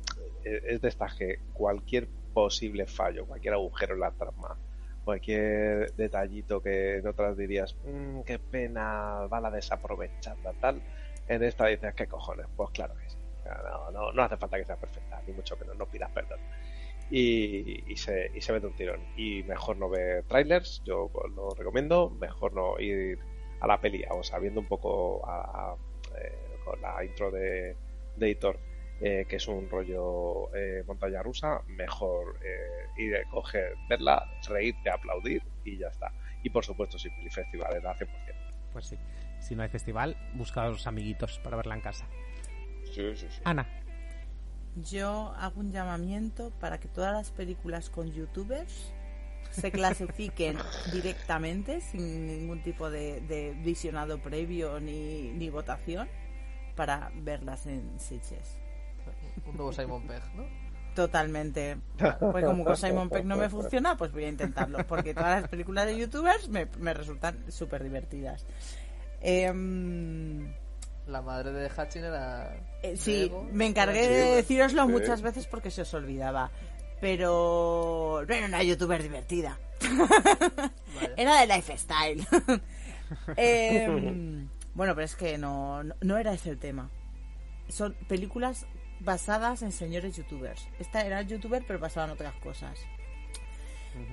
es de estas que cualquier posible fallo, cualquier agujero en la trama, cualquier detallito que en otras dirías, "Mm, qué pena, bala desaprovechada, tal, en esta dices, ¿qué cojones? Pues claro que sí. No, no, no hace falta que sea perfecta, ni mucho menos, no pidas perdón y, y se, y se mete un tirón. Y mejor no ver trailers, yo lo recomiendo, mejor no ir a la peli, o sea, viendo un poco a- a, eh, con la intro de, de Hitor, eh, que es un rollo eh, montaña rusa, mejor eh, ir a coger, verla, reírte, aplaudir y ya está. Y por supuesto, sin festivales, al 100%. Pues sí. Si no hay festival, busca a los amiguitos para verla en casa. Sí, sí, sí. Ana. Yo hago un llamamiento para que todas las películas con youtubers se clasifiquen directamente sin ningún tipo de, de visionado previo ni, ni votación para verlas en Sitges. Un nuevo Simon Pegg, ¿no? Totalmente. Pues como con Simon Peck no me funciona, pues voy a intentarlo. Porque todas las películas de youtubers me, me resultan súper divertidas. Em, La madre de Hachin era. eh, sí, Diego. me encargué de deciroslo muchas veces porque se os olvidaba. Pero no era una youtuber divertida. era de lifestyle. [LAUGHS] Em, [LAUGHS] bueno, pero es que no, no, no era ese el tema. Son películas basadas en señores youtubers. Esta era youtuber, pero basada en otras cosas.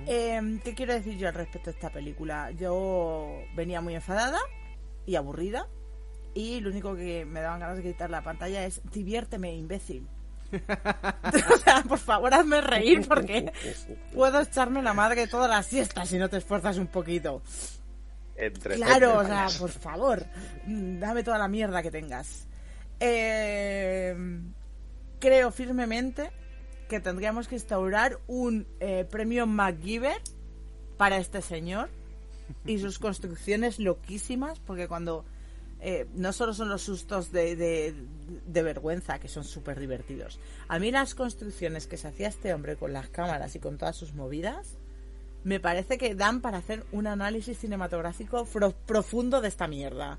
Em, ¿Qué quiero decir yo al respecto de esta película? Yo venía muy enfadada y aburrida. Y lo único que me daban ganas de gritar la pantalla es diviérteme, imbécil. [LAUGHS] o sea, por favor, hazme reír porque [LAUGHS] puedo echarme la madre todas las siestas si no te esfuerzas un poquito. Entre Claro, o sea, por favor, mm, dame toda la mierda que tengas. Eh, creo firmemente que tendríamos que instaurar un eh, premio MacGyver para este señor y sus [LAUGHS] construcciones loquísimas, porque cuando eh, no solo son los sustos de, de, de vergüenza, que son súper divertidos, a mí las construcciones que se hacía este hombre con las cámaras y con todas sus movidas, me parece que dan para hacer un análisis cinematográfico fro- profundo de esta mierda.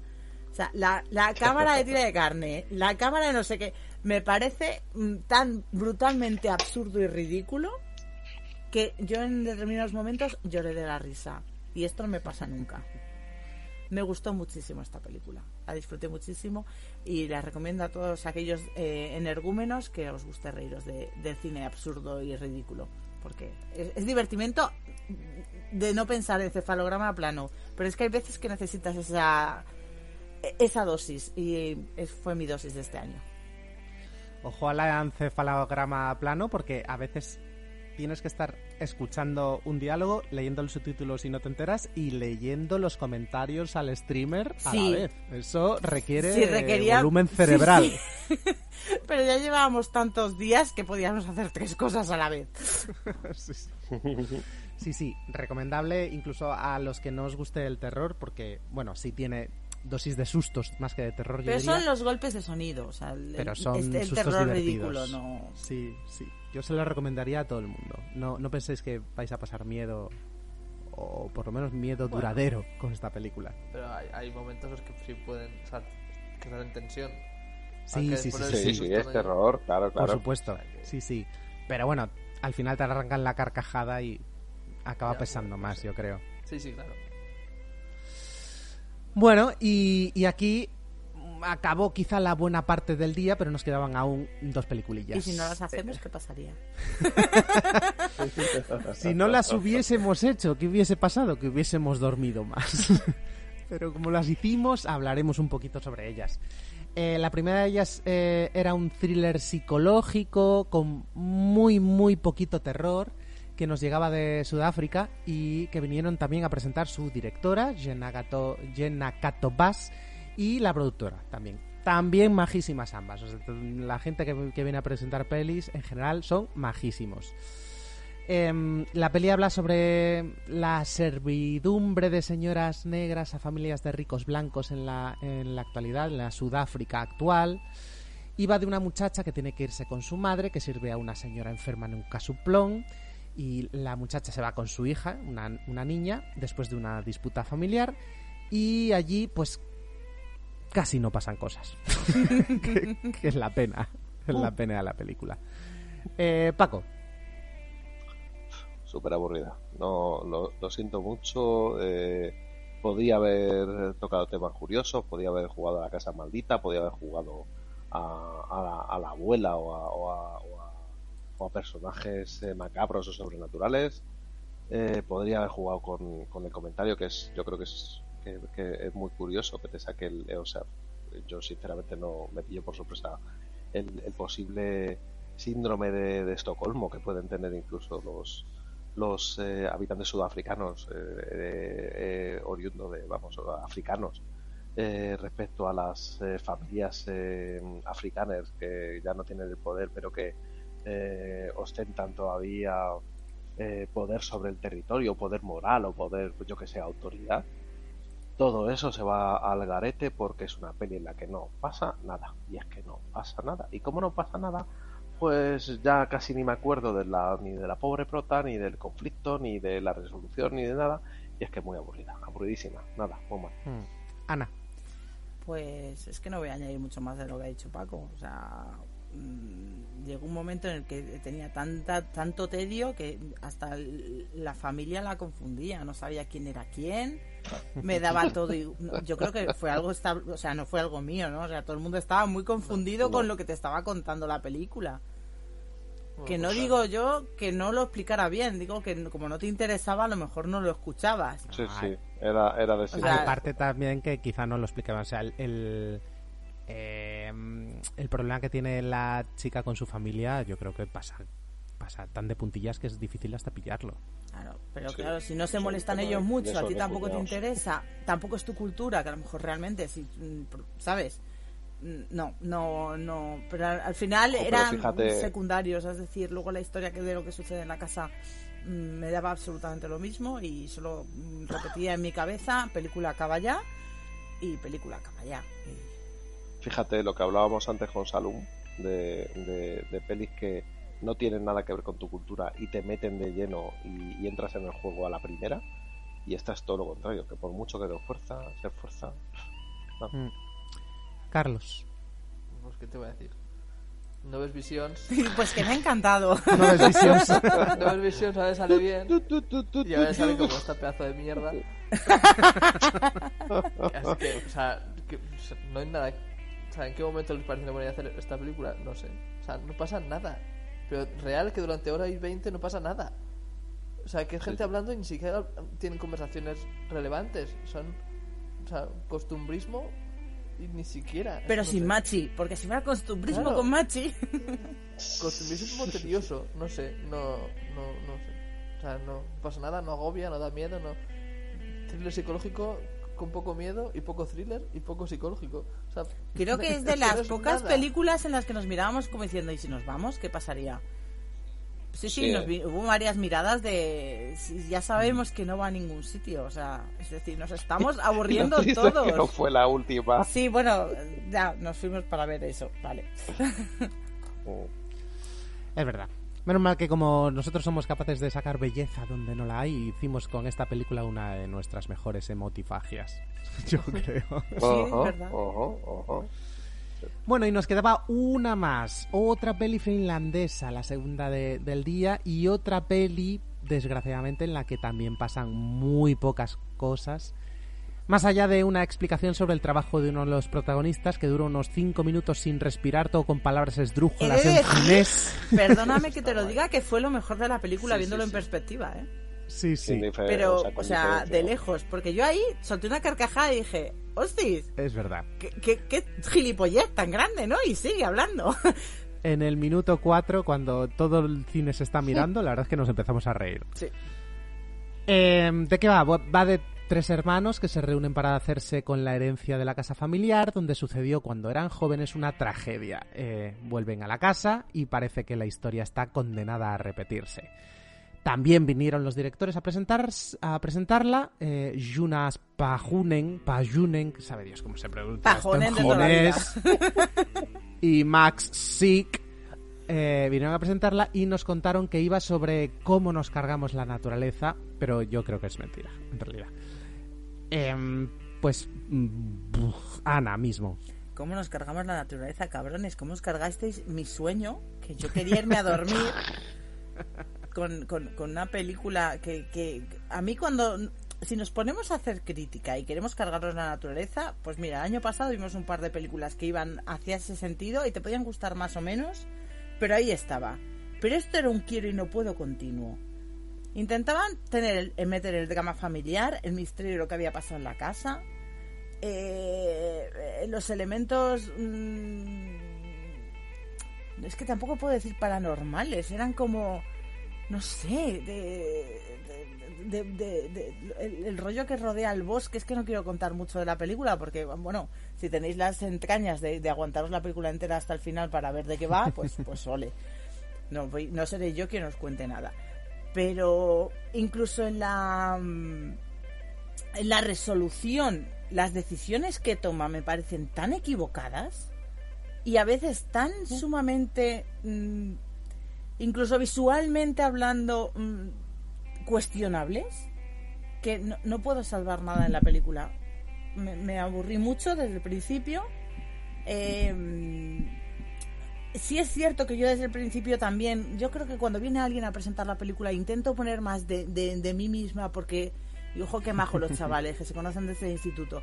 O sea, la, la [LAUGHS] cámara de tira de carne, la cámara de no sé qué, me parece mm, tan brutalmente absurdo y ridículo que yo en determinados momentos lloré de la risa. Y esto no me pasa nunca. Me gustó muchísimo esta película. La disfruté muchísimo y la recomiendo a todos aquellos eh, energúmenos que os guste reíros de, cine absurdo y ridículo. Porque es, es divertimento de no pensar en cefalograma plano. Pero es que hay veces que necesitas esa, esa dosis. Y es- fue mi dosis de este año. Ojo al encefalograma plano porque a veces tienes que estar escuchando un diálogo, leyendo los subtítulos y no te enteras y leyendo los comentarios al streamer a Sí. la vez. Eso requiere Sí, requería- volumen cerebral. sí. [LAUGHS] Pero ya llevábamos tantos días que podíamos hacer tres cosas a la vez. [LAUGHS] sí, sí. Recomendable incluso a los que no os guste el terror porque, bueno, sí tiene dosis de sustos más que de terror. yo Pero diría. son los golpes de sonido, o sea, el, Pero son este- el sustos terror divertidos. ridículo, no. Sí, sí. Yo se lo recomendaría a todo el mundo. No, no penséis que vais a pasar miedo o por lo menos miedo Bueno. duradero con esta película. Pero hay, hay momentos en los que sí pueden. O sea, que están en tensión. Sí, sí, sí, Sí, sí, es terror, claro, claro. Por supuesto. Sí, sí. Pero bueno, al final te arrancan la carcajada y acaba Ya, pesando más, yo creo. Sí, sí, claro. Bueno, y, y aquí acabó quizá la buena parte del día, pero nos quedaban aún dos peliculillas. Y si no las hacemos, ¿qué pasaría? [LAUGHS] Si no las hubiésemos hecho, ¿qué hubiese pasado? Que hubiésemos dormido más. [LAUGHS] Pero como las hicimos, hablaremos un poquito sobre ellas. Eh, la primera de ellas eh, era un thriller psicológico con muy, muy poquito terror que nos llegaba de Sudáfrica y que vinieron también a presentar su directora, Jenna Gato, Jenna Kato Bass, y la productora también. También majísimas ambas. La gente que, viene a presentar pelis en general son majísimos. Em, la peli habla sobre la servidumbre de señoras negras a familias de ricos blancos en la, en la actualidad, en la Sudáfrica actual. Y va de una muchacha que tiene que irse con su madre, que sirve a una señora enferma en un casuplón. Y la muchacha se va con su hija, una, una niña, después de una disputa familiar. Y allí, pues, casi no pasan cosas. [LAUGHS] que, que es la pena. Es la pena de la película. Eh, Paco. súper aburrida. No, lo, lo siento mucho. eh, podía haber tocado temas curiosos, podía haber jugado a la casa maldita, podía haber jugado a, a la, a la abuela o a, o a- o personajes eh, macabros o sobrenaturales. Eh, podría haber jugado con, con el comentario que es, yo creo que es, que, que es muy curioso que te saque el, eh, o sea, yo sinceramente no me pillo por sorpresa el, el posible síndrome de, Estocolmo que pueden tener incluso los los eh, habitantes sudafricanos eh, eh, oriundos de vamos africanos eh, respecto a las eh, familias africanas que ya no tienen el poder pero que ostentan todavía poder sobre el territorio poder moral o poder yo que sé autoridad todo eso se va al garete porque es una peli en la que no pasa nada y es que no pasa nada y como no pasa nada pues ya casi ni me acuerdo de la, ni de la pobre prota, ni del conflicto, ni de la resolución, ni de nada. Y es que es muy aburrida, aburridísima. Nada, muy mal. Hmm. Ana. Pues es que no voy a añadir mucho más de lo que ha dicho Paco. O sea, llegó un momento en el que tenía tanta, tanto tedio que hasta la familia la confundía, no sabía quién era quién, me daba [LAUGHS] todo. Y, yo creo que fue algo, o sea, no fue algo mío, ¿no? O sea, todo el mundo estaba muy confundido con lo que te estaba contando la película. Que no digo yo que no lo explicara bien, digo que como no te interesaba, a lo mejor no lo escuchabas. Sí, sí, era, era de o Aparte también que quizá no lo explicaba, o sea, el, eh, el, problema que tiene la chica con su familia, yo creo que pasa pasa tan de puntillas que es difícil hasta pillarlo. Claro, pero claro, si no se molestan ellos mucho, a ti tampoco te interesa, tampoco es tu cultura, que a lo mejor realmente, si, mm, ¿sabes? no, no, no. Pero al, final eran secundarios, es decir, luego la historia que de lo que sucede en la casa mm, me daba absolutamente lo mismo y solo mm, repetía en mi cabeza película acaba ya y película acaba ya. Fíjate lo que hablábamos antes con Salum de, de, pelis que no tienen nada que ver con tu cultura y te meten de lleno y, entras en el juego a la primera. Y esta es todo lo contrario, que por mucho que te fuerza, se esfuerza. Mm. Carlos. Pues, ¿qué te voy a decir? No ves Visions. [LAUGHS] pues que me ha encantado. No ves Visions. [LAUGHS] no ves Visions, a ver, sale bien. Y a ver, sale como esta pedazo de mierda. [LAUGHS] es que, o sea, que, no hay nada. O sea, ¿en qué momento les parece una buena idea hacer esta película? No sé. O sea, no pasa nada. Pero real que durante hora y 20 no pasa nada. O sea, que hay gente hablando y ni siquiera tienen conversaciones relevantes. Son, o sea, costumbrismo ni siquiera. Pero sin Machi, porque si fuera costumbrismo con Machi. [LAUGHS] costumbrismo tedioso, no sé, no, no, no sé. O sea, no pasa nada, no agobia, no da miedo, no. Thriller psicológico con poco miedo y poco thriller y poco psicológico. O sea, Creo que es de las pocas películas en las que nos mirábamos como diciendo, ¿y si nos vamos? ¿Qué pasaría? Sí, sí, hubo varias miradas de. Ya sabemos que no va a ningún sitio, o sea, es decir, nos estamos [LAUGHS] aburriendo todos. Que no fue la última. Sí, bueno, ya nos fuimos para ver eso, vale. Oh. [LAUGHS] [LAUGHS] es verdad. Menos mal que como nosotros somos capaces de sacar belleza donde no la hay, hicimos con esta película una de nuestras mejores emotifagias. [LAUGHS] Yo creo. Sí, es verdad. Ojo, ojo. Bueno, y nos quedaba una más, otra peli finlandesa, la segunda del día, y otra peli, desgraciadamente, en la que también pasan muy pocas cosas. Más allá de una explicación sobre el trabajo de uno de los protagonistas, que dura unos 5 minutos sin respirar, todo con palabras esdrújulas en finés. [LAUGHS] Perdóname que te lo diga, que fue lo mejor de la película, viéndolo en perspectiva, ¿eh? Sí, sí. Pero, o sea, de lejos. Porque yo ahí solté una carcajada y dije, hostis. Es verdad. ¿Qué, qué, qué gilipollez tan grande, ¿no? Y sigue hablando. [LAUGHS] En el minuto 4, cuando todo el cine se está mirando, la verdad es que nos empezamos a reír. Sí. Em, ¿De qué va? Va de tres hermanos que se reúnen para hacerse con la herencia de la casa familiar, donde sucedió cuando eran jóvenes una tragedia. Eh, vuelven a la casa y parece que la historia está condenada a repetirse. También vinieron los directores a, presentar, a presentarla. Eh, Jonas Pajunen, Pajunen, sabe Dios cómo se pronuncia. Pajunen [LAUGHS] y Max Sick eh, vinieron a presentarla y nos contaron que iba sobre cómo nos cargamos la naturaleza, pero yo creo que es mentira, en realidad. Em, pues, Ana mismo. ¿Cómo nos cargamos la naturaleza, cabrones? ¿Cómo os cargasteis mi sueño? Que yo quería irme a dormir. [LAUGHS] con, con, una película que, que a mí cuando si nos ponemos a hacer crítica y queremos cargarnos la naturaleza, pues mira, el año pasado vimos un par de películas que iban hacia ese sentido y te podían gustar más o menos, pero ahí estaba. Pero esto era un quiero y no puedo continuo. Intentaban tener el, meter el drama familiar, el misterio de lo que había pasado en la casa, eh, los elementos... Mm, es que tampoco puedo decir paranormales, eran como no sé, de, el, rollo que rodea al bosque. Es que no quiero contar mucho de la película porque, bueno, si tenéis las entrañas de, aguantaros la película entera hasta el final para ver de qué va, pues, pues ole. No, no seré yo quien os cuente nada. Pero incluso en la, mm, en la resolución, las decisiones que toma me parecen tan equivocadas y a veces tan sumamente, mm, incluso visualmente hablando, mm, cuestionables, que no, no puedo salvar nada en la película. Me, me aburrí mucho desde el principio. Eh, sí es cierto que yo desde el principio también, yo creo que cuando viene alguien a presentar la película intento poner más de, de, de mí misma porque, y ojo que majo los [LAUGHS] chavales que se conocen desde el instituto,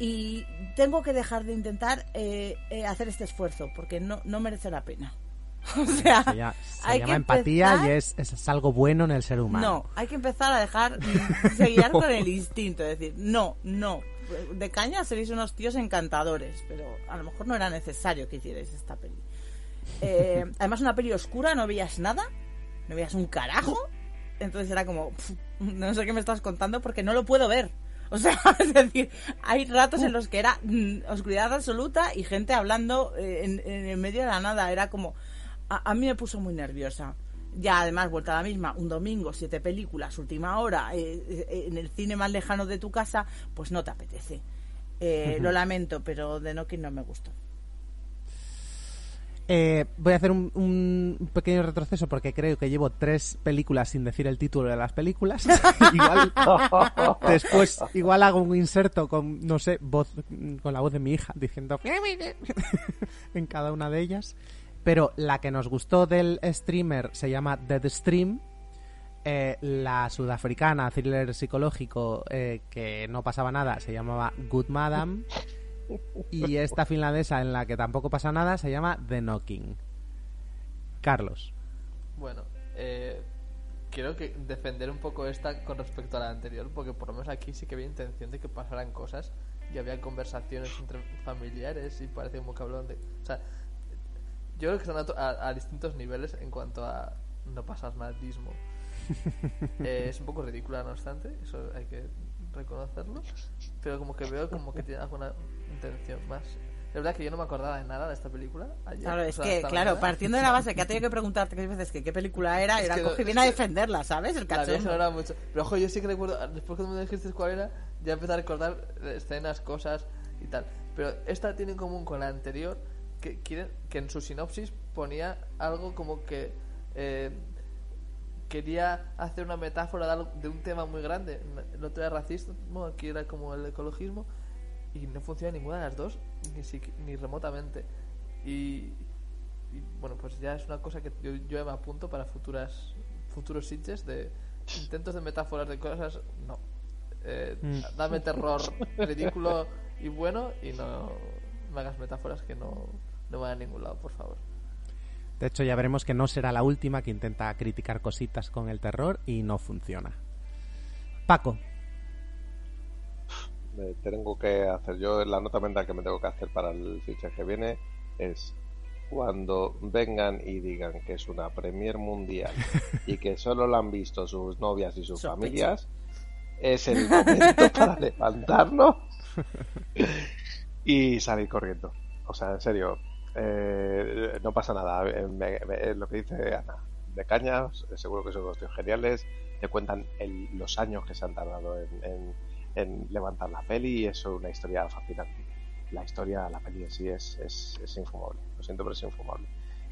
y tengo que dejar de intentar eh, eh, hacer este esfuerzo porque no, no merece la pena. [LAUGHS] O sea, Se llama, se hay llama que empatía empezar- y es, es, es algo bueno en el ser humano. No, hay que empezar a dejar [LAUGHS] se guiar con el instinto, es decir, no, no. De caña seréis unos tíos encantadores, pero a lo mejor no era necesario que hicierais esta peli. Eh, además, una peli oscura, no veías nada, no veías un carajo. Entonces era como, no sé qué me estás contando porque no lo puedo ver. O sea, [LAUGHS] es decir, hay ratos en los que era mm, oscuridad absoluta y gente hablando eh, en, en el medio de la nada. Era como, a, a mí me puso muy nerviosa. Ya además, vuelta a la misma, un domingo, siete películas, última hora, eh, eh, en el cine más lejano de tu casa, pues no te apetece. Eh. Lo lamento, pero de Nokia no me gustó. Eh, voy a hacer un, pequeño retroceso porque creo que llevo tres películas sin decir el título de las películas. [LAUGHS] igual después hago un inserto con no sé voz con la voz de mi hija diciendo [LAUGHS] en cada una de ellas. Pero la que nos gustó del streamer se llama Dead Stream. Eh, la sudafricana thriller psicológico eh, que no pasaba nada se llamaba Good Madam. Y esta finlandesa en la que tampoco pasa nada se llama The Knocking. Carlos. Bueno, eh, quiero que defender un poco esta con respecto a la anterior, porque por lo menos aquí sí que había intención de que pasaran cosas y había conversaciones entre familiares y parece que hablaban de... O sea, yo creo que están a, a- a distintos niveles en cuanto a no pasar nadismo. [LAUGHS] Eh, es un poco ridícula, no obstante, eso hay que reconocerlo, pero como que veo como que tiene alguna intención más. Es verdad que yo no me acordaba de nada de esta película. ayer, Claro, o es sea, que, claro, mañana. partiendo de la base que ha tenido que preguntarte tres veces que qué película era, Es era no- coge viene a defenderla, ¿sabes? El cachondo. era mucho. Pero ojo, yo sí que recuerdo, después cuando me dijiste cuál era, ya empecé a recordar escenas, cosas y tal. Pero esta tiene en común con la anterior, que, quieren, que en su sinopsis ponía algo como que eh, quería hacer una metáfora de, algo- de un tema muy grande. El otro era racismo, aquí era como el ecologismo, y no funciona ninguna de las dos, ni, siqui- ni remotamente. Y, y, bueno, pues ya es una cosa que yo, yo me apunto para futuras futuros sitches de intentos de metáforas de cosas, no. Eh, Mm. Dame terror [LAUGHS] ridículo y bueno y no me hagas metáforas que no, no van a ningún lado, por favor. De hecho, ya veremos que no será la última que intenta criticar cositas con el terror y no funciona. Paco. Me tengo que hacer yo la nota mental que me tengo que hacer para el fichaje que viene es cuando vengan y digan que es una premier mundial y que solo la han visto sus novias y sus familias es el momento [LAUGHS] para levantarnos y salir corriendo. O sea en serio eh, no pasa nada. Eh, me- me- lo que dice Ana de cañas seguro que son unos tíos geniales te cuentan el- los años que se han tardado en, en- en levantar la peli y eso es una historia fascinante la historia, la peli en sí es, es, es infumable. Lo siento, pero es infumable.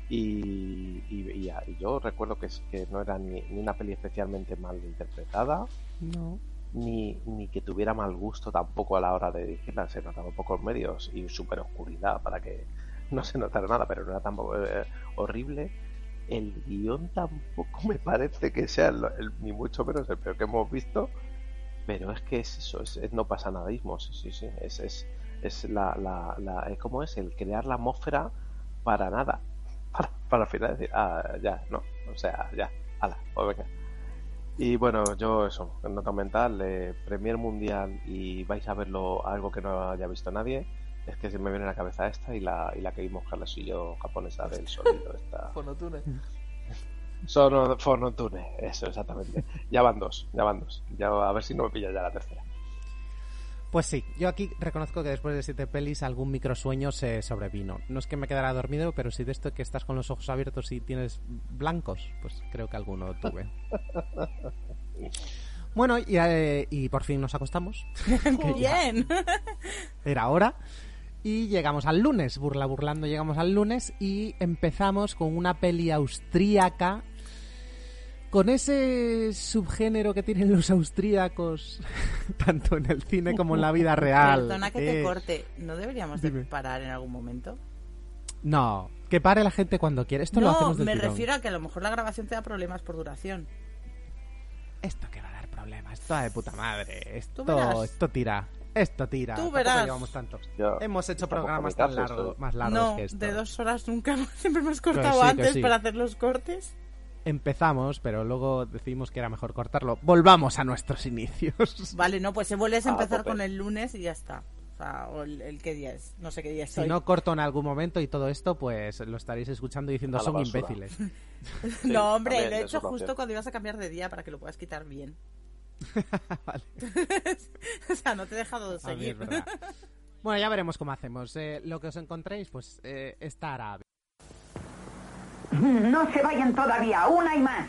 Y, y, y ya- y yo recuerdo que, es- que no era ni, ni una peli especialmente mal interpretada, No. ni, ni que tuviera mal gusto tampoco a la hora de dirigirla. Se notaba pocos medios y súper oscuridad para que [LAUGHS] no se notara nada, pero no era tampoco eh, horrible. El guion tampoco me parece que sea el- el- ni mucho menos el peor que hemos visto, pero es que es eso, es, es no pasa nadismo, sí, sí, sí, es, es, es la, la, la eh, ¿cómo es? El crear la atmósfera para nada, [LAUGHS] para, para al final decir, ah, ya, no, o sea, ya, ala, pues venga. Y bueno, yo eso, nota mental, eh, Premier Mundial y vais a verlo algo que no haya visto nadie, es que se me viene a la cabeza esta y la, y la que vimos Carlos y yo japonesa del sonido, esta... [LAUGHS] Fonotune. Sono Fonotune, eso, exactamente. Ya van dos, ya van dos. Ya, a ver si no me pilla ya la tercera. Pues sí, yo aquí reconozco que después de siete pelis algún microsueño se sobrevino. No es que me quedara dormido, pero si de esto que estás con los ojos abiertos y tienes blancos, pues creo que alguno tuve. [LAUGHS] Bueno, y, eh, y por fin nos acostamos. [LAUGHS] [LAUGHS] Ya Bien. Era hora. Y llegamos al lunes, burla burlando, llegamos al lunes y empezamos con una peli austríaca con ese subgénero que tienen los austríacos, [LAUGHS] tanto en el cine como en la vida [LAUGHS] real. Perdona que te Eh, corte. ¿No deberíamos de parar en algún momento? No, que pare la gente cuando quiere. Esto lo hacemos del me tirón. refiero a que a lo mejor la grabación te da problemas por duración. Esto que va a dar problemas, esto va de puta madre. Esto, esto tira. Esto tira. Tú verás. llevamos tantos. Yo- Hemos hecho programas tan largos, más largos No, que esto. de dos horas nunca. [LAUGHS] Siempre has cortado sí, antes sí. para hacer los cortes. Empezamos, pero luego decidimos que era mejor cortarlo. Volvamos a nuestros inicios. [LAUGHS] Vale, no, pues se vuelves a Ah, empezar con el lunes y ya está. O sea, o el, el qué día es. No sé qué día es Si hoy. no corto en algún momento y todo esto, pues lo estaréis escuchando diciendo son basura. imbéciles. [LAUGHS] Sí, no, hombre, lo he hecho justo cuando ibas a cambiar de día para que lo puedas quitar bien. [LAUGHS] Vale. [LAUGHS] o sea, no te he dejado de mí seguir. verdad. [LAUGHS] Bueno, ya veremos cómo hacemos. Eh, lo que os encontréis, pues eh, estará. No se vayan todavía, una y más.